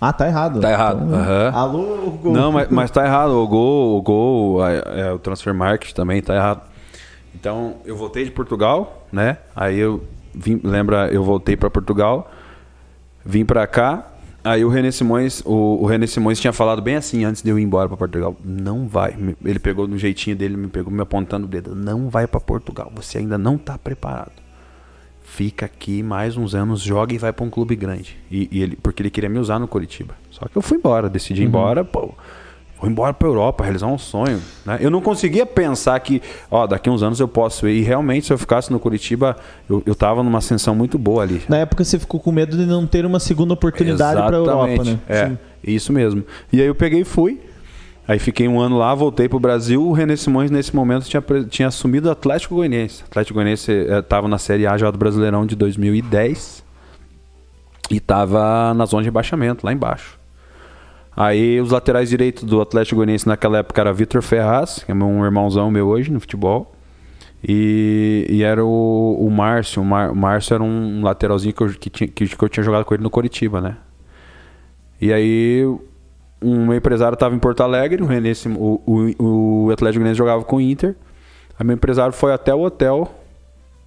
Ah, tá errado. Tá errado. Então, uhum. Alô, gol. Não, mas, mas tá errado. O gol, o gol, é, é, o transfer market também tá errado. Então, eu voltei de Portugal, né? Aí eu vim, lembra, eu voltei para Portugal, vim para cá. Aí o René Simões, o, o René Simões tinha falado bem assim antes de eu ir embora para Portugal. Não vai. Ele pegou no jeitinho dele, me pegou me apontando o dedo. Não vai para Portugal. Você ainda não tá preparado fica aqui mais uns anos, joga e vai para um clube grande. E, e, ele, porque ele queria me usar no Curitiba. Só que eu fui embora, decidi ir uhum. embora, pô, vou embora para Europa, realizar um sonho. Né? Eu não conseguia pensar que, ó, daqui uns anos eu posso ir. E realmente, se eu ficasse no Curitiba, eu, eu tava numa ascensão muito boa ali. Na época você ficou com medo de não ter uma segunda oportunidade para Europa, né? É, Sim. isso mesmo. E aí eu peguei e fui. Aí fiquei um ano lá, voltei para o Brasil. O René Simões, nesse momento, tinha, tinha assumido o Atlético Goianiense. O Atlético Goianiense estava eh, na Série A já do Brasileirão de 2010 e estava na zona de rebaixamento, lá embaixo. Aí os laterais direitos do Atlético Goianiense naquela época era Vitor Ferraz, que é um irmãozão meu hoje no futebol. E, e era o, o Márcio. O, Mar, o Márcio era um lateralzinho que eu, que, tinha, que, que eu tinha jogado com ele no Coritiba, né? E aí um empresário estava em Porto Alegre, o, René, o, o, o Atlético Goianiense jogava com o Inter. Aí meu empresário foi até o hotel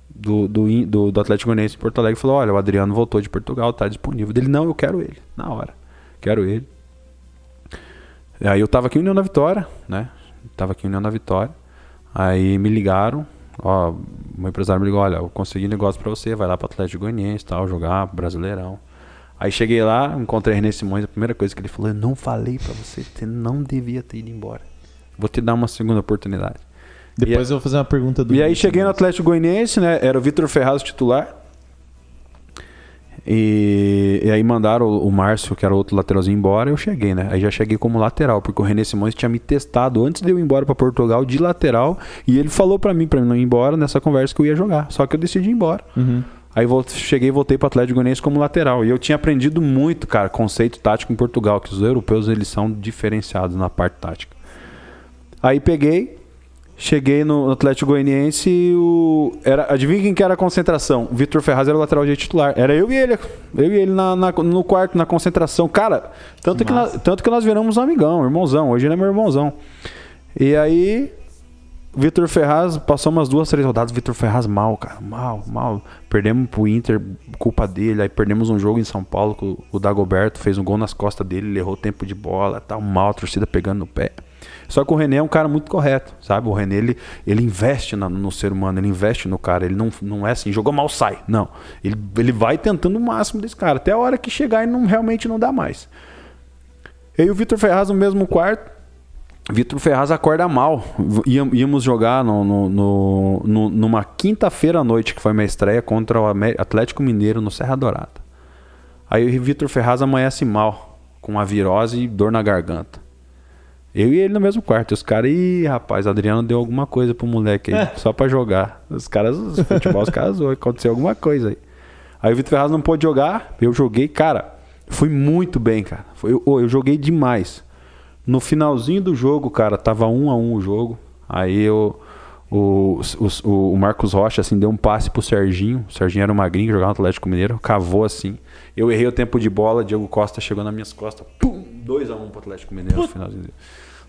do, do, do, do Atlético Goianiense em Porto Alegre e falou: Olha, o Adriano voltou de Portugal, está disponível. Ele, não, eu quero ele, na hora. Quero ele. Aí eu tava aqui em União da Vitória, né? Tava aqui em União da Vitória. Aí me ligaram, ó, o empresário me ligou, olha, eu consegui negócio para você, vai lá para Atlético Goianiense, tal, jogar Brasileirão. Aí cheguei lá, encontrei René Simões, a primeira coisa que ele falou, eu não falei para você, você não devia ter ido embora. Vou te dar uma segunda oportunidade. Depois e, eu vou fazer uma pergunta do. E aí cheguei no Atlético Goianiense, né? Era o Vitor Ferraz titular. E, e, aí mandaram o, o Márcio, que era outro lateralzinho, embora. Eu cheguei, né? Aí já cheguei como lateral, porque o René Simões tinha me testado antes de eu ir embora para Portugal de lateral. E ele falou para mim, para não ir embora nessa conversa que eu ia jogar. Só que eu decidi ir embora. Uhum. Aí cheguei e voltei para o Atlético Goianiense como lateral. E eu tinha aprendido muito, cara, conceito tático em Portugal, que os europeus eles são diferenciados na parte tática. Aí peguei, cheguei no Atlético Goianiense e o... Era, adivinha quem que era a concentração? Vitor Ferraz era o lateral de titular. Era eu e ele. Eu e ele na, na no quarto, na concentração. Cara, tanto que, nós, tanto que nós viramos um amigão, irmãozão. Hoje ele é meu irmãozão. E aí Vitor Ferraz passou umas duas, três rodadas. Vitor Ferraz mal, cara. Mal, mal. Perdemos pro Inter, culpa dele. Aí perdemos um jogo em São Paulo com o Dagoberto. Fez um gol nas costas dele, ele errou tempo de bola. Tá mal, a torcida pegando no pé. Só que o René é um cara muito correto, sabe? O René, ele, ele investe na, no ser humano, ele investe no cara. Ele não, não é assim, jogou mal, sai. Não. Ele, ele vai tentando o máximo desse cara. Até a hora que chegar e não, realmente não dá mais. Eu e o Vitor Ferraz no mesmo quarto Vitor Ferraz acorda mal. Íamos jogar no, no, no, no numa quinta-feira à noite, que foi minha estreia, contra o Atlético Mineiro no Serra Dourada. Aí o Vitor Ferraz amanhece mal, com uma virose e dor na garganta. Eu e ele no mesmo quarto. Os caras, ih, rapaz, Adriano deu alguma coisa pro moleque aí, é. só pra jogar. Os caras, os futebol, os caras, aconteceu alguma coisa aí. Aí o Vitor Ferraz não pôde jogar, eu joguei, cara, fui muito bem, cara. Foi, eu, eu joguei demais. No finalzinho do jogo, cara, tava um a um o jogo. Aí eu, o, o, o Marcos Rocha assim, deu um passe pro Serginho. O Serginho era um magrinho, jogava no Atlético Mineiro, cavou assim. Eu errei o tempo de bola, Diego Costa chegou nas minhas costas. Pum! 2 a 1 um pro Atlético Mineiro no finalzinho.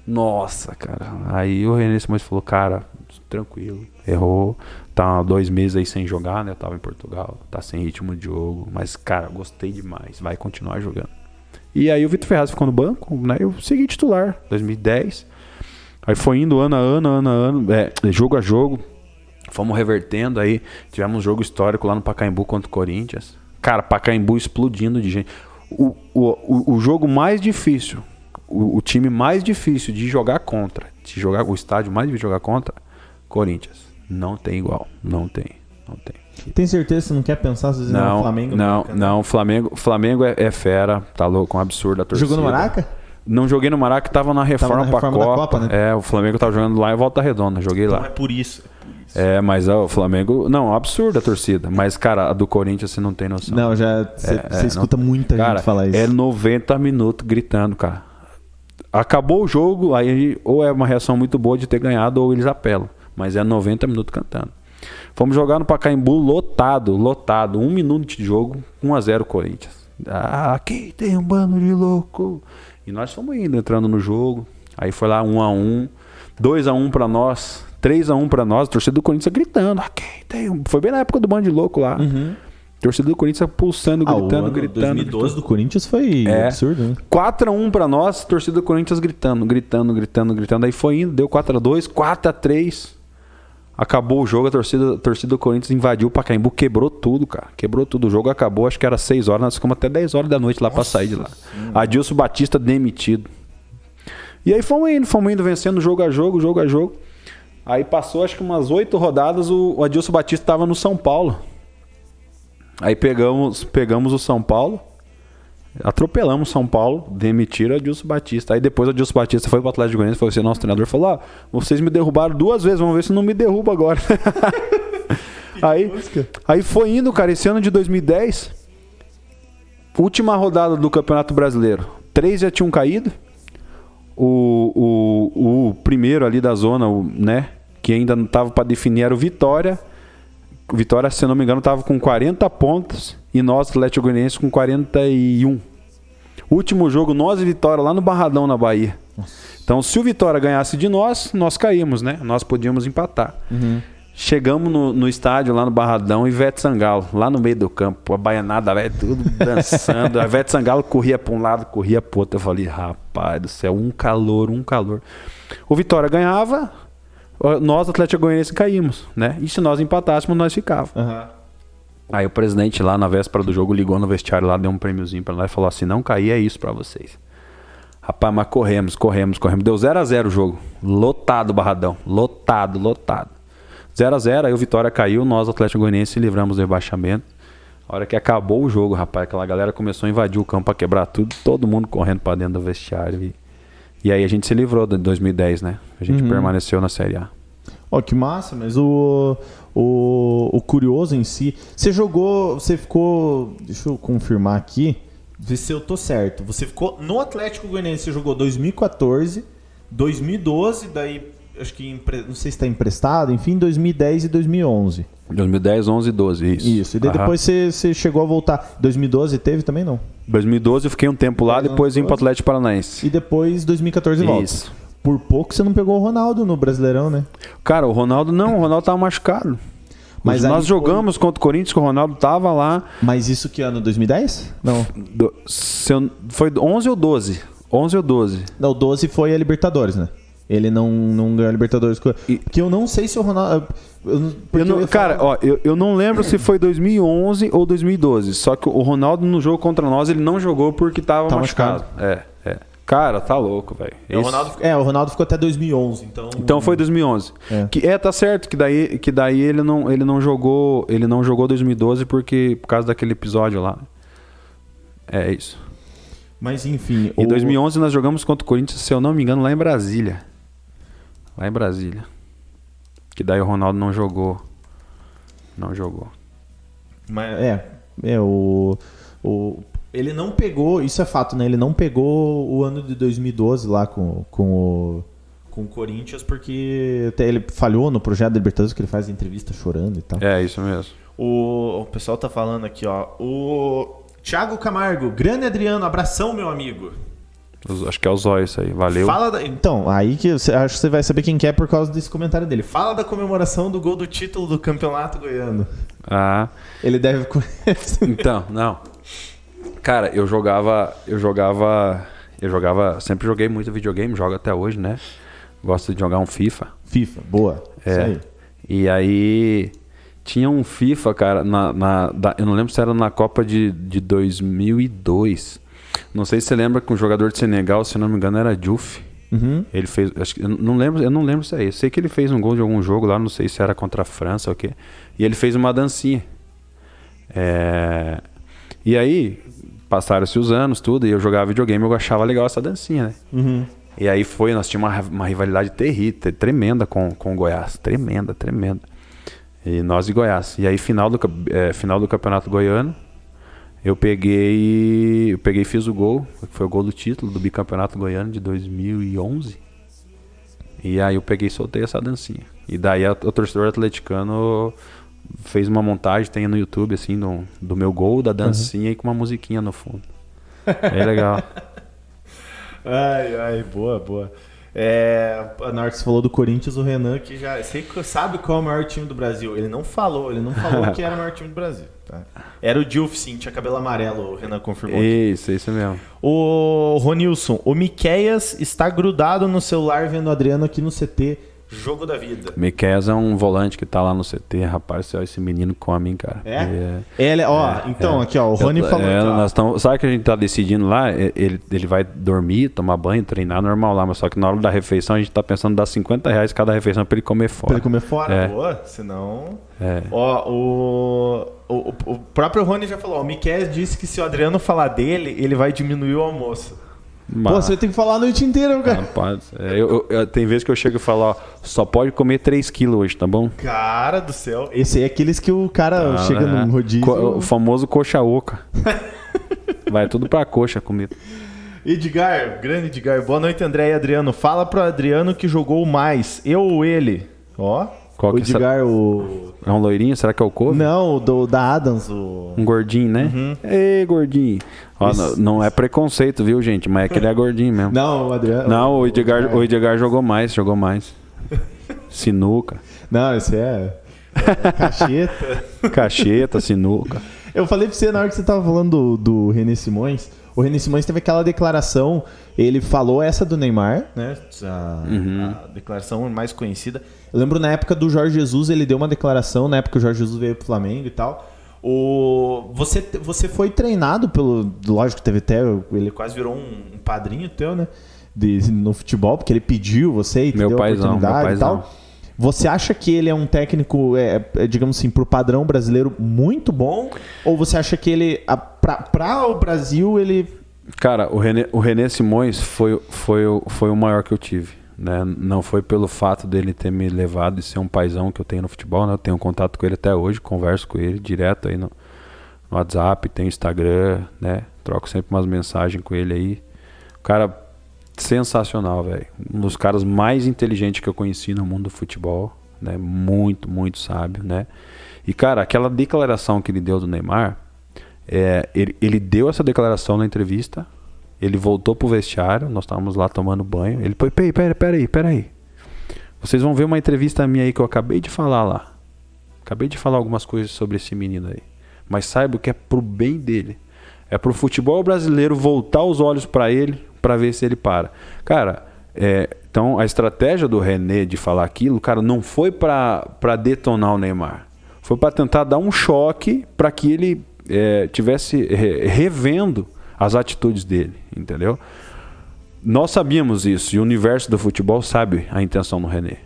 Nossa, cara. Aí o René Simões falou, cara, tranquilo, errou. Tá dois meses aí sem jogar, né? Eu tava em Portugal, tá sem ritmo de jogo. Mas, cara, gostei demais. Vai continuar jogando. E aí o Vitor Ferraz ficou no banco, né? Eu segui titular, 2010. Aí foi indo ano a ano, ano a ano, é, jogo a jogo. Fomos revertendo aí. Tivemos um jogo histórico lá no Pacaembu contra o Corinthians. Cara, Pacaembu explodindo de gente. O, o, o, jogo mais difícil, o, o, time mais difícil de jogar contra, de jogar o estádio mais difícil de jogar contra, Corinthians. Não tem igual. Não tem. Não tem. Tem certeza que você não quer pensar vezes não, no Flamengo? Não, não. Flamengo, Flamengo é, é, fera, tá louco, um absurdo a torcida. Jogou no Maraca? Não joguei no Maraca, tava na reforma, tava na reforma pra Copa. Copa né? É, o Flamengo tava jogando lá em Volta Redonda, joguei então lá. É por isso. É, mas ó, o Flamengo. Não, absurda a torcida. Mas, cara, a do Corinthians você não tem noção. Não, já. Você é, é, escuta não, muita cara, gente falar isso. É 90 minutos gritando, cara. Acabou o jogo, aí ou é uma reação muito boa de ter ganhado, ou eles apelam. Mas é 90 minutos cantando. Fomos jogar no Pacaembu lotado, lotado. Um minuto de jogo, 1 a 0 Corinthians. Ah, aqui tem um bando de louco. E nós fomos indo, entrando no jogo. Aí foi lá 1 a 1 2 a 1 para nós, 3 a 1 para nós, a torcida do Corinthians gritando. Aqui tem um... Foi bem na época do bando de louco lá. Uhum. Torcida do Corinthians pulsando, Ah, o gritando, ano gritando. 2012 gritando. do Corinthians foi É. absurdo, né? 4x1 pra nós, torcida do Corinthians gritando, gritando, gritando, gritando. Aí foi indo, deu 4x2, 4x3. Acabou o jogo, a torcida, a torcida do Corinthians invadiu o Pacaembu, quebrou tudo, cara. Quebrou tudo. O jogo acabou, acho que era 6 horas, nós ficamos até 10 horas da noite lá pra sair de lá. Adilson Batista demitido. E aí fomos indo, fomos indo, vencendo jogo a jogo, jogo a jogo. Aí passou acho que umas 8 rodadas, o, Adilson Batista tava no São Paulo. Aí pegamos, pegamos o São Paulo. Atropelamos São Paulo, demitiram Adilson Batista. Aí depois o Adilson Batista foi pro Atlético Goianiense, foi ser nosso treinador e falou: Ó, vocês me derrubaram duas vezes, vamos ver se não me derruba agora. aí, aí foi indo, cara, esse ano de 2010, última rodada do Campeonato Brasileiro. Três já tinham caído. O, o, o primeiro ali da zona, o, né, que ainda não tava para definir era o Vitória. O Vitória, se não me engano, tava com 40 pontos e nós, Atlético Goianiense, com 41. Último jogo, nós e Vitória lá no Barradão, na Bahia. Então, se o Vitória ganhasse de nós, nós caímos, né? Nós podíamos empatar. Chegamos no, no estádio lá no Barradão, Ivete Sangalo, lá no meio do campo, a baianada, velho, tudo dançando. a Ivete Sangalo corria para um lado, corria para outro. Eu falei, rapaz do céu, um calor, um calor. O Vitória ganhava, nós, Atlético Goianiense, caímos, né? E se nós empatássemos, nós ficávamos. Aí o presidente lá na véspera do jogo ligou no vestiário lá, deu um prêmiozinho pra nós e falou assim: não cair é isso pra vocês. Rapaz, mas corremos, corremos, corremos. Deu 0 a 0 o jogo. Lotado o barradão. Lotado, lotado. 0 a 0 aí o Vitória caiu, nós, Atlético Goianiense, se livramos do rebaixamento. A hora que acabou o jogo, rapaz, aquela galera começou a invadir o campo pra quebrar tudo, todo mundo correndo pra dentro do vestiário. E, e aí a gente se livrou de 2010, né? A gente permaneceu na Série A. Ó, que massa, mas o, o, o curioso em si. Você jogou. Você ficou. Deixa eu confirmar aqui. Ver se eu tô certo. Você ficou no Atlético Goianiense, você jogou 2014, 2012, daí. Acho que empre- não sei se está emprestado, enfim, 2010 e 2011. 2010, 11 e 12, isso. Isso. E depois você, você chegou a voltar. 2012 teve também não? 2012 eu fiquei um tempo lá, depois vim pro Atlético Paranaense. E depois 2014 volta. Isso. Por pouco você não pegou o Ronaldo no Brasileirão, né? Cara, o Ronaldo não, o Ronaldo tava machucado. Mas nós foi- jogamos contra o Corinthians, que o Ronaldo tava lá. Mas isso que ano? 2010? Não. do- eu- foi 11 ou 12? 11 ou 12? Não, o 12 foi a Libertadores, né? Ele não, não ganhou a Libertadores. E- Porque eu não sei se o Ronaldo. eu Eu não- eu cara, falar- ó, eu, eu não lembro se foi 2011 ou 2012. Só que o Ronaldo no jogo contra nós, ele não jogou porque tava Tá machucado. É, é. Cara, tá louco, velho. É, o Esse- Ronaldo, é, o Ronaldo ficou até 2011, então. Então foi 2011. É. Que é, tá certo que daí, que daí ele não ele não jogou, ele não jogou 2012 porque por causa daquele episódio lá. É isso. Mas enfim. Em o- 2011 nós jogamos contra o Corinthians, se eu não me engano, lá em Brasília. Lá em Brasília. Que daí o Ronaldo não jogou. Não jogou. Mas, é, é o, o. Ele não pegou, isso é fato, né? Ele não pegou o ano de 2012 lá com, com o. Com o Corinthians, porque até ele falhou no projeto da Libertadores, que ele faz entrevista chorando e tal. É isso mesmo. O, o pessoal tá falando aqui, ó. O Thiago Camargo, grande Adriano, abração, meu amigo. Acho que é o Zóio isso aí. Valeu. Fala da- então, aí que você, acho que você vai saber quem que é por causa desse comentário dele. Fala da comemoração do gol do título do Campeonato Goiano. Ah, Ele deve conhecer. então, não. Cara, eu jogava, eu jogava, eu jogava, sempre joguei muito videogame, jogo até hoje, né? Gosto de jogar um FIFA. FIFA, boa. É. Isso aí. E aí tinha um FIFA, cara, na, na- da- eu não lembro se era na Copa de, de 2002. Não sei se você lembra que um jogador de Senegal, se não me engano, era Diouf. Uhum. Ele fez, acho que, eu não lembro, eu não lembro se é isso. Sei que ele fez um gol de algum jogo lá, não sei se era contra a França ou o quê. E ele fez uma dancinha. É, E aí passaram-se os anos, tudo, e eu jogava videogame, eu achava legal essa dancinha, né? Uhum. E aí foi, nós tínhamos uma, uma rivalidade terrível, tremenda com, com o Goiás. Tremenda, tremenda. E nós e Goiás. E aí, final do, eh, final do Campeonato Goiano, eu peguei. Eu peguei e fiz o gol. Foi o gol do título do bicampeonato goiano de 2011. E aí eu peguei e soltei essa dancinha. E daí a- o torcedor atleticano fez uma montagem, tem no YouTube, assim, do, do meu gol, da dancinha uhum. e com uma musiquinha no fundo. É legal. ai, ai, boa, boa. É, na hora que você falou do Corinthians, o Renan que já você sabe qual é o maior time do Brasil. Ele não falou, ele não falou que era o maior time do Brasil. Tá? Era o Dilf, sim, tinha cabelo amarelo, o Renan confirmou. Isso, isso mesmo. O Ronilson, o Miqueias está grudado no celular vendo o Adriano aqui no CT Jogo da vida. Miquel é um volante que tá lá no CT, rapaz, esse menino come, hein, cara. É? é ele, ó, é, então, é. aqui, ó, o Rony eu, falou. É, nós tamo, sabe que a gente tá decidindo lá? Ele, ele vai dormir, tomar banho, treinar normal lá, mas só que na hora da refeição a gente tá pensando em dar 50 reais cada refeição pra ele comer fora. Pra ele comer fora, é. boa, senão. É. Ó, o, o, o próprio Rony já falou, o Miquel disse que se o Adriano falar dele, ele vai diminuir o almoço. Mas... Pô, você tem que falar a noite inteira, cara. Rapaz, é, eu, eu, eu, tem vezes que eu chego e falo, ó, só pode comer 3 quilos hoje, tá bom? Cara do céu. Esse aí é aqueles que o cara ah, chega é. no rodízio. Co o famoso coxa oca. Vai tudo pra coxa comer. Edgar, grande Edgar. Boa noite, André e Adriano. Fala pro Adriano que jogou mais, eu ou ele? Ó. Qual o Edgar, o. É um loirinho? Será que é o Couve? Não, do, da Adams. O... Um gordinho, né? Uhum. Ei, gordinho. Ó, não, não, é preconceito, viu, gente? Mas é que ele é gordinho mesmo. Não, o Adriano. Não, o Edgar, o Edgar jogou mais, jogou mais. Sinuca. Não, esse é. é cacheta. cacheta, sinuca. Eu falei pra você na hora que você tava falando do, do René Simões. O René Simões teve aquela declaração, ele falou essa do Neymar, né? A, uhum. a declaração mais conhecida. Eu lembro na época do Jorge Jesus, ele deu uma declaração, na época que o Jorge Jesus veio pro Flamengo e tal. O, você, você foi treinado pelo. Lógico teve até. Ele quase virou um, um padrinho teu, né? De, no futebol, porque ele pediu você e meu deu paizão, oportunidade meu e tal. Você acha que ele é um técnico, é, é, digamos assim, pro padrão brasileiro muito bom? Ou você acha que ele, para o Brasil, ele. Cara, o René, o René Simões foi, foi, foi o maior que eu tive. Né? Não foi pelo fato dele ter me levado e ser um paizão que eu tenho no futebol, né? Eu tenho contato com ele até hoje, converso com ele direto aí no, no WhatsApp, tem Instagram, né? Troco sempre umas mensagens com ele aí. Cara sensacional, velho. Um dos caras mais inteligentes que eu conheci no mundo do futebol, né? Muito, muito sábio, né? E cara, aquela declaração que ele deu do Neymar, é, ele, ele deu essa declaração na entrevista, ele voltou pro vestiário, nós estávamos lá tomando banho. Ele foi, peraí, peraí, peraí, peraí. Vocês vão ver uma entrevista minha aí que eu acabei de falar lá. Acabei de falar algumas coisas sobre esse menino aí. Mas saiba que é pro bem dele. É pro futebol brasileiro voltar os olhos para ele, para ver se ele para. Cara, é, então a estratégia do René de falar aquilo, cara, não foi para detonar o Neymar. Foi para tentar dar um choque para que ele é, tivesse revendo as atitudes dele, entendeu? Nós sabíamos isso e o universo do futebol sabe a intenção do René.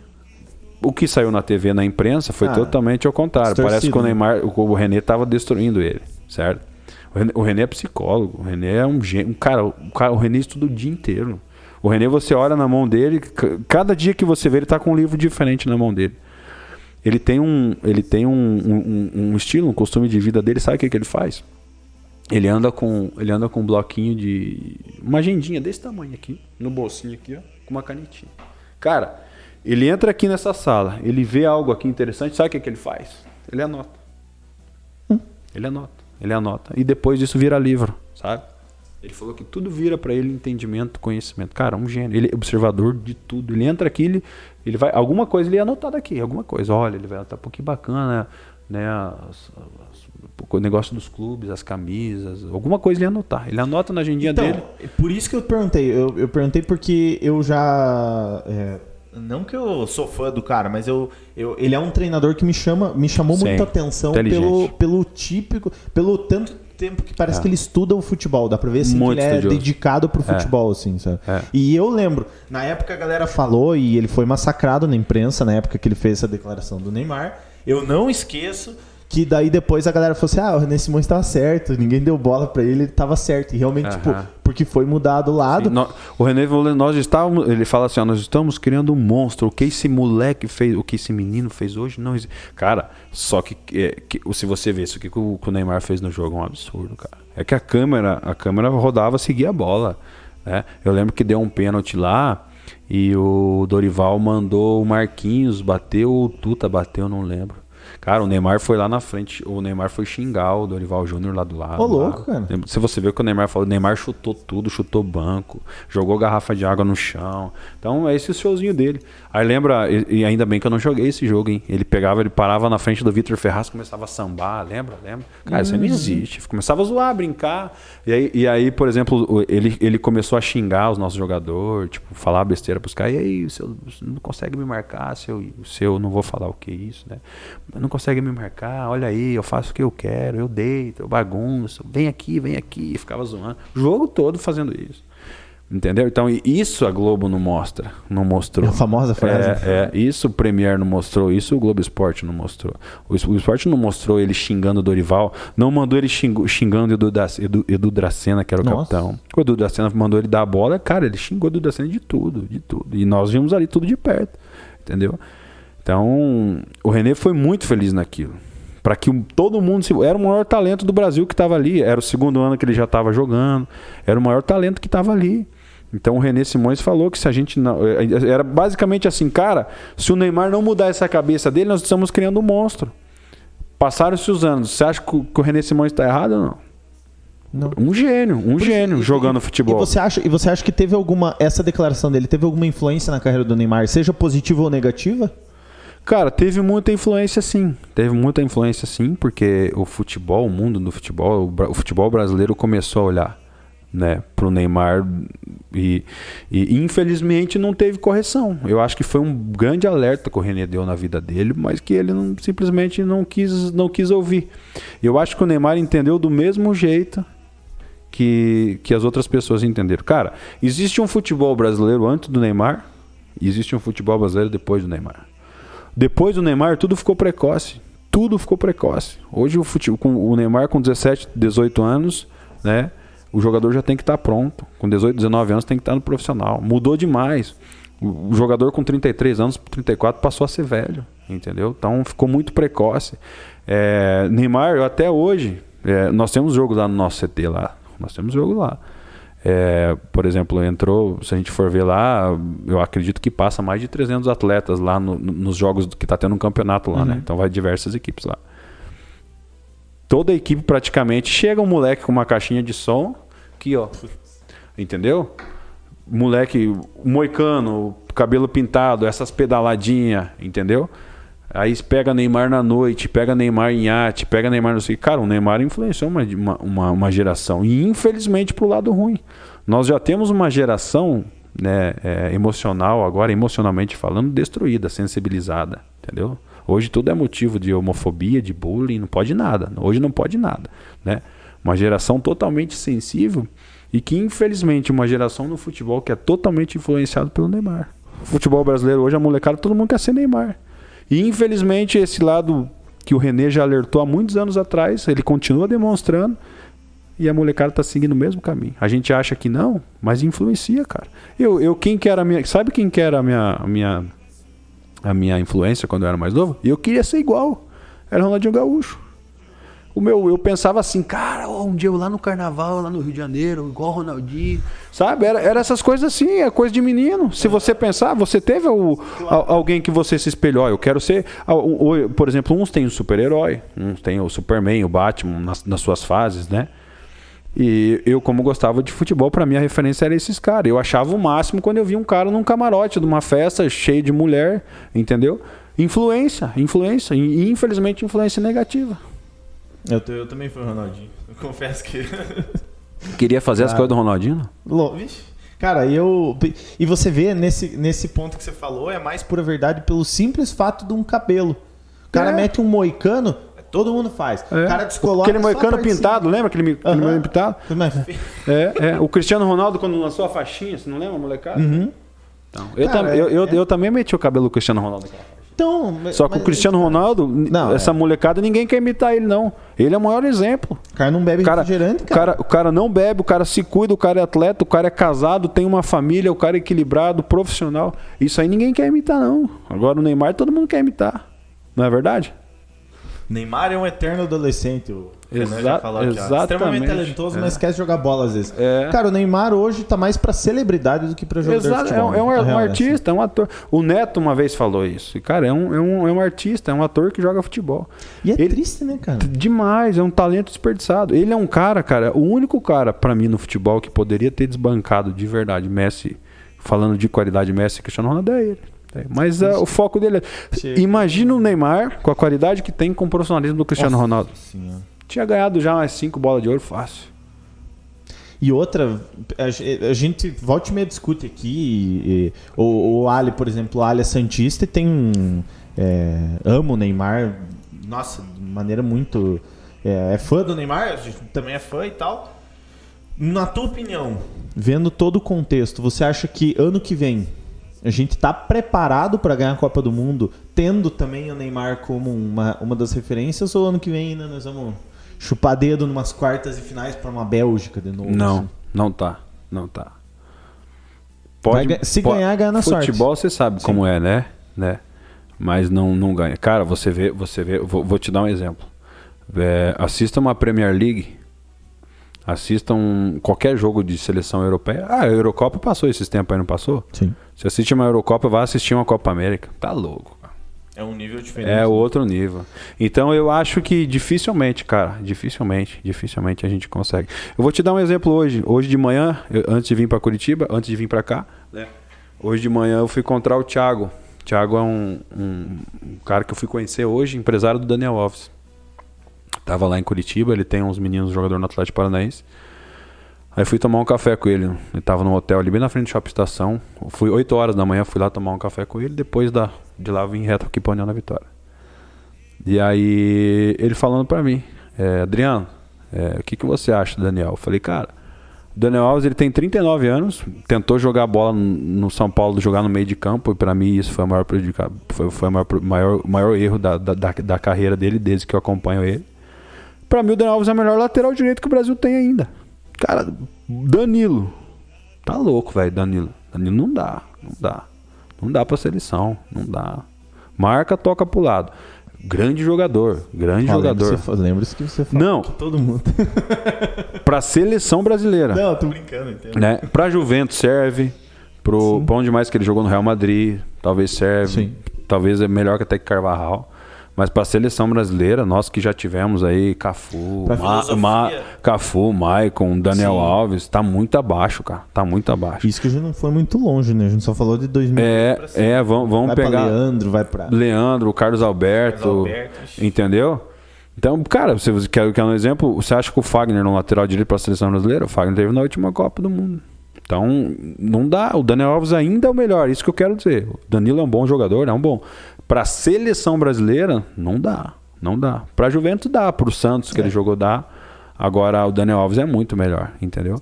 O que saiu na TV, na imprensa, foi ah, totalmente ao contrário. Parece que o né? Neymar, o René estava destruindo ele, certo? O René, o René, é psicólogo, o René é um gênio. Um cara, o, cara, o René estuda o dia inteiro. O René, você olha na mão dele, cada dia que você vê, ele está com um livro diferente na mão dele. Ele tem um, ele tem um, um, um estilo, um costume de vida dele, sabe o que, que ele faz? Ele anda com, ele anda com um bloquinho de uma agendinha desse tamanho aqui, no bolsinho aqui, ó, com uma canetinha. Cara, ele entra aqui nessa sala, ele vê algo aqui interessante, sabe o que, que ele faz? Ele anota. Hum. Ele anota, ele anota e depois disso vira livro, sabe? Ele falou que tudo vira para ele entendimento, conhecimento. Cara, um gênio. Ele é observador de tudo. Ele entra aqui, ele, ele vai. Alguma coisa ele ia anotar daqui, alguma coisa. Olha, ele vai anotar, pô, que bacana, né? As, as, o negócio dos clubes, as camisas, alguma coisa ele anotar. Ele anota na agendinha então, dele. Por isso que eu perguntei. Eu, eu perguntei porque eu já. É, não que eu sou fã do cara, mas eu, eu, ele é um treinador que me chama, me chamou Sim, muita atenção pelo, pelo típico, pelo tanto tempo que parece é. que ele estuda o futebol. Dá pra ver assim, que ele é dedicado pro é. futebol, é. assim, sabe? É. E eu lembro, na época a galera falou e ele foi massacrado na imprensa, na época que ele fez essa declaração do Neymar. Eu não esqueço que daí depois a galera falou assim: ah, o René Simões estava certo, ninguém deu bola para ele, ele estava certo. E realmente, tipo, porque foi mudado o lado. Sim, nós, o René, nós estávamos, ele fala assim: ó, nós estamos criando um monstro. O que esse moleque fez, o que esse menino fez hoje, não existe. Cara, só que, é, que se você vê isso que o, que o Neymar fez no jogo é um absurdo, cara. É que a câmera, a câmera rodava, seguia a bola. Né? Eu lembro que deu um pênalti lá. E o Dorival mandou o Marquinhos bateu, o Tuta bateu, não lembro. Cara, o Neymar foi lá na frente, o Neymar foi xingar o Dorival Júnior lá do lado. Ô, louco, cara. Se você vê o que o Neymar falou, o Neymar chutou tudo, chutou banco, jogou garrafa de água no chão. Então, é esse o showzinho dele. Aí lembra, e, ainda bem que eu não joguei esse jogo, hein? Ele pegava, ele parava na frente do Vitor Ferraz, começava a sambar, lembra? Lembra? Cara, isso aí não existe. Começava a zoar, brincar. E aí, e aí, por exemplo, ele, ele começou a xingar os nossos jogadores, tipo, falar besteira pros caras. E aí, o seu, você não consegue me marcar, seu, o seu, não vou falar o que é isso, né? Não consegue me marcar, olha aí, eu faço o que eu quero, eu deito, eu bagunço, vem aqui, vem aqui, ficava zoando. O jogo todo fazendo isso. Entendeu? Então, e isso a Globo não mostra, não mostrou. É a famosa frase. É, é, isso o Premier não mostrou, isso o Globo Esporte não mostrou. O, Es- o Esporte não mostrou ele xingando o Dorival, não mandou ele xingando o Edu, Edu, Edu Dracena, que era o Nossa. capitão. O Edu Dracena mandou ele dar a bola, cara, ele xingou o Edu Dracena de tudo, de tudo. E nós vimos ali tudo de perto, entendeu? Então, o René foi muito feliz naquilo. Para que todo mundo se. Era o maior talento do Brasil que estava ali. Era o segundo ano que ele já estava jogando. Era o maior talento que estava ali. Então o René Simões falou que se a gente não. eh, Era basicamente assim, cara, se o Neymar não mudar essa cabeça dele, nós estamos criando um monstro. Passaram-se os anos. Você acha que o, que o René Simões está errado ou não? Não. Um gênio, um Por gênio isso- jogando e, futebol. E você, acha, e você acha que teve alguma. Essa declaração dele teve alguma influência na carreira do Neymar, seja positiva ou negativa? Cara, teve muita influência sim. Teve muita influência sim, porque o futebol, o mundo do futebol, o, o futebol brasileiro começou a olhar né, pro Neymar e, e infelizmente não teve correção. Eu acho que foi um grande alerta que o René deu na vida dele, mas que ele não, simplesmente não quis, não quis ouvir. Eu acho que o Neymar entendeu do mesmo jeito que, que as outras pessoas entenderam. Cara, existe um futebol brasileiro antes do Neymar e existe um futebol brasileiro depois do Neymar. Depois do Neymar, tudo ficou precoce. Tudo ficou precoce. Hoje o, fute- com o Neymar com 17, 18 anos, né? O jogador já tem que estar pronto. Com 18, 19 anos tem que estar no profissional. Mudou demais. O jogador com 33 anos, 34, passou a ser velho. Entendeu? Então ficou muito precoce. É, Neymar, até hoje, é, nós temos jogo lá no nosso CT lá. Nós temos jogo lá. É, por exemplo, entrou, se a gente for ver lá, eu acredito que passa mais de 300 atletas lá no- no- nos jogos que está tendo um campeonato lá, né? Então vai diversas equipes lá. Toda a equipe praticamente chega um moleque com uma caixinha de som, aqui ó, entendeu? Moleque moicano, cabelo pintado, essas pedaladinhas, entendeu? Aí pega Neymar na noite, pega Neymar em iate, pega Neymar no sei. Cara, o Neymar influenciou uma, uma, uma, uma geração. E infelizmente pro lado ruim. Nós já temos uma geração né, é, emocional, agora emocionalmente falando, destruída, sensibilizada. Entendeu? Hoje tudo é motivo de homofobia, de bullying, não pode nada. Hoje não pode nada. Né? Uma geração totalmente sensível e que, infelizmente, uma geração no futebol que é totalmente influenciado pelo Neymar. O futebol brasileiro hoje, a molecada, todo mundo quer ser Neymar. E infelizmente esse lado que o René já alertou há muitos anos atrás, ele continua demonstrando e a molecada tá seguindo o mesmo caminho. A gente acha que não, mas influencia, cara. Eu, eu quem que era a minha, sabe quem que era a minha, a minha a minha influência quando eu era mais novo? Eu queria ser igual. Era Ronaldinho Gaúcho. O meu, eu pensava assim, cara, um dia eu lá no carnaval, lá no Rio de Janeiro, igual o Ronaldinho. Sabe? Era, era essas coisas assim, é coisa de menino. Se você pensar, você teve o, al- alguém que você se espelhou. Eu quero ser. o- o- Por exemplo, uns têm o super-herói, uns têm o Superman, o Batman, nas, nas suas fases, né? E eu, como gostava de futebol, pra mim a referência era esses caras. Eu achava o máximo quando eu via um cara num camarote de uma festa cheio de mulher, entendeu? Influência, influência. E infelizmente influência negativa. Eu, eu também fui o Ronaldinho. Eu confesso que. Queria fazer as coisas do Ronaldinho? não? Lo- Vixe. Cara, eu. E você vê nesse, nesse ponto que você falou, é mais pura verdade pelo simples fato de um cabelo. O cara É. mete um moicano, todo mundo faz. É. O cara descoloca. Aquele moicano pintado, lembra aquele, moicano pintado? cima. Mas- É, é. O Cristiano Ronaldo, quando lançou a faixinha, você não lembra, molecada? Então, eu, Cara, tam- eu, eu, é- eu também meti o cabelo do Cristiano Ronaldo faixa. Então. Só que mas- o Cristiano Ronaldo, Não, essa é. molecada, ninguém quer imitar ele, não. Ele é o maior exemplo. O cara não bebe O cara, refrigerante, o cara. cara, o cara não bebe, o cara se cuida, o cara é atleta, o cara é casado, tem uma família, o cara é equilibrado, profissional. Isso aí ninguém quer imitar, não. Agora o Neymar todo mundo quer imitar. Não é verdade? Neymar é um eterno adolescente. O Renan Exa- já falou exatamente. Extremamente talentoso, É. mas esquece de jogar bola às vezes. É. Cara, o Neymar hoje tá mais pra celebridade do que pra jogador Exato, de futebol. é, um- é um, um real é essa. artista, é um ator. O Neto uma vez falou isso. E, cara, é um, é, um, é um artista, é um ator que joga futebol. E é Ele- triste, né, cara? Demais, é um talento desperdiçado. Ele é um cara, cara, o único cara pra mim no futebol que poderia ter desbancado de verdade Messi, falando de qualidade Messi e Cristiano Ronaldo é ele. Mas é, o foco dele é. Chega. Imagina o Neymar com a qualidade que tem com o profissionalismo do Cristiano Nossa Ronaldo. Senhora. Tinha ganhado já umas cinco bolas de ouro fácil. E outra, a, ge- a gente volta e meia discute aqui. e- e o, o Ali, por exemplo, o Ali é Santista e tem um. É, ama o Neymar. Nossa, de maneira muito. É, é fã do Neymar, a gente também é fã e tal. Na tua opinião, vendo todo o contexto, você acha que ano que vem a gente tá preparado para ganhar a Copa do Mundo, tendo também o Neymar como uma, uma das referências, ou ano que vem ainda nós vamos chupar dedo numas quartas e finais para uma Bélgica de novo? Não, assim? não tá. Não tá. Vai ga- se ganhar, ganha na sorte. Futebol você sabe como é, né? né? Mas não, não ganha. Cara, você vê, você vê, vou, vou te dar um exemplo. É, assista uma Premier League. Assista um, qualquer jogo de seleção europeia. Ah, a Eurocopa passou esses tempos aí, não passou? Sim. Se assiste uma Eurocopa, vai assistir uma Copa América. Tá louco, cara. É um nível diferente. É outro nível. Então eu acho que dificilmente, cara, dificilmente, dificilmente a gente consegue. Eu vou te dar um exemplo hoje. Hoje de manhã, eu- antes de vir para Curitiba, antes de vir para cá, né? Hoje de manhã eu fui encontrar o Thiago. O Thiago é um, um- um cara que eu fui conhecer hoje, empresário do Daniel Alves. Tava lá em Curitiba, ele tem uns meninos jogador no Atlético Paranaense. Aí fui tomar um café com ele. Ele tava num hotel ali bem na frente do Shopping Estação. Fui 8 horas da manhã, fui lá tomar um café com ele. Depois da, de lá vim reto aqui pra União da Vitória. E aí ele falando pra mim, é, Adriano, é, o que, que você acha do Daniel? Eu falei, cara, o Daniel Alves ele tem 39 anos, tentou jogar bola no São Paulo, jogar no meio de campo, e pra mim isso foi o maior, foi, foi maior, maior, maior erro da, da, da carreira dele, desde que eu acompanho ele. Pra mim o Daniel Alves é o melhor lateral direito que o Brasil tem ainda. Cara, Danilo. Tá louco, velho, Danilo. Danilo não dá, não dá. Não dá pra seleção, não dá. Marca, toca pro lado. Grande jogador, grande Ah, jogador. Lembre-se lembre-se que você fala Não. todo mundo. Pra seleção brasileira. Não, tô brincando, entendo. Né? Pra Juventus serve. Pro pra onde mais que ele jogou no Real Madrid, talvez serve. Sim. Talvez é melhor que até que Carvajal. Mas pra seleção brasileira, nós que já tivemos aí Cafu, Ma. Ma- Cafu, Maicon, Daniel Sim. Alves, tá muito abaixo, cara. Tá muito abaixo. Isso que a gente não foi muito longe, né? A gente só falou de 2000 É, é, vamos, vamos vai pegar pra Leandro, vai pra. Leandro, Carlos Alberto, Carlos Alberto, entendeu? Então, cara, você você quer, quer um exemplo? Você acha que o Fagner no lateral direito para a seleção brasileira? O Fagner teve na última Copa do Mundo. Então, não dá. O Daniel Alves ainda é o melhor. Isso que eu quero dizer. O Danilo é um bom jogador, é um bom. Para a seleção brasileira, não dá. Não dá. Para Juventus dá. Para o Santos que ele jogou dá. Agora o Daniel Alves é muito melhor, entendeu?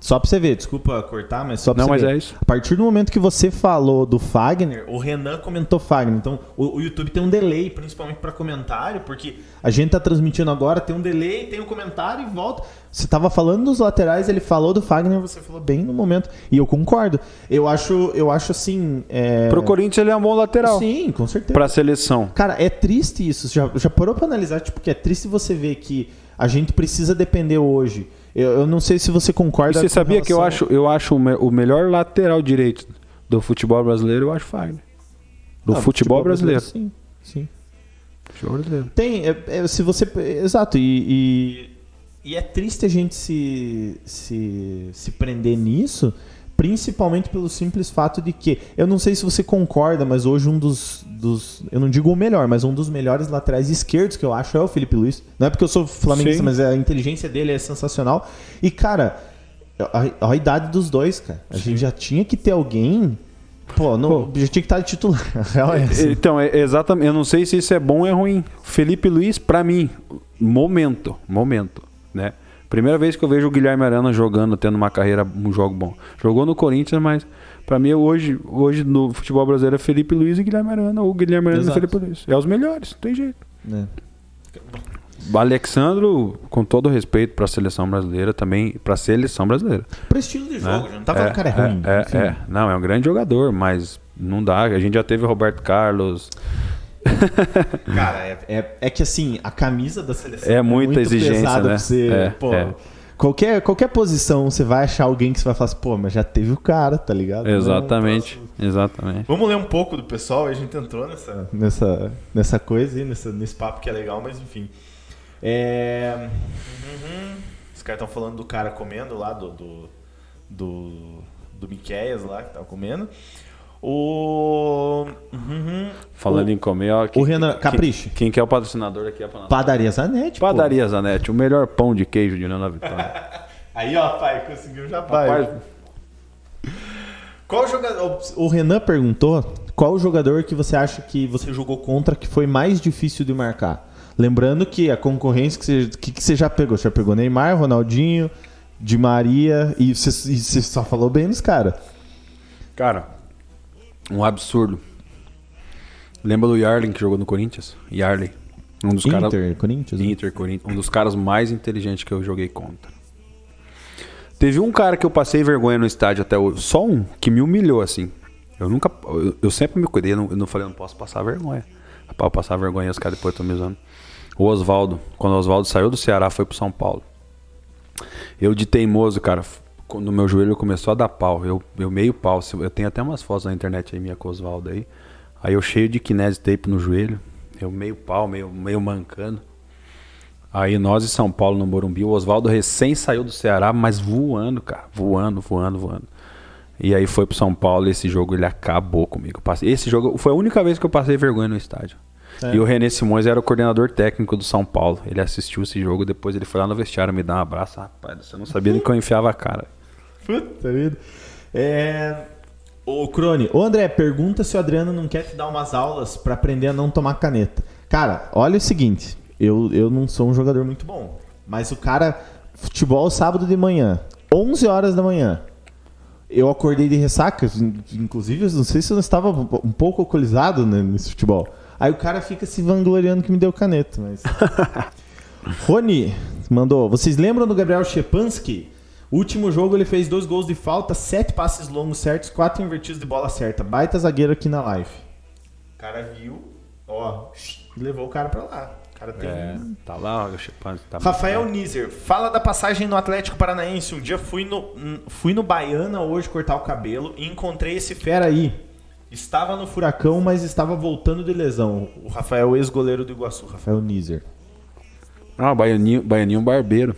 Só pra você ver, desculpa cortar, mas só pra Não, você mas ver. é isso. A partir do momento que você falou do Fagner, o Renan comentou Fagner. Então, o, o YouTube tem um delay, principalmente pra comentário, porque a gente tá transmitindo agora, tem um delay, tem um comentário e volta. Você tava falando dos laterais, ele falou do Fagner, você falou bem no momento. E eu concordo. Eu acho, eu acho assim. É... Pro Corinthians ele é um bom lateral. Sim, com certeza. Para a seleção. Cara, é triste isso. Já, já parou pra analisar? Tipo, que é triste você ver que a gente precisa depender hoje. Eu, eu não sei se você E concorda. você com sabia que eu relação- acho, eu acho o, me- o melhor lateral direito do futebol brasileiro, eu acho Fagner. Do Ah, futebol, brasileiro. Sim, sim. Futebol brasileiro. Tem, é- é, se você. Exato, e, e, e é triste a gente se, se, se prender nisso, principalmente pelo simples fato de que, eu não sei se você concorda, mas hoje um dos, dos. Eu não digo o melhor, mas um dos melhores laterais esquerdos que eu acho é o Felipe Luiz. Não é porque eu sou flamenguista, Sim. mas a inteligência dele é sensacional. E, cara, a, a idade dos dois, cara. A gente já tinha que ter alguém. Pô, não, já tinha que estar de titular. É essa. Então, é exatamente. Eu não sei se isso é bom ou é ruim. Felipe Luiz, pra mim, momento, momento, né? Primeira vez que eu vejo o Guilherme Arana jogando, tendo uma carreira, um jogo bom. Jogou no Corinthians, mas pra mim hoje, hoje no futebol brasileiro é Felipe Luiz e Guilherme Arana, ou Guilherme Arana Exato. e Felipe Luiz. É os melhores, não tem jeito. né? Alexandro, com todo respeito pra seleção brasileira, também pra seleção brasileira. Pro estilo de jogo, né? não tá falando o cara é ruim. É, enfim. é, não, é um grande jogador, mas não dá. A gente já teve o Roberto Carlos, Cara, é, é, é, que assim, a camisa da seleção é muita muito exigência, né? Você, é, pô, é. Qualquer, qualquer posição você vai achar alguém que você vai falar assim, pô, mas já teve o cara, tá ligado? Exatamente, Não, exatamente. Vamos ler um pouco do pessoal, a gente entrou nessa, nessa, nessa coisa aí, nessa, nesse papo que é legal, mas enfim. É... Uhum. Os caras estão falando do cara comendo lá, do, do, do, do Miqueias lá, que tava comendo. O. Uhum. Falando o... em comer, ó. Quem, o Renan Capricho. Quem, quem que é o patrocinador aqui? É Padaria Zanetti. Padaria pô. Zanetti, o melhor pão de queijo de Nona Vitória. Aí, ó, pai, conseguiu já pai. Qual jogador. O Renan perguntou qual jogador que você acha que você jogou contra que foi mais difícil de marcar. Lembrando que a concorrência que você, que, que você já pegou, você já pegou Neymar, Ronaldinho, Di Maria e você, e você só falou bem dos caras. Cara, um absurdo. Lembra do Yarley que jogou no Corinthians? Yarley. Um dos Inter, caras, Corinthians? Né? Inter, Corinthians. Um dos caras mais inteligentes que eu joguei contra. Teve um cara que eu passei vergonha no estádio até hoje. Só um que me humilhou, assim. Eu nunca. Eu, eu sempre me cuidei. Eu não, eu não falei, eu não posso passar vergonha. Pra passar vergonha, os caras depois estão me usando. O Oswaldo. Quando o Oswaldo saiu do Ceará, foi pro São Paulo. Eu de teimoso, cara quando meu joelho começou a dar pau, eu, eu meio pau, eu tenho até umas fotos na internet aí minha com o Oswaldo aí. Aí eu cheio de kinese tape no joelho, eu meio pau, meio, meio mancando. Aí nós em São Paulo, no Morumbi, o Oswaldo recém saiu do Ceará, mas voando, cara, voando, voando, voando. E aí foi pro São Paulo e esse jogo ele acabou comigo. Esse jogo foi a única vez que eu passei vergonha no estádio. É. E o René Simões era o coordenador técnico do São Paulo. Ele assistiu esse jogo, depois ele foi lá no vestiário me dar um abraço. Rapaz, você não sabia nem que eu enfiava a cara. Puta vida. É... Ô, Crone, ô André, pergunta se o Adriano não quer te dar umas aulas para aprender a não tomar caneta. Cara, olha o seguinte, eu, eu não sou um jogador muito bom, mas o cara, futebol sábado de manhã, 11 horas da manhã, eu acordei de ressaca, inclusive, não sei se eu não estava um pouco alcoolizado né, nesse futebol. Aí o cara fica se vangloriando que me deu caneta, mas... Rony mandou, vocês lembram do Gabriel Último jogo ele fez dois gols de falta, sete passes longos certos, quatro invertidos de bola certa. Baita zagueiro aqui na live. O cara viu, ó, e levou o cara pra lá. O cara tem. É, tá lá, o tá Rafael Nizer, fala da passagem no Atlético Paranaense. Um dia fui no, fui no Baiana hoje cortar o cabelo e encontrei esse fera aí. Estava no furacão, mas estava voltando de lesão. O Rafael, ex-goleiro do Iguaçu, Rafael Nizer. Ah, Baianinho, Baianinho Barbeiro.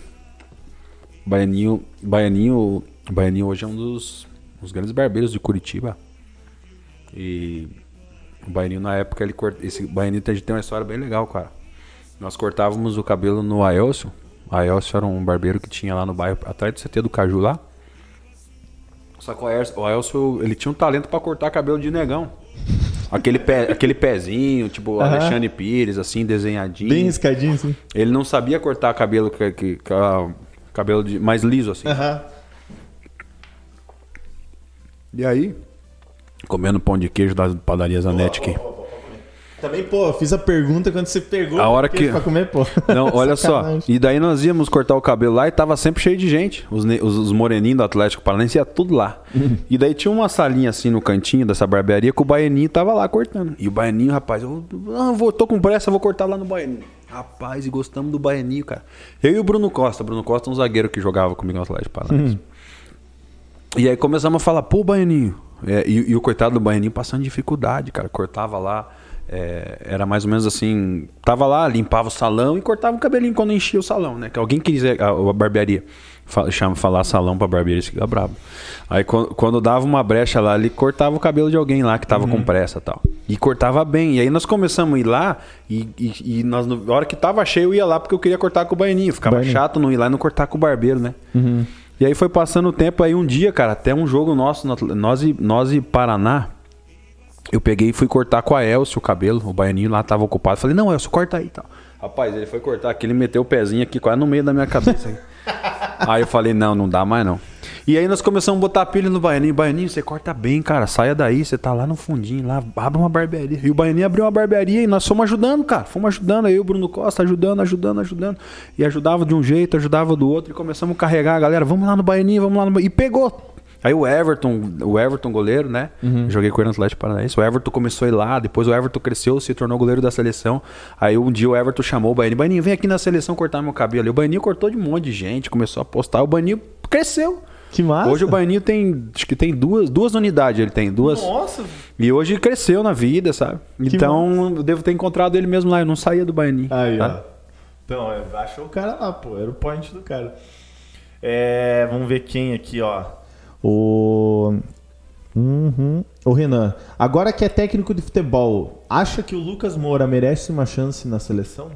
Baianinho, Baianinho, Baianinho hoje é um dos, dos grandes barbeiros de Curitiba. E o Baianinho na época ele corta, esse Baianinho tem, tem uma história bem legal, cara. Nós cortávamos o cabelo no Aelcio. O Aelcio era um barbeiro que tinha lá no bairro, atrás do CT do Caju lá. Só que o Aelcio, ele tinha um talento para cortar cabelo de negão. Aquele, pé, aquele pezinho, tipo uhum. Alexandre Pires, assim, desenhadinho. Bem escadinho, sim. Ele não sabia cortar cabelo que, que, que Cabelo de, mais liso, assim. Uhum. E aí, comendo pão de queijo da padaria Zanetti aqui. Também, pô, fiz a pergunta quando você pegou a hora que pra comer, pô. Não, olha só. E daí nós íamos cortar o cabelo lá e tava sempre cheio de gente. Os, os, os moreninhos do Atlético Paranaense ia tudo lá. e daí tinha uma salinha assim no cantinho dessa barbearia que o baianinho tava lá cortando. E o baianinho, rapaz, eu ah, vou, tô com pressa, vou cortar lá no baianinho. Rapaz, e gostamos do baianinho, cara. Eu e o Bruno Costa. Bruno Costa é um zagueiro que jogava comigo no Atlético Paranaense. Hum. E aí começamos a falar, pô, baianinho. É, e, e o coitado do baianinho passando dificuldade, cara. Cortava lá é, era mais ou menos assim, tava lá, limpava o salão e cortava o cabelinho quando enchia o salão, né? Que alguém quiser, a, a barbearia, chama falar salão pra barbearia, fica brabo. Aí quando, quando, dava uma brecha lá, ele cortava o cabelo de alguém lá que tava uhum. com pressa e tal. E cortava bem. E aí nós começamos a ir lá e, e, e nós, na hora que tava cheio, eu ia lá porque eu queria cortar com o baianinho. Ficava baianinho. chato não ir lá e não cortar com o barbeiro, né? Uhum. E aí foi passando o tempo, aí um dia, cara, até um jogo nosso, nós e, nós e Paraná, eu peguei e fui cortar com a Elcio o cabelo. O baianinho lá tava ocupado. Falei, não, Elcio, corta aí e tal. Rapaz, ele foi cortar aqui, ele meteu o pezinho aqui quase no meio da minha cabeça. Aí, eu falei, não, não dá mais não. E aí nós começamos a botar pilha no baianinho. Baianinho, você corta bem, cara. Saia daí, você tá lá no fundinho, lá, abre uma barbearia. E o baianinho abriu uma barbearia e nós fomos ajudando, cara. Fomos ajudando. Aí o Bruno Costa ajudando, ajudando, ajudando. E ajudava de um jeito, ajudava do outro. E começamos a carregar a galera. Vamos lá no baianinho, vamos lá no baianinho. E pegou. Aí o Everton, o Everton goleiro, né? Uhum. Joguei com ele no Atlético Paranaense. O Everton começou a ir lá, depois o Everton cresceu, se tornou goleiro da seleção. Aí um dia o Everton chamou o Baianinho. Baianinho, vem aqui na seleção cortar meu cabelo. E o Baianinho cortou de um monte de gente, começou a postar. O Baianinho cresceu. Que massa. Hoje o Baianinho tem, acho que tem duas, duas unidades, ele tem duas. Nossa, E hoje cresceu na vida, sabe? então eu devo ter encontrado ele mesmo lá, eu não saía do Baianinho. Aí, sabe? ó. Então, é, achou o cara lá, pô. Era o point do cara. É, vamos ver quem aqui, ó. O. Uhum. O Renan. Agora que é técnico de futebol, acha que o Lucas Moura merece uma chance na seleção?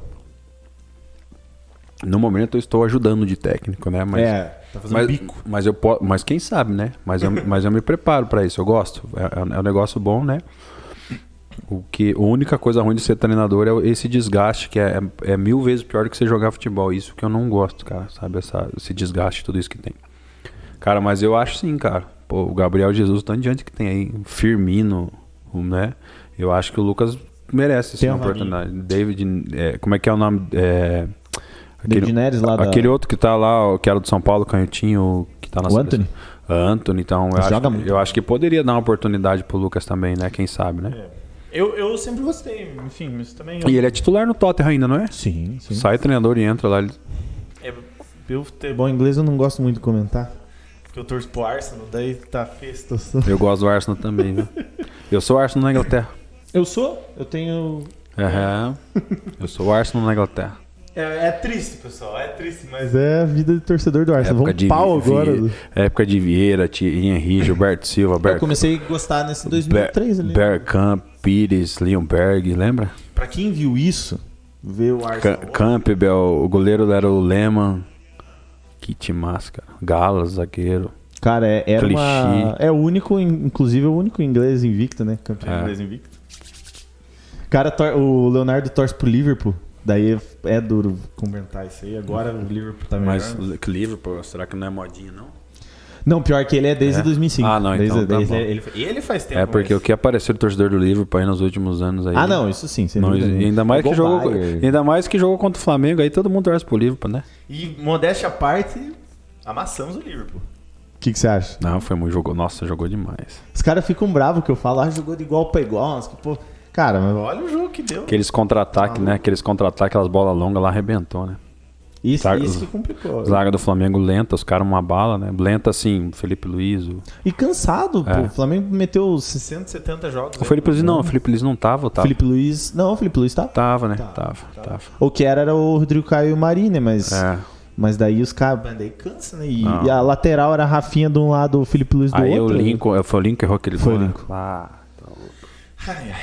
No momento eu estou ajudando de técnico, né? Mas, é, tá fazendo mas, bico. mas eu mas quem sabe, né? Mas eu, mas eu me preparo para isso, eu gosto. É, é um negócio bom, né? O que, a única coisa ruim de ser treinador é esse desgaste, que é, é, é mil vezes pior do que você jogar futebol. Isso que eu não gosto, cara, sabe? Essa, esse desgaste, tudo isso que tem. Cara, mas eu acho sim, cara. Pô, o Gabriel Jesus, tanto de gente que tem aí, Firmino, né? Eu acho que o Lucas merece sim Tem uma oportunidade. David, é, como é que é o nome? É, David Neres lá da- aquele outro que tá lá, o que era do São Paulo, canhotinho, que tá na O seleção. Anthony? Anthony, então eu acho, joga muito. eu acho que poderia dar uma oportunidade pro Lucas também, né? Quem sabe, né? Eu, eu sempre gostei, enfim, mas também. E ele é titular no Tottenham ainda, não é? Sim, sim. Sai treinador e entra lá. ele- É, eu futebol inglês eu não gosto muito de comentar. Porque eu torço pro Arsenal, daí tá feia a situação. Eu gosto do Arsenal também, viu? Eu sou o Arsenal na Inglaterra. Eu sou, eu tenho. Aham. Eu sou o Arsenal na Inglaterra. É, é triste, pessoal, é triste, mas é a vida de torcedor do Arsenal. Época Vamos de pau Vi- agora. Época de Vieira, Thierry Henry, Gilberto Silva, Eu Bert, comecei a gostar nesse 2003 ali. Bergkamp, Pires, Leonberg, lembra? Pra quem viu isso, vê o Ca- Arsenal. Campbell, o goleiro era o Lehmann. Que timaço, cara. Galas, zagueiro. Cara, é, era uma... Clichy. É o único, inclusive o único inglês invicto, né? Campeão É. inglês invicto. Cara, tor- o Leonardo torce pro Liverpool. Daí é duro comentar isso aí. Agora o Liverpool tá melhor. Mas que Liverpool, será que não é modinha, não? Não, pior que ele é desde É? 2005. Ah, não, desde, então tá desde- bom. ele, ele faz tempo. É porque mas- o que apareceu do torcedor do Liverpool aí nos últimos anos aí. Ah, não, isso sim. não, e ainda mais que jogou, ainda mais que jogou contra o Flamengo, aí todo mundo torce pro Liverpool, né? e modéstia à parte, amassamos o Liverpool. O que, que você acha? Não, foi muito jogou, nossa, jogou demais. Os caras ficam bravos que eu falo, ah, jogou de igual pra igual. mas que, pô, cara, mas olha o jogo que deu. Aqueles contra-ataques, né? Aqueles contra-ataques, aquelas bolas longas lá arrebentou, né? Isso, Zaga- isso que complicou. Zaga do Flamengo lenta, os caras uma bala, né? Lenta assim, Felipe Luiz. O, E cansado, pô. É. O Flamengo meteu 60, 70 jogos. o Felipe Luiz não, o Felipe Luiz não tava, tava? Felipe Luiz. Não, o Felipe Luiz tá. Tava, né? Tá, tava, tava. O que era era o Rodrigo Caio e o Marinho, né? Mas, É. mas daí os caras. Daí cansa, né? E, e a lateral era a Rafinha de um lado, o Felipe Luiz do Aí o outro. Lincoln, foi o Lincoln que errou aquele Foi o né? Lincoln. Ah, Ai, ai.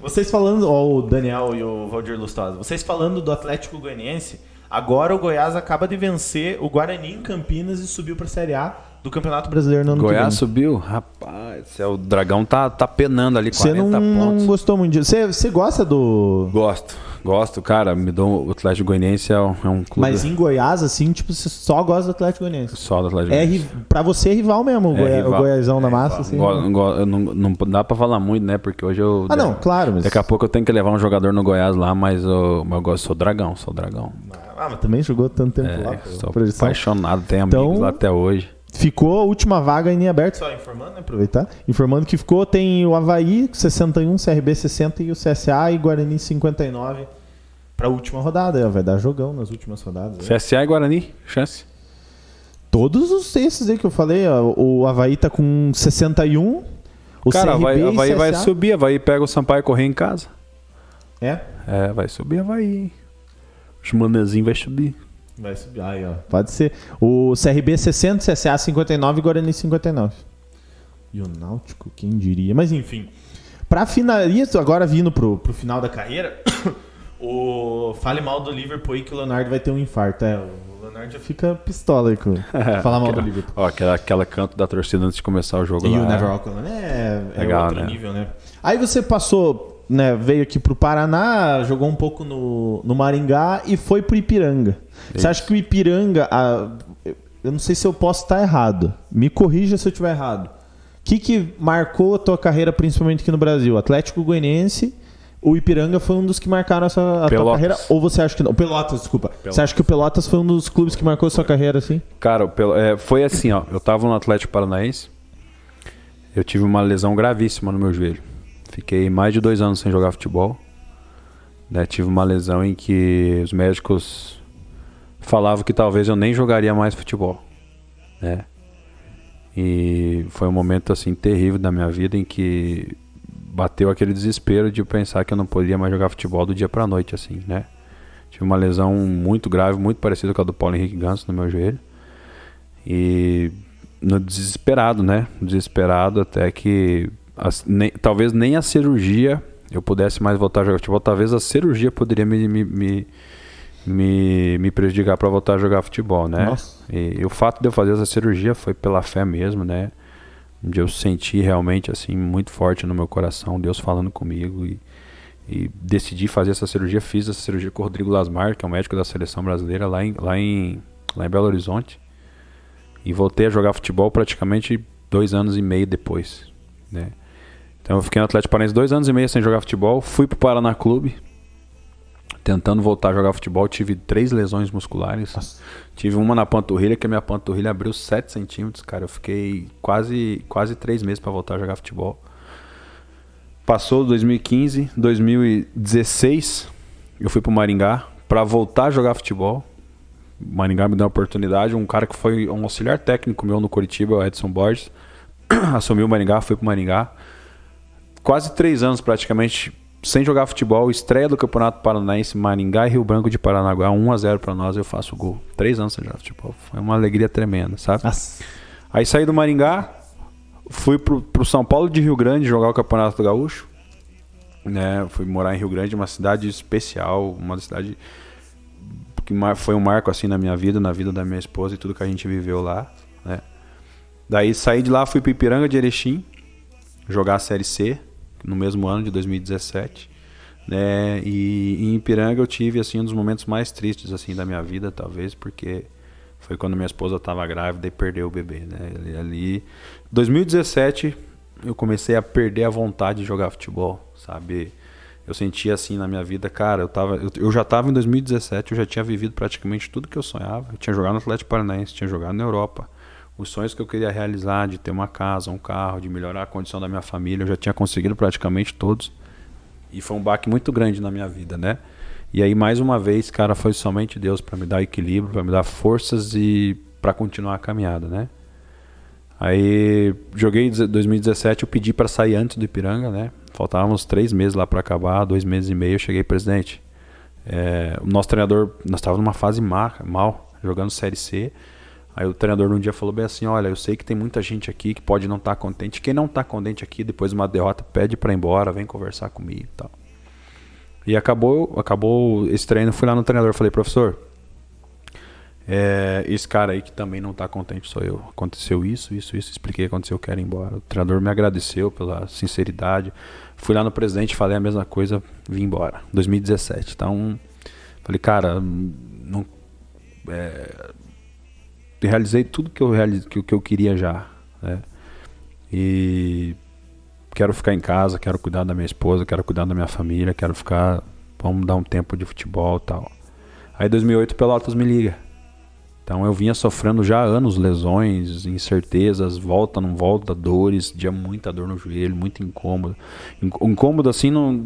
Vocês falando, ó, o Daniel Daniel e o Valdir Lustosa, vocês falando do Atlético Goianiense, agora o Goiás acaba de vencer o Guarani em Campinas e subiu pra Série A do Campeonato Brasileiro. no ano Goiás que vem. subiu? Rapaz, é, o Dragão tá, tá penando ali, Você 40 não, não pontos. gostou muito disso. Você, você gosta do. Gosto, gosto, cara. Me dou, o Atlético Goianiense é um, é um clube Mas em Goiás, assim, tipo, você só gosta do Atlético Goianiense. só do Atlético É, Goianiense. ri- pra você é rival mesmo, o, É Goi- rival. o Goiazão na massa, assim. Go- go- não, não dá pra falar muito, né? Porque hoje eu. Ah, não, claro, mas. Daqui a pouco eu tenho que levar um jogador no Goiás lá, mas eu, eu gosto, sou dragão, sou dragão. Ah, mas também jogou tanto tempo lá. É, pô, sou apaixonado, amigos Então- lá até hoje. Ficou a última vaga em aberto, só informando, né? Aproveitar. Informando que ficou, tem o Havaí, 61, CRB 60 e o CSA e Guarani 59 pra última rodada. Vai dar jogão nas últimas rodadas. né? CSA e Guarani, chance. Todos os esses aí que eu falei, ó, o Havaí tá com 61. O Cara, CRB vai, e vai, vai CSA. subir, vai pega o Sampaio correr em casa. É? É, vai subir, vai. Os manezinhos vai subir. Vai subir. Aí, ó. Pode ser. O CRB 60, CSA 59 e Guarani 59. E o Náutico, quem diria? Mas enfim. Pra finalizar, agora vindo pro, pro final da carreira, o fale mal do Liverpool aí que o Leonardo vai ter um infarto. É, o Leonardo já fica pistola aí com falar mal do Liverpool. Ó, aquela, aquela canto da torcida antes de começar o jogo E lá. o Never Walk Alone é, é Legal, outro né? nível, né? Aí você passou, né, veio aqui pro Paraná, jogou um pouco no, no Maringá e foi pro Ipiranga. Você acha que o Ipiranga, a- eu não sei se eu posso estar errado, me corrija se eu estiver errado. O que, que marcou a tua carreira, principalmente aqui no Brasil? Atlético Goianiense, o Ipiranga foi um dos que marcaram a, sua, a tua Pelotas. carreira? Ou você acha que não? O Pelotas, desculpa. Você acha que o Pelotas foi um dos clubes que marcou a sua carreira, assim? Cara, é, foi assim, ó. Eu tava no Atlético Paranaense eu tive uma lesão gravíssima no meu joelho. Fiquei mais de dois anos sem jogar futebol. Né? Tive uma lesão em que os médicos falavam que talvez eu nem jogaria mais futebol. Né? E foi um momento assim terrível da minha vida em que bateu aquele desespero de pensar que eu não poderia mais jogar futebol do dia para noite assim, né? Tive uma lesão muito grave, muito parecida com a do Paulo Henrique Ganso no meu joelho. E no desesperado, né? Desesperado até que as, nem, talvez nem a cirurgia eu pudesse mais voltar a jogar futebol. Talvez a cirurgia poderia me, me, me, me, me prejudicar para voltar a jogar futebol, né? E, e, o fato de eu fazer essa cirurgia foi pela fé mesmo, né? Onde eu senti realmente assim muito forte no meu coração Deus falando comigo e, e decidi fazer essa cirurgia. Fiz essa cirurgia com o Rodrigo Lasmar, que é o médico da seleção brasileira lá em, lá em, lá em Belo Horizonte. E voltei a jogar futebol praticamente dois anos e meio depois, né? Então eu fiquei no Atlético Paranaense dois anos e meio sem jogar futebol. Fui pro Paraná Clube, tentando voltar a jogar futebol. Tive três lesões musculares. Nossa. Tive uma na panturrilha, que a minha panturrilha abriu 7 centímetros, cara. Eu fiquei quase, quase três meses para voltar a jogar futebol. Passou 2015, 2016, eu fui pro Maringá para voltar a jogar futebol. Maringá me deu uma oportunidade. Um cara que foi um auxiliar técnico meu no Curitiba, o Edson Borges, assumiu o Maringá, foi pro Maringá quase três anos praticamente sem jogar futebol, estreia do Campeonato Paranaense, Maringá e Rio Branco de Paranaguá, 1 a 0 para nós, eu faço o gol. Três anos sem jogar futebol, foi uma alegria tremenda, sabe? Nossa. Aí saí do Maringá, fui pro, pro São Paulo de Rio Grande jogar o Campeonato Gaúcho, né? Fui morar em Rio Grande, uma cidade especial, uma cidade que foi um marco assim na minha vida, na vida da minha esposa e tudo que a gente viveu lá, né? Daí saí de lá, fui para Ipiranga de Erechim jogar a Série C, no mesmo ano de 2017. Né? E em Ipiranga eu tive assim um dos momentos mais tristes assim da minha vida, talvez, porque foi quando minha esposa estava grávida e perdeu o bebê, né? Ali 2017 eu comecei a perder a vontade de jogar futebol, sabe? Eu sentia assim na minha vida, cara, eu tava eu, eu já estava em 2017, eu já tinha vivido praticamente tudo que eu sonhava. Eu tinha jogado no Atlético Paranaense, tinha jogado na Europa os sonhos que eu queria realizar de ter uma casa, um carro, de melhorar a condição da minha família, eu já tinha conseguido praticamente todos. E foi um baque muito grande na minha vida, né? E aí mais uma vez, cara, foi somente Deus para me dar equilíbrio, para me dar forças e para continuar a caminhada, né? Aí joguei em 2017, eu pedi para sair antes do Ipiranga, né? Faltavam uns três meses lá para acabar, dois meses e meio. Eu cheguei, presidente. É, o nosso treinador, nós estávamos numa fase má, mal, jogando Série C. Aí o treinador um dia falou bem assim: Olha, eu sei que tem muita gente aqui que pode não estar tá contente. Quem não está contente aqui depois de uma derrota, pede para ir embora, vem conversar comigo e tal. E acabou, acabou esse treino. Fui lá no treinador falei: Professor, é, esse cara aí que também não está contente sou eu. Aconteceu isso, isso, isso. Expliquei aconteceu, eu quero ir embora. O treinador me agradeceu pela sinceridade. Fui lá no presidente, falei a mesma coisa, vim embora. 2017. Então, falei, cara, não. É, realizei tudo que eu, realize, que, que eu queria já. Né? E quero ficar em casa, quero cuidar da minha esposa, quero cuidar da minha família, quero ficar. Vamos dar um tempo de futebol e tal. Aí 2008 Pelotas me liga. Então eu vinha sofrendo já anos lesões, incertezas, volta, não volta, dores, tinha muita dor no joelho, muito incômodo. Incômodo assim no,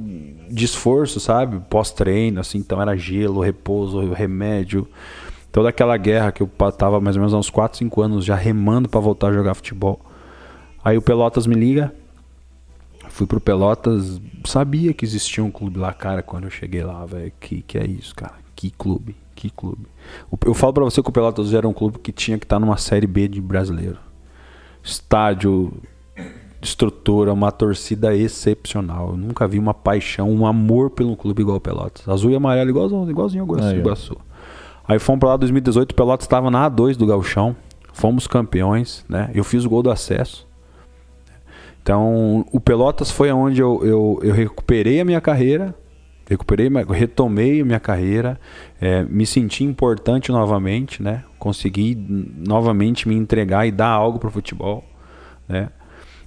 de esforço, sabe? Pós-treino, assim, então era gelo, repouso, remédio toda aquela guerra que eu tava mais ou menos há uns 4, 5 anos já remando para voltar a jogar futebol. Aí o Pelotas me liga. Fui pro Pelotas, sabia que existia um clube lá, cara, quando eu cheguei lá, velho. Que que é isso, cara? Que clube, que clube. Eu falo para você que o Pelotas era um clube que tinha que estar tá numa série B de brasileiro. Estádio, estrutura, uma torcida excepcional. Eu nunca vi uma paixão, um amor pelo clube igual o Pelotas. Azul e amarelo igualzinho, igualzinho ao Iguaçu. Aí fomos para lá em 2018, o Pelotas estava na A2 do Galchão. Fomos campeões, né? Eu fiz o gol do acesso. Então, o Pelotas foi onde eu, eu, eu recuperei a minha carreira, recuperei, retomei a minha carreira, é, me senti importante novamente, né? Consegui novamente me entregar e dar algo para o futebol, né?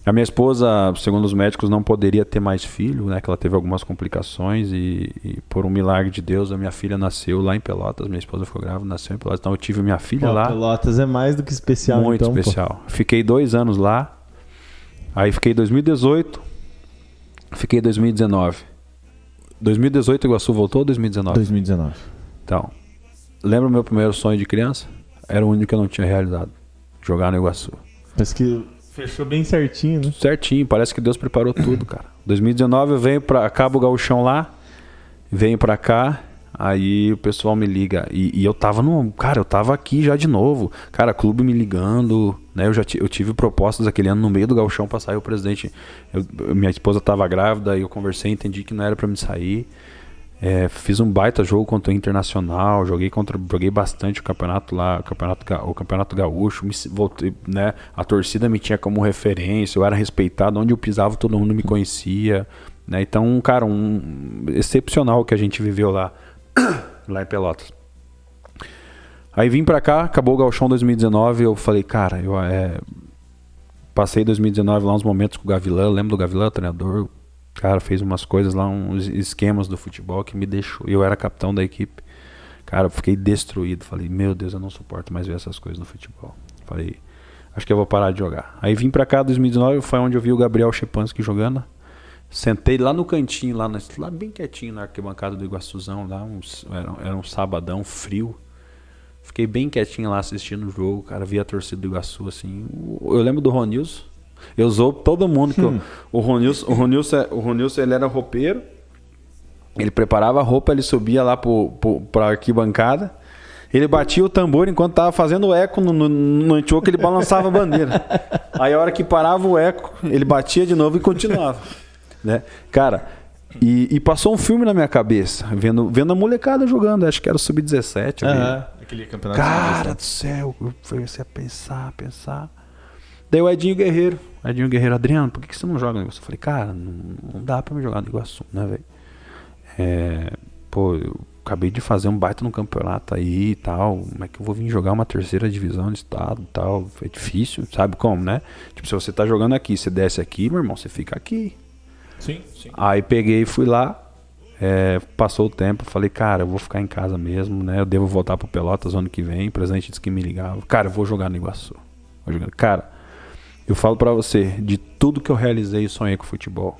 A minha esposa, segundo os médicos, não poderia ter mais filho, né? Que ela teve algumas complicações e, e, por um milagre de Deus, a minha filha nasceu lá em Pelotas. Minha esposa ficou grávida, nasceu em Pelotas. Então eu tive minha filha pô, lá. Pelotas é mais do que especial, Muito então, especial. Pô. Fiquei dois anos lá. Aí fiquei 2018, fiquei 2019. 2018 o Iguaçu voltou ou 2019? 2019. Então, lembra o meu primeiro sonho de criança? Era o único que eu não tinha realizado. Jogar no Iguaçu. Parece que fechou bem certinho, né? Certinho, parece que Deus preparou tudo, cara. 2019 eu venho pra Cabo Gauchão lá, venho pra cá, aí o pessoal me liga. E, e, eu tava no. Cara, eu tava aqui já de novo. Cara, clube me ligando, né? Eu já eu tive propostas aquele ano no meio do Gauchão pra sair o presidente. Eu, minha esposa tava grávida e eu conversei, entendi que não era para me sair. É, fiz um baita jogo contra o Internacional, joguei contra, joguei bastante o campeonato lá, o campeonato, o campeonato gaúcho, me, voltei, né, a torcida me tinha como referência, eu era respeitado, onde eu pisava todo mundo me conhecia, né, então, cara, um excepcional que a gente viveu lá, lá em Pelotas. Aí vim pra cá, acabou o Galchão 2019, eu falei, cara, eu é, passei 2019 lá uns momentos com o Gavilã, lembro do Gavilã, treinador, Cara, fez umas coisas lá, uns esquemas do futebol que me deixou. Eu era capitão da equipe. Cara, eu fiquei destruído. Falei, meu Deus, eu não suporto mais ver essas coisas no futebol. Falei, acho que eu vou parar de jogar. Aí vim pra cá 2019, foi onde eu vi o Gabriel Chepansky jogando. Sentei lá no cantinho, lá, lá bem quietinho na arquibancada do Iguaçuzão, lá uns, era, era um sabadão frio. Fiquei bem quietinho lá assistindo o jogo, cara, vi a torcida do Iguaçu assim. Eu lembro do Ronilson, eu usou todo mundo. Que hum. eu, o Ronilson, o Ronilson, o Ronilson, ele era roupeiro. Ele preparava a roupa, ele subia lá pro, pra arquibancada. Ele batia o tambor enquanto tava fazendo eco no, no, no antioco, ele balançava a bandeira. Aí a hora que parava o eco, ele batia de novo e continuava. Né? Cara, e, e, passou um filme na minha cabeça, vendo, vendo a molecada jogando, acho que era o Sub-17. Uhum, aquele campeonato. Cara do céu, eu comecei a pensar, pensar. Daí o Edinho Guerreiro. Edinho Guerreiro, Adriano, por que, que você não joga no Iguaçu? Eu falei, cara, não, não dá pra me jogar no Iguaçu, né, velho? É, pô, eu acabei de fazer um baita no campeonato aí e tal. Como é que eu vou vir jogar uma terceira divisão no estado e tal? Foi difícil, sabe como, né? Tipo, se você tá jogando aqui, você desce aqui, meu irmão, você fica aqui. Sim, sim. Aí peguei e fui lá. É, passou o tempo, falei, cara, eu vou ficar em casa mesmo, né? Eu devo voltar pro Pelotas ano que vem. O presidente disse que me ligava. Cara, eu vou jogar no Iguaçu. Vou jogar. Cara, eu falo para você, de tudo que eu realizei e sonhei com futebol,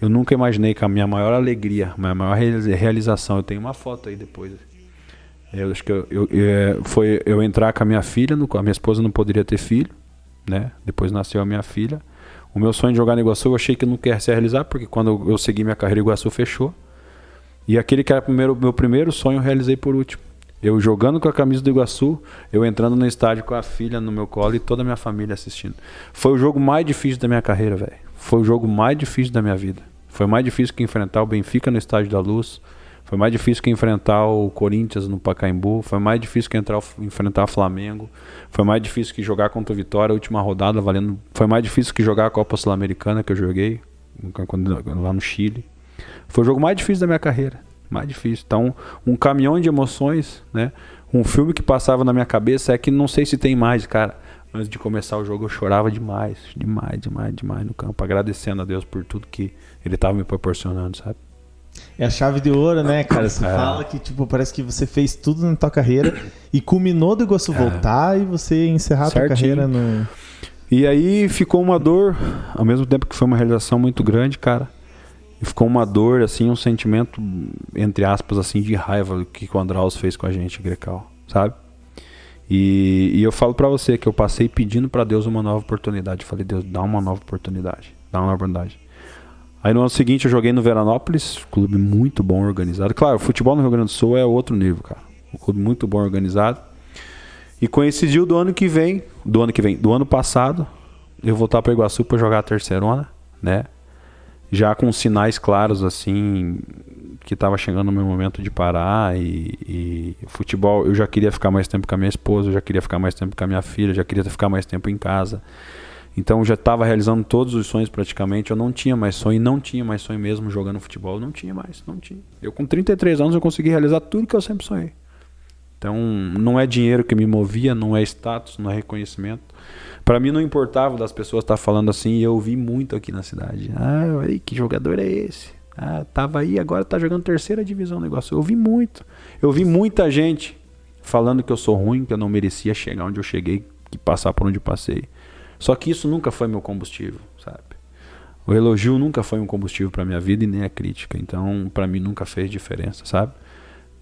eu nunca imaginei que a minha maior alegria, minha maior realização, eu tenho uma foto aí depois. Eu acho que eu, eu, eu, é, foi eu entrar com a minha filha, no, a minha esposa não poderia ter filho, né? Depois nasceu a minha filha. O meu sonho de jogar no Iguaçu eu achei que não quer se realizar, porque quando eu segui minha carreira, o Iguaçu fechou. E aquele que era o meu primeiro sonho, eu realizei por último. Eu jogando com a camisa do Iguaçu, eu entrando no estádio com a filha no meu colo e toda a minha família assistindo. Foi o jogo mais difícil da minha carreira, velho. Foi o jogo mais difícil da minha vida. Foi mais difícil que enfrentar o Benfica no Estádio da Luz. Foi mais difícil que enfrentar o Corinthians no Pacaembu. Foi mais difícil que entrar, enfrentar o Flamengo. Foi mais difícil que jogar contra o Vitória, a última rodada valendo. Foi mais difícil que jogar a Copa Sul-Americana que eu joguei lá no Chile. Foi o jogo mais difícil da minha carreira mais difícil. Então, um caminhão de emoções, né? Um filme que passava na minha cabeça é que não sei se tem mais, cara. Antes de começar o jogo eu chorava demais, demais, demais, demais no campo, agradecendo a Deus por tudo que ele estava me proporcionando, sabe? É a chave de ouro, né, cara? Você é. fala que, tipo, parece que você fez tudo na tua carreira e culminou do Iguaçu é. voltar e você encerrar a tua carreira no... E aí ficou uma dor, ao mesmo tempo que foi uma realização muito grande, cara. E ficou uma dor, assim, um sentimento, entre aspas, assim, de raiva que o Andraus fez com a gente, Grecal, sabe? E, e eu falo para você que eu passei pedindo para Deus uma nova oportunidade. falei, Deus, dá uma nova oportunidade. Dá uma nova oportunidade. Aí no ano seguinte eu joguei no Veranópolis, clube muito bom organizado. Claro, o futebol no Rio Grande do Sul é outro nível, cara. Um clube muito bom organizado. E coincidiu do ano que vem, do ano que vem, do ano passado, eu voltar para Iguaçu para jogar a terceirona, né? Já com sinais claros assim que estava chegando o meu momento de parar e, e, futebol eu já queria ficar mais tempo com a minha esposa, eu já queria ficar mais tempo com a minha filha, já queria ficar mais tempo em casa. Então já estava realizando todos os sonhos praticamente. Eu não tinha mais sonho, não tinha mais sonho mesmo jogando futebol, não tinha mais, não tinha. Eu com 33 anos eu consegui realizar tudo que eu sempre sonhei. Então não é dinheiro que me movia, não é status, não é reconhecimento. Para mim não importava das pessoas estar tá falando assim, e eu ouvi muito aqui na cidade. Ah, aí, que jogador é esse? Ah, tava aí, agora tá jogando terceira divisão o negócio. Eu ouvi muito. Eu ouvi muita gente falando que eu sou ruim, que eu não merecia chegar onde eu cheguei, que passar por onde eu passei. Só que isso nunca foi meu combustível, sabe? O elogio nunca foi um combustível para minha vida e nem a crítica. Então, para mim nunca fez diferença, sabe?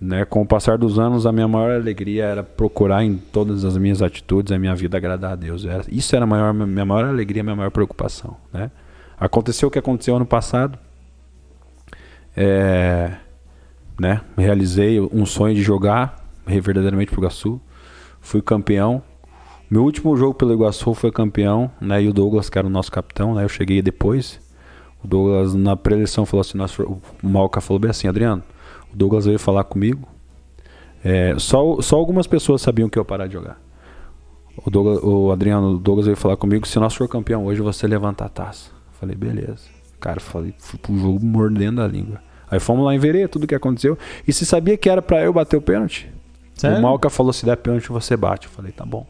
Né? Com o passar dos anos, a minha maior alegria era procurar em todas as minhas atitudes a minha vida agradar a Deus. Era, isso era a maior, minha maior alegria, minha maior preocupação, né? Aconteceu o que aconteceu ano passado. É, né? Realizei um sonho de jogar verdadeiramente pro Iguaçu. Fui campeão. Meu último jogo pelo Iguaçu foi campeão, né? E o Douglas, que era o nosso capitão, né? Eu cheguei depois. O Douglas, na pré-eleição, falou assim: o Malca falou bem assim, Adriano. O Douglas veio falar comigo. É, só, só algumas pessoas sabiam que eu ia parar de jogar. O, Douglas, o Adriano o Douglas veio falar comigo: se nós for campeão hoje, você levanta a taça. Falei, beleza. Cara, falei, fui pro jogo mordendo a língua. Aí fomos lá em Verê, tudo que aconteceu. E se sabia que era para eu bater o pênalti? Sério? O Malca falou: se der pênalti, você bate. Eu falei, tá bom.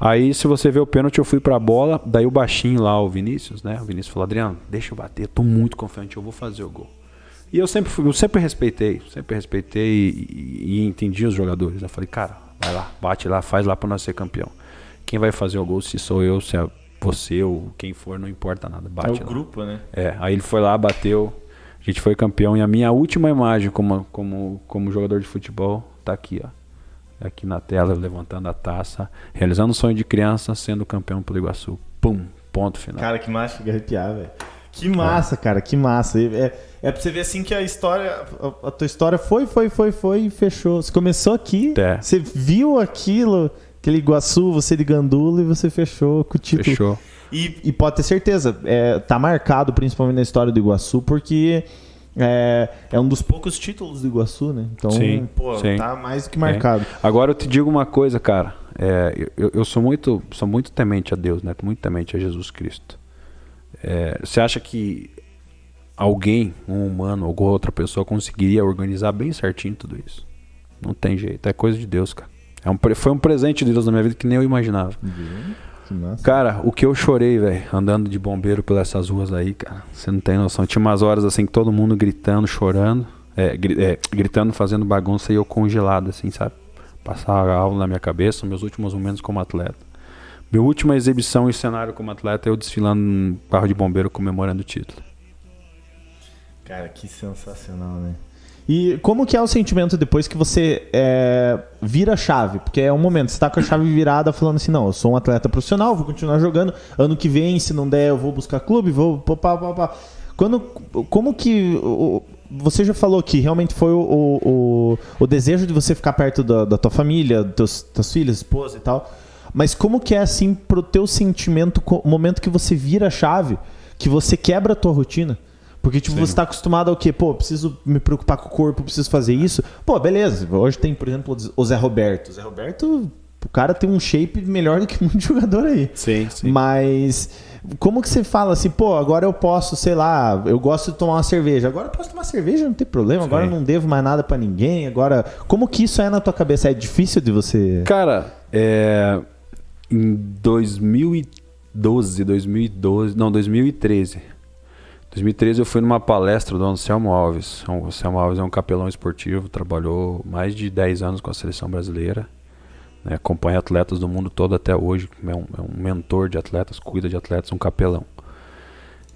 Aí, se você vê o pênalti, eu fui pra bola. Daí o baixinho lá, o Vinícius, né? O Vinícius falou: Adriano, deixa eu bater, tô muito confiante, eu vou fazer o gol. E eu sempre, fui, eu sempre respeitei, sempre respeitei e, e, entendi os jogadores. Eu falei, cara, vai lá, bate lá, faz lá pra nós ser campeão. Quem vai fazer o gol, se sou eu, se é você ou quem for, não importa nada. Bate é o lá. grupo, né? É, aí ele foi lá, bateu, a gente foi campeão. E a minha última imagem como, como, como jogador de futebol tá aqui, ó aqui na tela, levantando a taça, realizando o sonho de criança, sendo campeão pelo Iguaçu. Pum, ponto final. Cara, que massa, fica arrepiar, velho. Que massa, cara, que massa. É, é pra você ver assim que a história, a, a, tua história foi, foi, foi, foi e fechou. Você começou aqui, é. você viu aquilo, aquele Iguaçu, você de Gandula e você fechou com o título. Fechou. E, e pode ter certeza, é, tá marcado principalmente na história do Iguaçu, porque é, é um dos poucos títulos do Iguaçu, né? Então, sim, pô, sim. tá mais do que marcado. É. Agora eu te digo uma coisa, cara. É, eu, eu, sou muito sou muito temente a Deus, né? Muito temente a Jesus Cristo. É, você acha que alguém, um humano, alguma outra pessoa conseguiria organizar bem certinho tudo isso? Não tem jeito, é coisa de Deus, cara. É um, foi um presente de Deus na minha vida que nem eu imaginava. Uhum. Cara, o que eu chorei, velho, andando de bombeiro pelas essas ruas aí, cara, você não tem noção. Tinha umas horas assim que todo mundo gritando, chorando, é, é, gritando, fazendo bagunça e eu congelado, assim, sabe? Passava algo na minha cabeça, meus últimos momentos como atleta. Minha última exibição em cenário como atleta, eu desfilando no carro de bombeiro comemorando o título. Cara, que sensacional, né? E como que é o sentimento depois que você é, vira a chave? Porque é um momento, você está com a chave virada falando assim, não, eu sou um atleta profissional, vou continuar jogando, ano que vem, se não der, eu vou buscar clube, vou... Pá, pá, pá. Quando, como que... Você já falou que realmente foi o, o, o desejo de você ficar perto da, da tua família, dos teus filhos, esposa e tal. Mas como que é assim pro teu sentimento, o momento que você vira a chave, que você quebra a tua rotina? Porque, tipo, Sim. você tá acostumado ao quê? Pô, preciso me preocupar com o corpo, preciso fazer isso. Pô, beleza. Hoje tem, por exemplo, o Zé Roberto. O Zé Roberto, o cara tem um shape melhor do que muito jogador aí. Sim, sim. Mas como que você fala assim, pô, agora eu posso, sei lá, eu gosto de tomar uma cerveja. Agora eu posso tomar cerveja, não tem problema. Sim. Agora eu não devo mais nada para ninguém. Agora, como que isso é na tua cabeça? É difícil de você. Cara, é. Em 2012, 2012, não, 2013 2013 eu fui numa palestra do Anselmo Alves. O Anselmo Alves é um capelão esportivo, trabalhou mais de 10 anos com a seleção brasileira. Né, acompanha atletas do mundo todo até hoje. É um, é um, mentor de atletas, cuida de atletas, um capelão.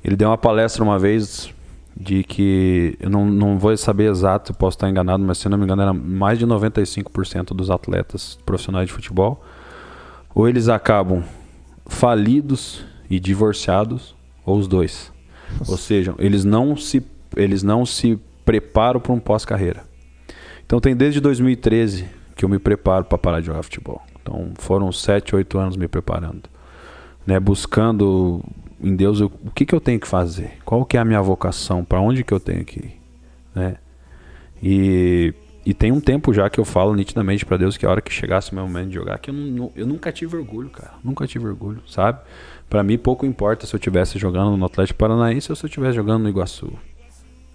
Ele deu uma palestra uma vez de que, eu não, não vou saber exato, posso estar enganado, mas se não me engano, era mais de 95% dos atletas profissionais de futebol. Ou eles acabam falidos e divorciados, ou os dois. Ou seja, eles não se, eles não se preparam para um pós-carreira. Então tem desde 2013 que eu me preparo para parar de jogar futebol. Então foram 7, 8 anos me preparando. Né, buscando em Deus o que, que eu tenho que fazer, qual que é a minha vocação, para onde que eu tenho que ir. Né? E, e tem um tempo já que eu falo nitidamente para Deus que a hora que chegasse o meu momento de jogar, que eu, não, eu nunca tive orgulho, cara. Nunca tive orgulho, sabe? Para mim, pouco importa se eu estivesse jogando no Atlético Paranaense ou se eu estivesse jogando no Iguaçu.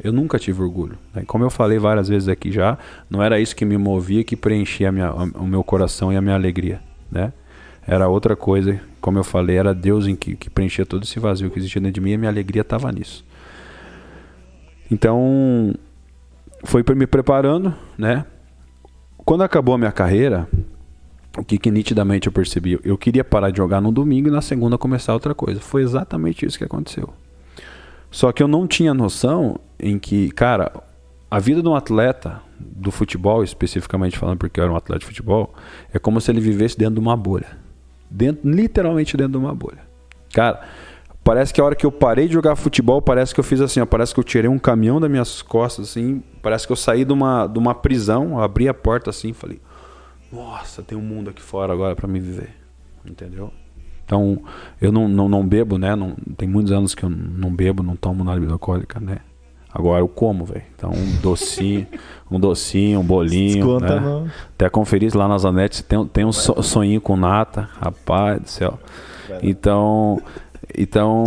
Eu nunca tive orgulho. Né? Como eu falei várias vezes aqui já, não era isso que me movia, que preenchia minha, o meu coração e a minha alegria. Né? Era outra coisa, como eu falei, era Deus em que, que preenchia todo esse vazio que existia dentro de mim e a minha alegria estava nisso. Então, foi me preparando, né? Quando acabou a minha carreira, que, que nitidamente eu percebi? Eu queria parar de jogar no domingo e na segunda começar outra coisa. Foi exatamente isso que aconteceu. Só que eu não tinha noção em que, cara, a vida de um atleta do futebol, especificamente falando porque eu era um atleta de futebol, é como se ele vivesse dentro de uma bolha. Dentro, literalmente dentro de uma bolha. Cara, parece que a hora que eu parei de jogar futebol, parece que eu fiz assim, ó, parece que eu tirei um caminhão das minhas costas, assim, parece que eu saí de uma, de uma prisão, abri a porta assim e falei, nossa, tem um mundo aqui fora agora para me viver. Entendeu? Então, eu não, não, não bebo, né? Não, tem muitos anos que eu não bebo, não tomo nada bebida alcoólica, né? Agora eu como, velho. Então, um docinho, um docinho, um bolinho. Desconta, né? não. Até conferir lá na Zanete, tem, tem um so, sonhinho com nata, rapaz do céu. Então, então,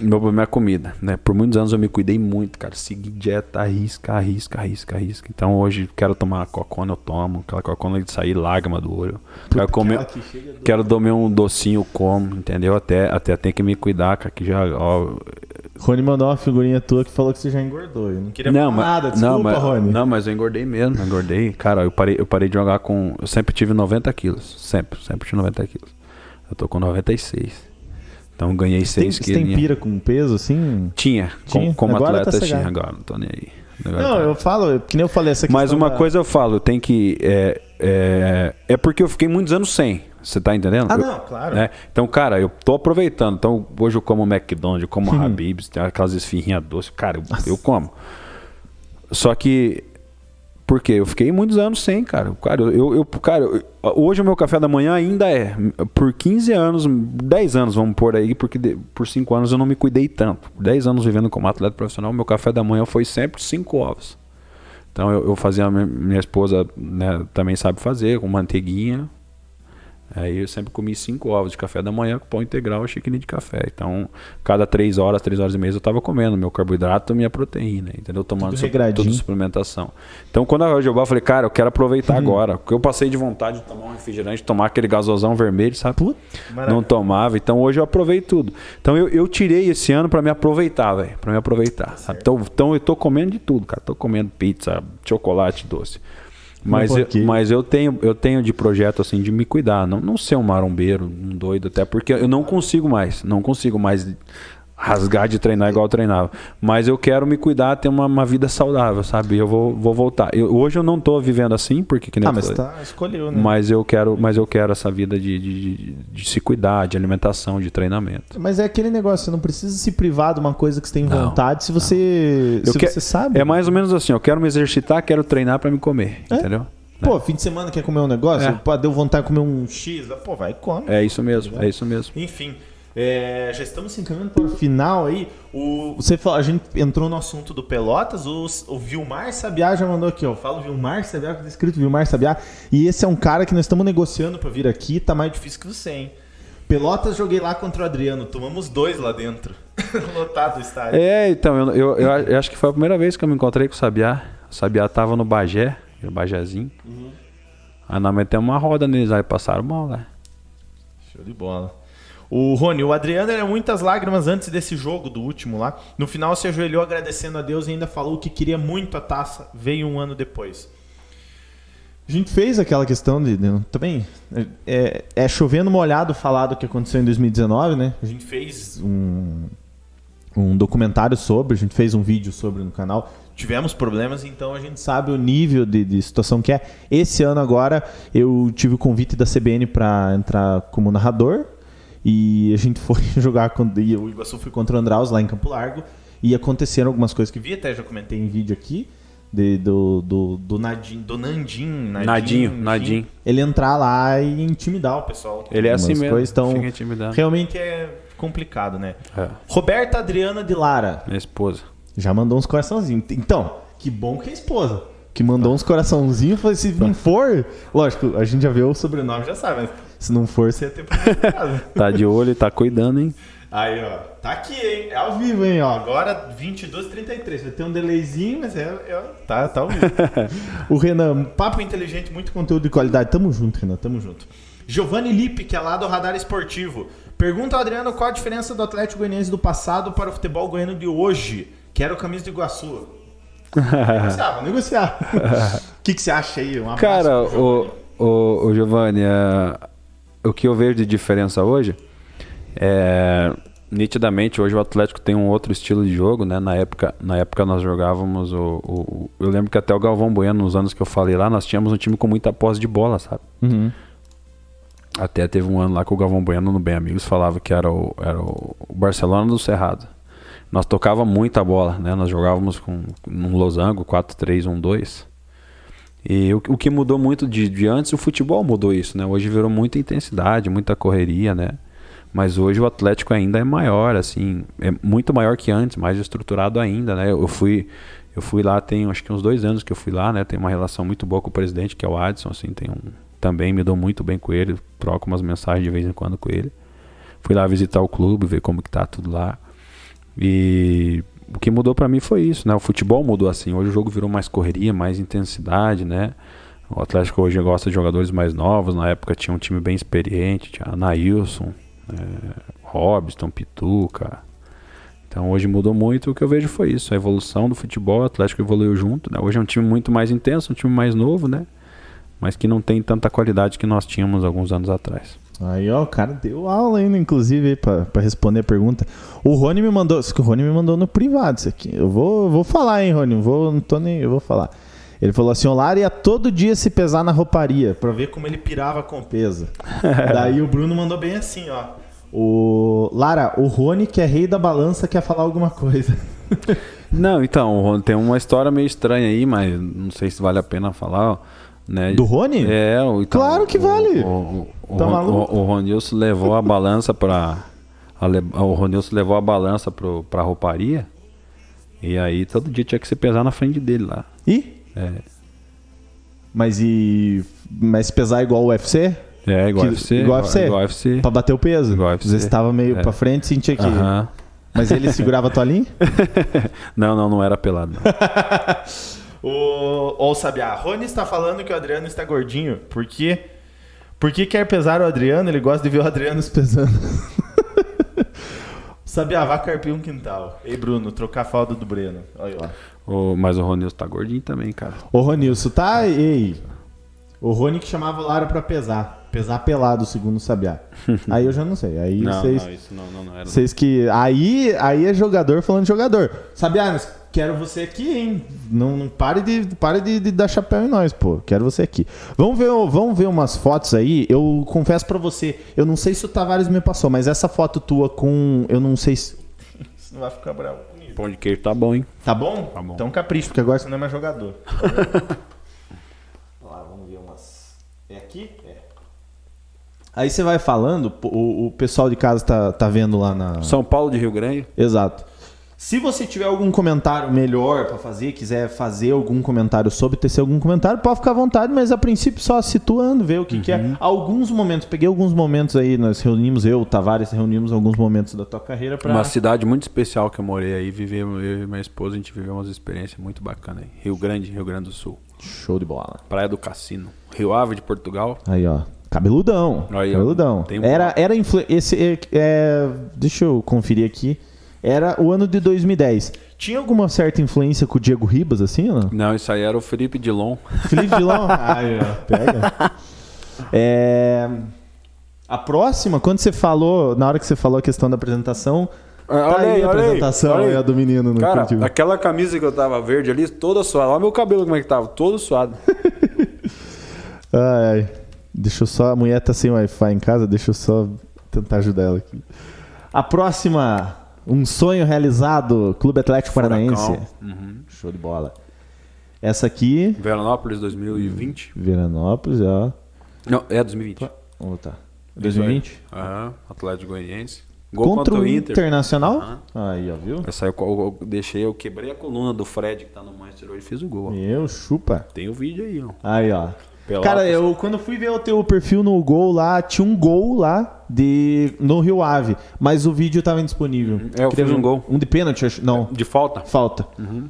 meu problema é a comida, né? Por muitos anos eu me cuidei muito, cara. Segui dieta, arrisca, arrisca, arrisca, arrisca. Então hoje quero tomar Coca-Cola, eu tomo. Aquela Coca-Cola de sair lágrima do olho. Quero comer, quero comer um docinho, como, entendeu? Até, até tem que me cuidar, cara, que já, ó... Rony mandou uma figurinha tua que falou que você já engordou. Eu não queria não, mas, nada, desculpa, não, mas, Rony. Não, mas eu engordei mesmo, engordei. Cara, eu parei, eu parei de jogar com... Eu sempre tive 90 quilos, sempre, sempre tive 90 quilos. Eu tô com 96. Então ganhei 6 quilos. Você tem pira com peso assim? Tinha, tinha? como agora atleta tá tinha, agora não tô nem aí. Agora não, tá... eu falo, que nem eu falei essa Mas uma da... coisa eu falo, tem que. É, é, é porque eu fiquei muitos anos sem. Você tá entendendo? Ah, eu, não, claro. Né? Então, cara, eu tô aproveitando. Então, hoje eu como McDonald's, eu como Habib's, tem aquelas esfirrinhas doces. Cara, eu, eu como. Só que porque eu fiquei muitos anos sem, cara. Cara, eu, eu, cara, hoje o meu café da manhã ainda é. Por 15 anos, 10 anos, vamos pôr aí, porque de, por 5 anos eu não me cuidei tanto. 10 anos vivendo como atleta profissional, meu café da manhã foi sempre 5 ovos. Então eu, eu fazia, minha esposa né, também sabe fazer, com manteiguinha, Aí eu sempre comi cinco ovos de café da manhã com pão integral e xícara de café. Então, cada três horas, três horas e meia eu estava comendo meu carboidrato e minha proteína, entendeu? Tomando tudo, tudo suplementação. Então, quando a Jobá, eu falei, cara, eu quero aproveitar hum. agora. Porque eu passei de vontade de tomar um refrigerante, tomar aquele gasosão vermelho, sabe? Puta, Não tomava. Então, hoje eu aproveito tudo. Então, eu, eu tirei esse ano para me aproveitar, velho. Para me aproveitar. Tá então, então, eu tô comendo de tudo, cara. Tô comendo pizza, chocolate doce. Mas, eu, mas eu tenho eu tenho de projeto assim de me cuidar, não, não ser um marombeiro, um doido, até porque eu não consigo mais, não consigo mais rasgar de treinar igual eu treinava. Mas eu quero me cuidar, ter uma, uma vida saudável, sabe? Eu vou, vou voltar. Eu, hoje eu não estou vivendo assim, porque que nem Ah, mas tá, escolheu, né? Mas eu quero, mas eu quero essa vida de, de, de, de, se cuidar, de alimentação, de treinamento. Mas é aquele negócio, você não precisa se privar de uma coisa que você tem não, vontade se você, se você sabe. É mais ou menos assim, eu quero me exercitar, quero treinar para me comer, é? entendeu? Pô, né? fim de semana quer comer um negócio? É. Pô, deu vontade de comer um X? Pô, vai e come. É isso mesmo, é isso mesmo. Enfim. É, já estamos se encaminhando para o final aí. O, você falou, a gente entrou no assunto do Pelotas. O, o Vilmar Sabiá já mandou aqui, ó. Fala Vilmar Sabiá, que tá escrito Vilmar Sabiá. E esse é um cara que nós estamos negociando para vir aqui. Tá mais difícil que você, hein? Pelotas joguei lá contra o Adriano. Tomamos dois lá dentro. Lotado o estádio. É, então, eu, eu, eu, acho que foi a primeira vez que eu me encontrei com o Sabiá. O Sabiá tava no Bagé, no Bagézinho. Uhum. Aí nós metemos uma roda neles, aí passaram mal, né? Show de bola. O Rony, o Adriano era muitas lágrimas antes desse jogo, do último lá. No final se ajoelhou agradecendo a Deus e ainda falou que queria muito a taça. Veio um ano depois. A gente fez aquela questão de. de também. É, é chovendo molhado falar do que aconteceu em 2019, né? A gente fez um, um documentário sobre, a gente fez um vídeo sobre no canal. Tivemos problemas, então a gente sabe o nível de, de situação que é. Esse ano agora eu tive o convite da CBN para entrar como narrador e a gente foi jogar com o Iguaçu foi contra o Andraus lá em Campo Largo. E aconteceram algumas coisas que vi, até já comentei em vídeo aqui. De, do, do, do, Nadim, do Nandim, Nadim, Nadinho, Nadim. Ele entrar lá e intimidar o pessoal. Ele é assim mesmo. Coisas, então, realmente é complicado, né? É. Roberta Adriana de Lara. Minha esposa. Já mandou uns coraçãozinhos. Então, que bom que é esposa. Que mandou uns coraçãozinhos. Se não for, lógico, a gente já vê o sobrenome, já sabe, mas se não for, você ia ter problema Tá de olho e tá cuidando, hein? Aí, ó. Tá aqui, hein? É ao vivo, hein? Ó, agora 22h33. Vai ter um delayzinho, mas é, é tá, tá ao vivo. o Renan, papo inteligente, muito conteúdo de qualidade. Tamo junto, Renan, tamo junto. Giovanni Lipe, que é lá do Radar Esportivo. Pergunta ao Adriano qual a diferença do Atlético Goianiense do passado para o futebol goiano de hoje. Quero camisa de Iguaçu. negociar, vamos negociar. O que, que você acha aí? Um Cara, o, ô, ô Giovanni, é, o que eu vejo de diferença hoje é nitidamente hoje o Atlético tem um outro estilo de jogo, né? Na época, na época nós jogávamos o, o eu lembro que até o Galvão Bueno nos anos que eu falei lá, nós tínhamos um time com muita posse de bola, sabe? Uhum. Até teve um ano lá que o Galvão Bueno no Bem Amigos falava que era o, era o Barcelona do Cerrado. Nós tocava muita bola, né? Nós jogávamos com um losango 4-3-1-2. E o, o, que mudou muito de, de antes, o futebol mudou isso, né? Hoje virou muita intensidade, muita correria, né? Mas hoje o Atlético ainda é maior, assim, é muito maior que antes, mais estruturado ainda, né? Eu fui, eu fui lá, tem acho que uns dois anos que eu fui lá, né? Tem uma relação muito boa com o presidente, que é o Adson, assim, tem um, também me dou muito bem com ele, troco umas mensagens de vez em quando com ele. Fui lá visitar o clube, ver como que tá tudo lá. E o que mudou para mim foi isso, né? O futebol mudou assim. Hoje o jogo virou mais correria, mais intensidade, né? O Atlético hoje gosta de jogadores mais novos. Na época tinha um time bem experiente, tinha Anailson, é, Robson, Pituca. Então hoje mudou muito. O que eu vejo foi isso, a evolução do futebol. O Atlético evoluiu junto. Né? Hoje é um time muito mais intenso, um time mais novo, né? Mas que não tem tanta qualidade que nós tínhamos alguns anos atrás. Aí, ó, o cara deu aula ainda, inclusive, para responder a pergunta. O Rony me mandou, o Rony me mandou no privado isso aqui. Eu vou, vou falar, hein, Rony? Vou, não tô nem, eu vou falar. Ele falou assim: o Lara ia todo dia se pesar na rouparia para ver como ele pirava com peso. Daí o Bruno mandou bem assim, ó. O Lara, o Rony, que é rei da balança, quer falar alguma coisa. não, então, o Rony tem uma história meio estranha aí, mas não sei se vale a pena falar. Né? Do Rony? É, então, claro que vale. O, o, tá o, o, Ronilson levou a balança para o Ronilson levou a balança pro, pra rouparia. E aí todo dia tinha que se pesar na frente dele lá. E? É. Mas e. Mas pesar igual o UFC? É, igual o UFC. Igual UFC? Igual UFC. Pra bater o peso. Igual UFC. Às vezes tava meio é. pra frente e sentia que. Uh -huh. Mas ele segurava a tua linha? não, não, não era pelado. Não. o, ou Sabiá, Rony está falando que o Adriano está gordinho. Por? Porque quer pesar o Adriano, ele gosta de ver o Adriano se pesando. Sabiá, vá carpir um quintal. Ei, Bruno, trocar a falda do Breno. Olha lá. O, mas o Ronilson tá gordinho também, cara. O Ronilson tá. Ei. O Rony que chamava o Lara pra pesar. Pesar pelado, segundo o Sabiá. aí eu já não sei. Aí não, vocês. Não, isso não, não, não era. Vocês que. Aí, aí é jogador falando de jogador. Sabiá, quero você aqui, hein? Não, não pare, de, pare de, de, dar chapéu em nós, pô. Quero você aqui. Vamos ver, vamos ver umas fotos aí. Eu confesso para você, eu não sei se o Tavares me passou, mas essa foto tua com. Eu não sei se. Você não vai ficar bravo. Pão de queijo tá bom, hein? Tá bom? Tá bom. Então capricho, porque agora você não é mais jogador. lá, vamos ver umas. É aqui? É. Aí você vai falando, o, o pessoal de casa tá, tá vendo lá na. São Paulo de Rio Grande? Exato. Se você tiver algum comentário melhor para fazer, quiser fazer algum comentário sobre tecer algum comentário, pode ficar à vontade, mas a princípio só situando, ver o que, uhum. que é. Uhum. Alguns momentos, peguei alguns momentos aí, nós reunimos, eu, o Tavares, reunimos alguns momentos da tua carreira para Uma cidade muito especial que eu morei aí, vivemos, eu e minha esposa, a gente viveu umas experiências muito bacanas aí. Rio Grande, Rio Grande do Sul. Show de bola. Praia do Cassino. Rio Ave de Portugal. Aí, ó. Cabeludão. Aí, cabeludão. Um era, era influ... esse é, é, deixa eu conferir aqui era o ano de 2010. Tinha alguma certa influência com o Diego Ribas, assim não? Não, isso aí era o Felipe Dilon. Felipe Dilon? Ai, ó, pega. É... A próxima, quando você falou, na hora que você falou a questão da apresentação, ah, tá olha aí, a apresentação olha aí. a do menino no Cara, aquela camisa que eu tava verde ali, toda suada. Olha meu cabelo como é que tava, todo suado. ai, ai. Deixa eu só. A mulher tá sem Wi-Fi em casa, deixa eu só tentar ajudar ela aqui. A próxima um sonho realizado, Clube Atlético Paranaense. Uhum. Show de bola. Essa aqui. Veranópolis 2020. Veranópolis, ó. Não, é 2020. Oh, tá. 2020? Aham, Atlético Goianiense. Gol contra, contra o Inter. Internacional? Uhum. Aí, ó, viu? Essa eu, eu, deixei, eu quebrei a coluna do Fred que tá no Manchester hoje e fiz o gol. Meu, chupa. Tem o vídeo aí, ó. Aí, ó. Pelotas. Cara, eu quando fui ver o teu perfil no gol lá, tinha um gol lá de no Rio Ave, mas o vídeo estava indisponível. É, eu fiz um, um gol. Um de pênalti, não. De falta? Falta. Uhum.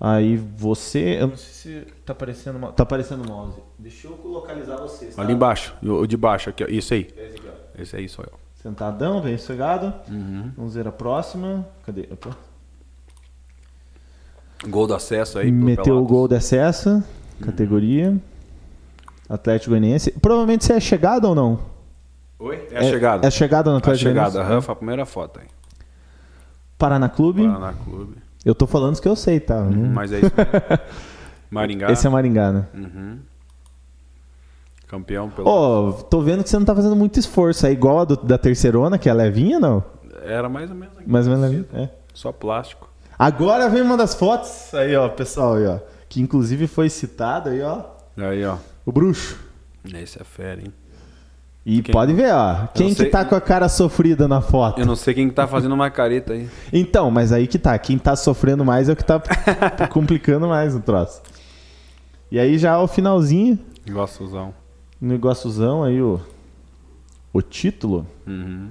Aí você, eu não sei se tá aparecendo, tá aparecendo o mouse. Deixa eu localizar você. Tá? Ali embaixo, o de baixo aqui, ó. isso aí. Esse, aqui, ó. Esse aí sou eu. Sentadão, bem sossegado. Uhum. Vamos ver a próxima. Cadê? Opa. Gol do acesso aí. Meteu o gol de acesso, categoria. Atlético Goianiense. Provavelmente você é chegado ou não? Oi? É a chegada. É chegada no a Atlético chegada. Goianiense? Aham, foi a primeira foto aí. Paraná Clube. Paraná Clube. Eu tô falando os que eu sei, tá? Não- Mas é isso mesmo. Maringá. Esse é Maringá, né? Uhum. Campeão pelo. Ô, tô vendo que você não tá fazendo muito esforço. É igual a do- da terceirona, que é levinha, não? Era mais ou menos aqui. Mais ou menos levinha. É. Só plástico. Agora vem uma das fotos. Aí, ó, pessoal, aí, ó. Que inclusive foi citado aí, ó. Aí, ó. O bruxo. Esse é fera, hein? E Quem- pode ver, ó. Quem que tá com a cara sofrida na foto? Eu não sei quem que tá fazendo uma careta aí. Então, mas aí que tá. Quem tá sofrendo mais é o que tá complicando mais o troço. E aí já o finalzinho, Gostosão. negóciozão aí, o, o título Uhum.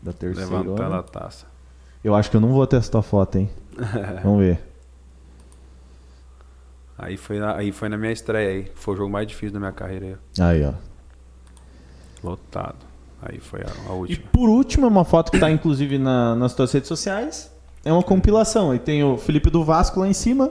da terceira. Levantando a taça. Eu acho que eu não vou testar a foto, hein? Vamos ver. Aí foi, na, aí foi na minha estreia aí. Foi o jogo mais difícil da minha carreira aí. Aí, ó. Lotado. Aí foi a, a E última. por último, é uma foto que tá inclusive na- nas tuas redes sociais. É uma compilação. Aí tem o Felipe do Vasco lá em cima.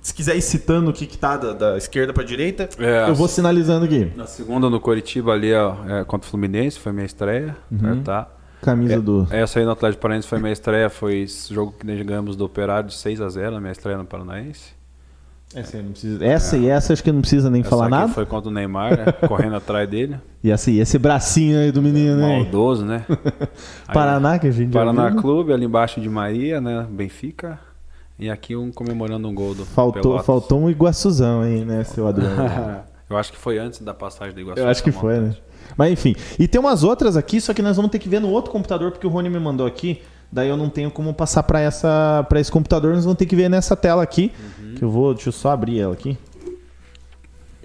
Se quiser ir citando o que, que tá da, da esquerda pra direita, É, eu vou sinalizando aqui. Na segunda no Coritiba ali, ó, é, contra o Fluminense, foi minha estreia. certo, tá? Camisa do. Essa aí no Atlético Paranaense foi minha estreia, foi esse jogo que nós ganhamos do Operário de 6 a 0 na minha estreia no Paranaense. Essa, não precisa- essa e essa acho que não precisa nem Essa falar nada. foi contra o Neymar, né, correndo atrás dele. E aí, esse bracinho aí do menino, hein? Maldoso, né? Aí, Paraná, que a gente Paraná viu. Clube, ali embaixo de Maria, né? Benfica. E aqui um comemorando um gol do Faltou, Pelotas. faltou um Iguaçuzão aí, né, seu Adriano? Eu acho que foi antes da passagem do Iguaçu. Eu acho que da foi, né? Mas enfim. E tem umas outras aqui, só que nós vamos ter que ver no outro computador, porque o Rony me mandou aqui. Daí eu não tenho como passar pra essa para esse computador, nós vamos ter que ver nessa tela aqui. Que eu vou, deixa eu só abrir ela aqui.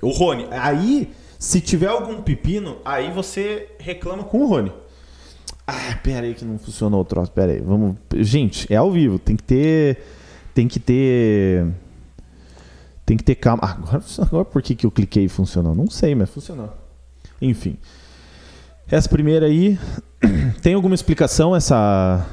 O Rony, aí se tiver algum pepino, aí você reclama com o Rony. Ah, pera aí que não funcionou o troço, pera aí. Vamos, gente, é ao vivo, tem que ter tem que ter tem que ter calma. Agora, agora por que, que eu cliquei e funcionou? Não sei, mas funcionou. Enfim. Essa primeira aí. Tem alguma explicação essa.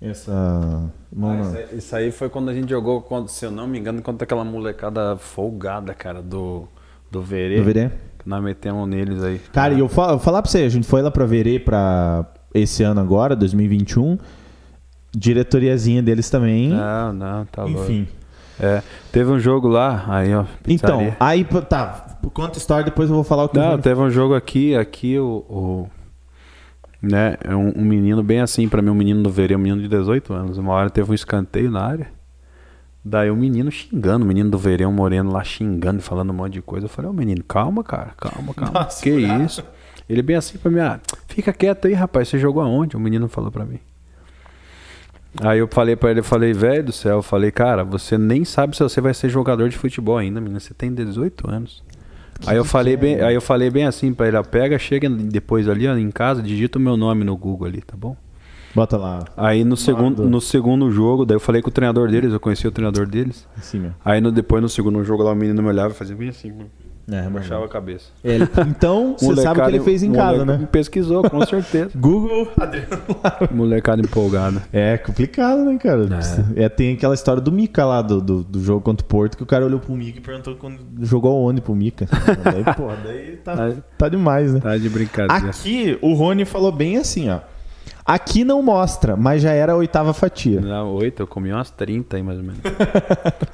Essa. Ah, não. isso, aí, isso aí foi quando a gente jogou, contra, se eu não me engano, contra aquela molecada folgada, cara, do, do Verê. Do Verê? Que nós metemos neles aí. Cara, e eu falo, falar pra você, a gente foi lá pra Verê pra esse ano agora, 2021. Diretoriazinha deles também. Não, não, tá louco. Enfim. É, teve um jogo lá, aí ó, Então, pizzaria. aí, tá. Conta a história, depois eu vou falar o que Não, teve um jogo aqui, aqui o. o- né, é um, um menino bem assim, pra mim, um menino do Verê, um menino de 18 anos. Uma hora teve um escanteio na área. Daí o menino xingando, o menino do Verê, um moreno lá xingando, falando um monte de coisa. Eu falei, ô menino, calma, cara, calma, calma. Nossa, que bravo. isso? Ele bem assim pra mim, ah, fica quieto aí, rapaz, você jogou aonde? O menino falou pra mim. Aí eu falei pra ele, eu falei, velho do céu, eu falei, cara, você nem sabe se você vai ser jogador de futebol ainda, menino, você tem 18 anos. Aí eu falei bem, aí eu falei bem assim pra ele, pega, chega depois ali ó, em casa, digita o meu nome no Google ali, tá bom? Bota lá. Aí no segundo, no segundo jogo, daí eu falei com o treinador deles, eu conheci o treinador deles. Mesmo. Aí no, depois no segundo jogo lá o menino me olhava e fazia bem assim, É, baixava a cabeça. Ele- Então, você sabe o que ele fez em casa, né? Pesquisou, com certeza. Google, Adriano Molecada empolgada. É complicado, né, cara? É. tem aquela história do Mika lá, do, do, do jogo contra o Porto, que o cara olhou pro Mika e perguntou quando jogou onde pro Mika. daí, pô, daí tá, Aí- tá demais, né? Tá de brincadeira. Aqui, o Rony falou bem assim, ó. Aqui não mostra, mas já era a oitava fatia. Na oito, eu comi umas 30 aí, mais ou menos.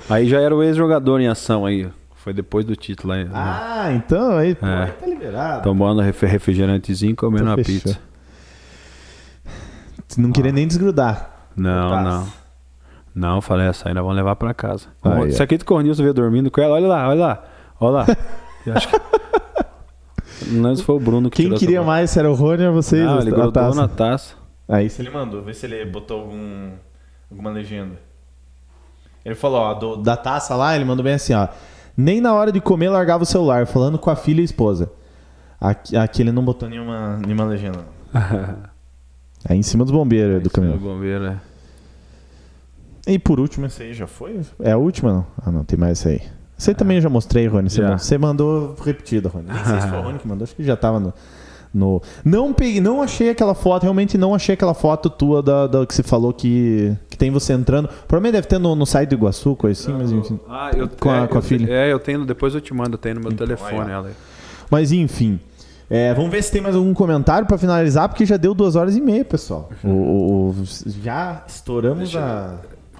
aí já era o ex-jogador em ação aí. Foi depois do título aí. né? Ah, então aí, pô, É. aí tá liberado. Tomando ref- refrigerantezinho e comendo Então uma fechou. pizza. Não queria nem desgrudar. Não, não. Não, falei, essa aí nós vamos levar pra casa. Isso aqui do Cornilson veio dormindo com ela, olha lá, olha lá. Olha lá. Eu acho que... Não, foi o Bruno que Quem tirou queria mais, se era o Rony ou vocês? Não, a- ele grudou taça? na taça. Aí se ele mandou, vê se ele botou algum, alguma legenda. Ele falou, ó, do- da taça lá, ele mandou bem assim, ó. Nem na hora de comer largava o celular, falando com a filha e a esposa. Aqui, aqui ele não botou nenhuma, nenhuma legenda. Aí em cima dos bombeiros do Esse caminhão. bombeiro, é. E por último, essa aí já foi? É a última, não? Ah, não, tem mais essa aí. Essa aí também eu já mostrei, Rony. Você, Já. mandou, você mandou repetida, Rony. Nem sei se foi o Rony que mandou, acho que já tava no, No... Não peguei, não achei aquela foto, realmente não achei aquela foto tua da, da que você falou que, que tem você entrando. Provavelmente deve ter no, no site do Iguaçu, coisa assim, mas enfim. Ah, eu, Com a- é, com a eu- filha. É, eu tenho, depois eu te mando, tenho no meu Então, telefone aí, ela. aí. Mas enfim. É, vamos ver se tem mais algum comentário pra finalizar, porque já deu duas horas e meia, pessoal. O- o- o- já estouramos Deixa eu- a.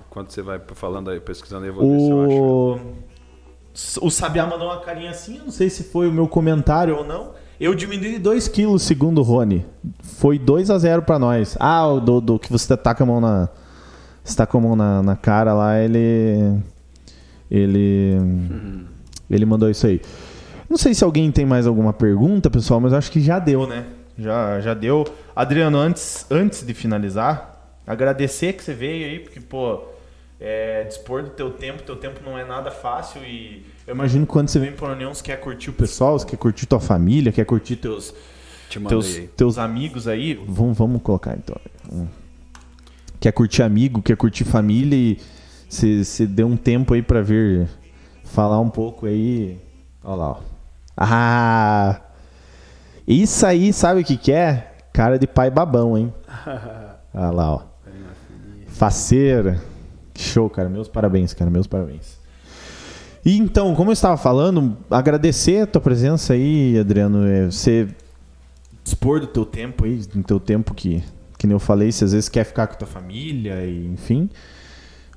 Quando você vai falando aí, pesquisando aí, eu vou ver se eu acho. O... o Sabiá mandou uma carinha assim, eu não sei se foi o meu comentário ou não. Eu diminui 2 quilos, segundo o Rony. Foi 2 a 0 pra nós. Ah, o do, do que você com a mão na. Você tá com a mão na, na cara lá, ele. Ele. Ele mandou isso aí. Não sei se alguém tem mais alguma pergunta, pessoal, mas acho que já deu, né? Já, já deu. Adriano, antes, antes de finalizar, agradecer que você veio aí, porque, pô, é, dispor do teu tempo, teu tempo não é nada fácil e eu imagino que quando você vem para União, você quer curtir o pessoal, você quer curtir tua família, quer curtir teus, Te teus, teus amigos aí. Vamos, vamos colocar então. Hum. Quer curtir amigo, quer curtir família e você deu um tempo aí pra vir falar um pouco aí. Olha lá, ó. Ah! Isso aí, sabe o que que é? Cara de pai babão, hein? Olha lá, ó. Faceira. Show, cara. Meus parabéns, cara. Meus parabéns. E então, como eu estava falando, agradecer a tua presença aí, Adriano. É, Você dispor do teu tempo aí, do teu tempo que, que nem eu falei, se às vezes quer ficar com a tua família, e, enfim.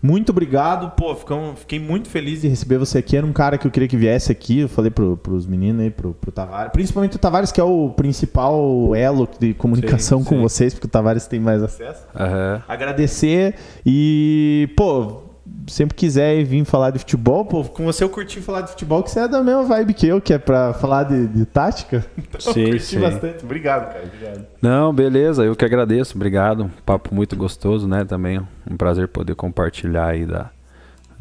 Muito obrigado, pô, fiquei muito feliz de receber você aqui. Era um cara que eu queria que viesse aqui. Eu falei pro, pros meninos aí, pro, pro Tavares. Principalmente o Tavares, que é o principal elo de comunicação Sim, com sim. vocês, porque o Tavares tem mais acesso Aham. agradecer e, pô, sempre quiser ir vir falar de futebol, pô, com você eu curti falar de futebol, que você é da mesma vibe que eu, que é pra falar de, de tática. Então, Sim, eu curti sim. bastante. Obrigado, cara. Obrigado. Não, beleza, eu que agradeço, obrigado. Um papo muito gostoso, né? Também um prazer poder compartilhar aí da,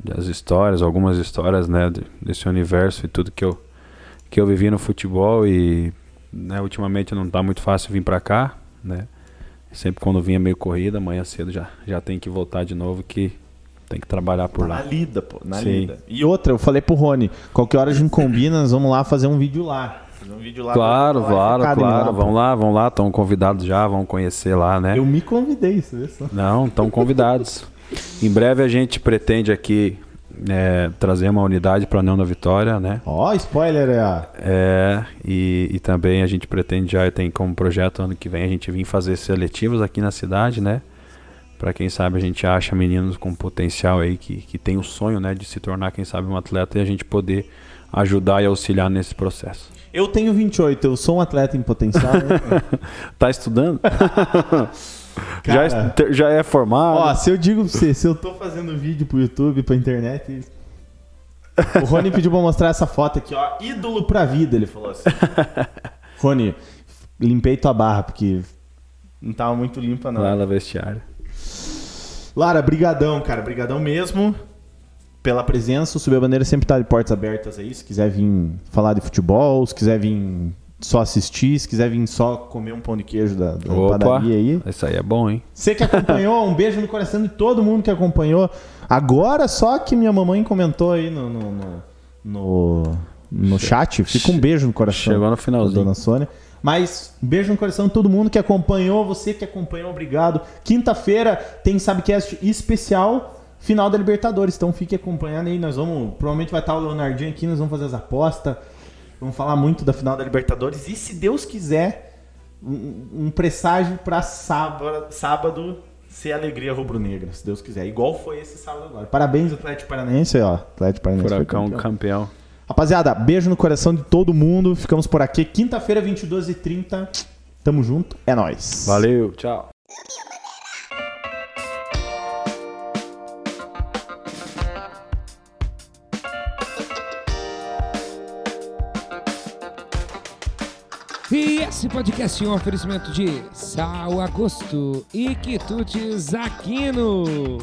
das histórias, algumas histórias, né? de- desse universo e tudo que eu, que eu vivi no futebol e né, ultimamente não tá muito fácil vir pra cá, né? Sempre quando vinha meio corrida, amanhã cedo já, já tem que voltar de novo que tem que trabalhar por Na lá. lida, pô, na Sim. lida. E outra, eu falei pro Rony, qualquer hora a gente combina, nós vamos lá fazer um vídeo lá. Fazer um vídeo lá. Claro, lá, claro, claro. lá, vão pô. lá, vão lá, estão convidados já, vão conhecer lá, né? Eu me convidei, você vê só. Não, estão convidados. em breve a gente pretende aqui é, trazer uma unidade para a União da Vitória, né? Ó, spoiler, é. É, e, e também a gente pretende já tem como projeto ano que vem a gente vir fazer seletivos aqui na cidade, né? Para quem sabe a gente acha meninos com potencial aí que, que tem o sonho, né, de se tornar quem sabe um atleta e a gente poder ajudar e auxiliar nesse processo. Eu tenho 28, eu sou um atleta em potencial. né? Tá estudando? Cara. já, é- já é formado? Ó, se eu digo pra você, se eu tô fazendo vídeo pro YouTube, pra internet. O Rony pediu pra mostrar essa foto aqui, ó. Ídolo pra vida, ele falou assim. Rony, limpei tua barra, porque não tava muito limpa, não. Lá no vestiário. Lara, brigadão, cara. Brigadão mesmo pela presença. O Subir a Bandeira sempre tá de portas abertas aí. Se quiser vir falar de futebol, se quiser vir só assistir, se quiser vir só comer um pão de queijo da, da Opa, padaria aí. isso aí é bom, hein? Você que acompanhou, um beijo no coração de todo mundo que acompanhou. Agora só que minha mamãe comentou aí no, no, no, no, no chat. Fica um beijo no coração. Chegou no da finalzinho. Dona Sônia. Mas beijo no coração de todo mundo que acompanhou, você que acompanhou, obrigado. Quinta-feira tem Sabcast especial, final da Libertadores. Então fique acompanhando aí. Nós vamos. Provavelmente vai estar o Leonardinho aqui, nós vamos fazer as apostas. Vamos falar muito da final da Libertadores. E se Deus quiser, um, um presságio para sábado, sábado ser alegria rubro-negra, se Deus quiser. Igual foi esse sábado agora. Parabéns, Atlético Paranaense, ó. Atlético Paranaense. Furacão campeão. campeão. Rapaziada, beijo no coração de todo mundo. Ficamos por aqui. Quinta-feira, 22h30. Tamo junto. É nóis. Valeu, tchau. E esse podcast é um oferecimento de Sal Agosto e Quitutes Aquino.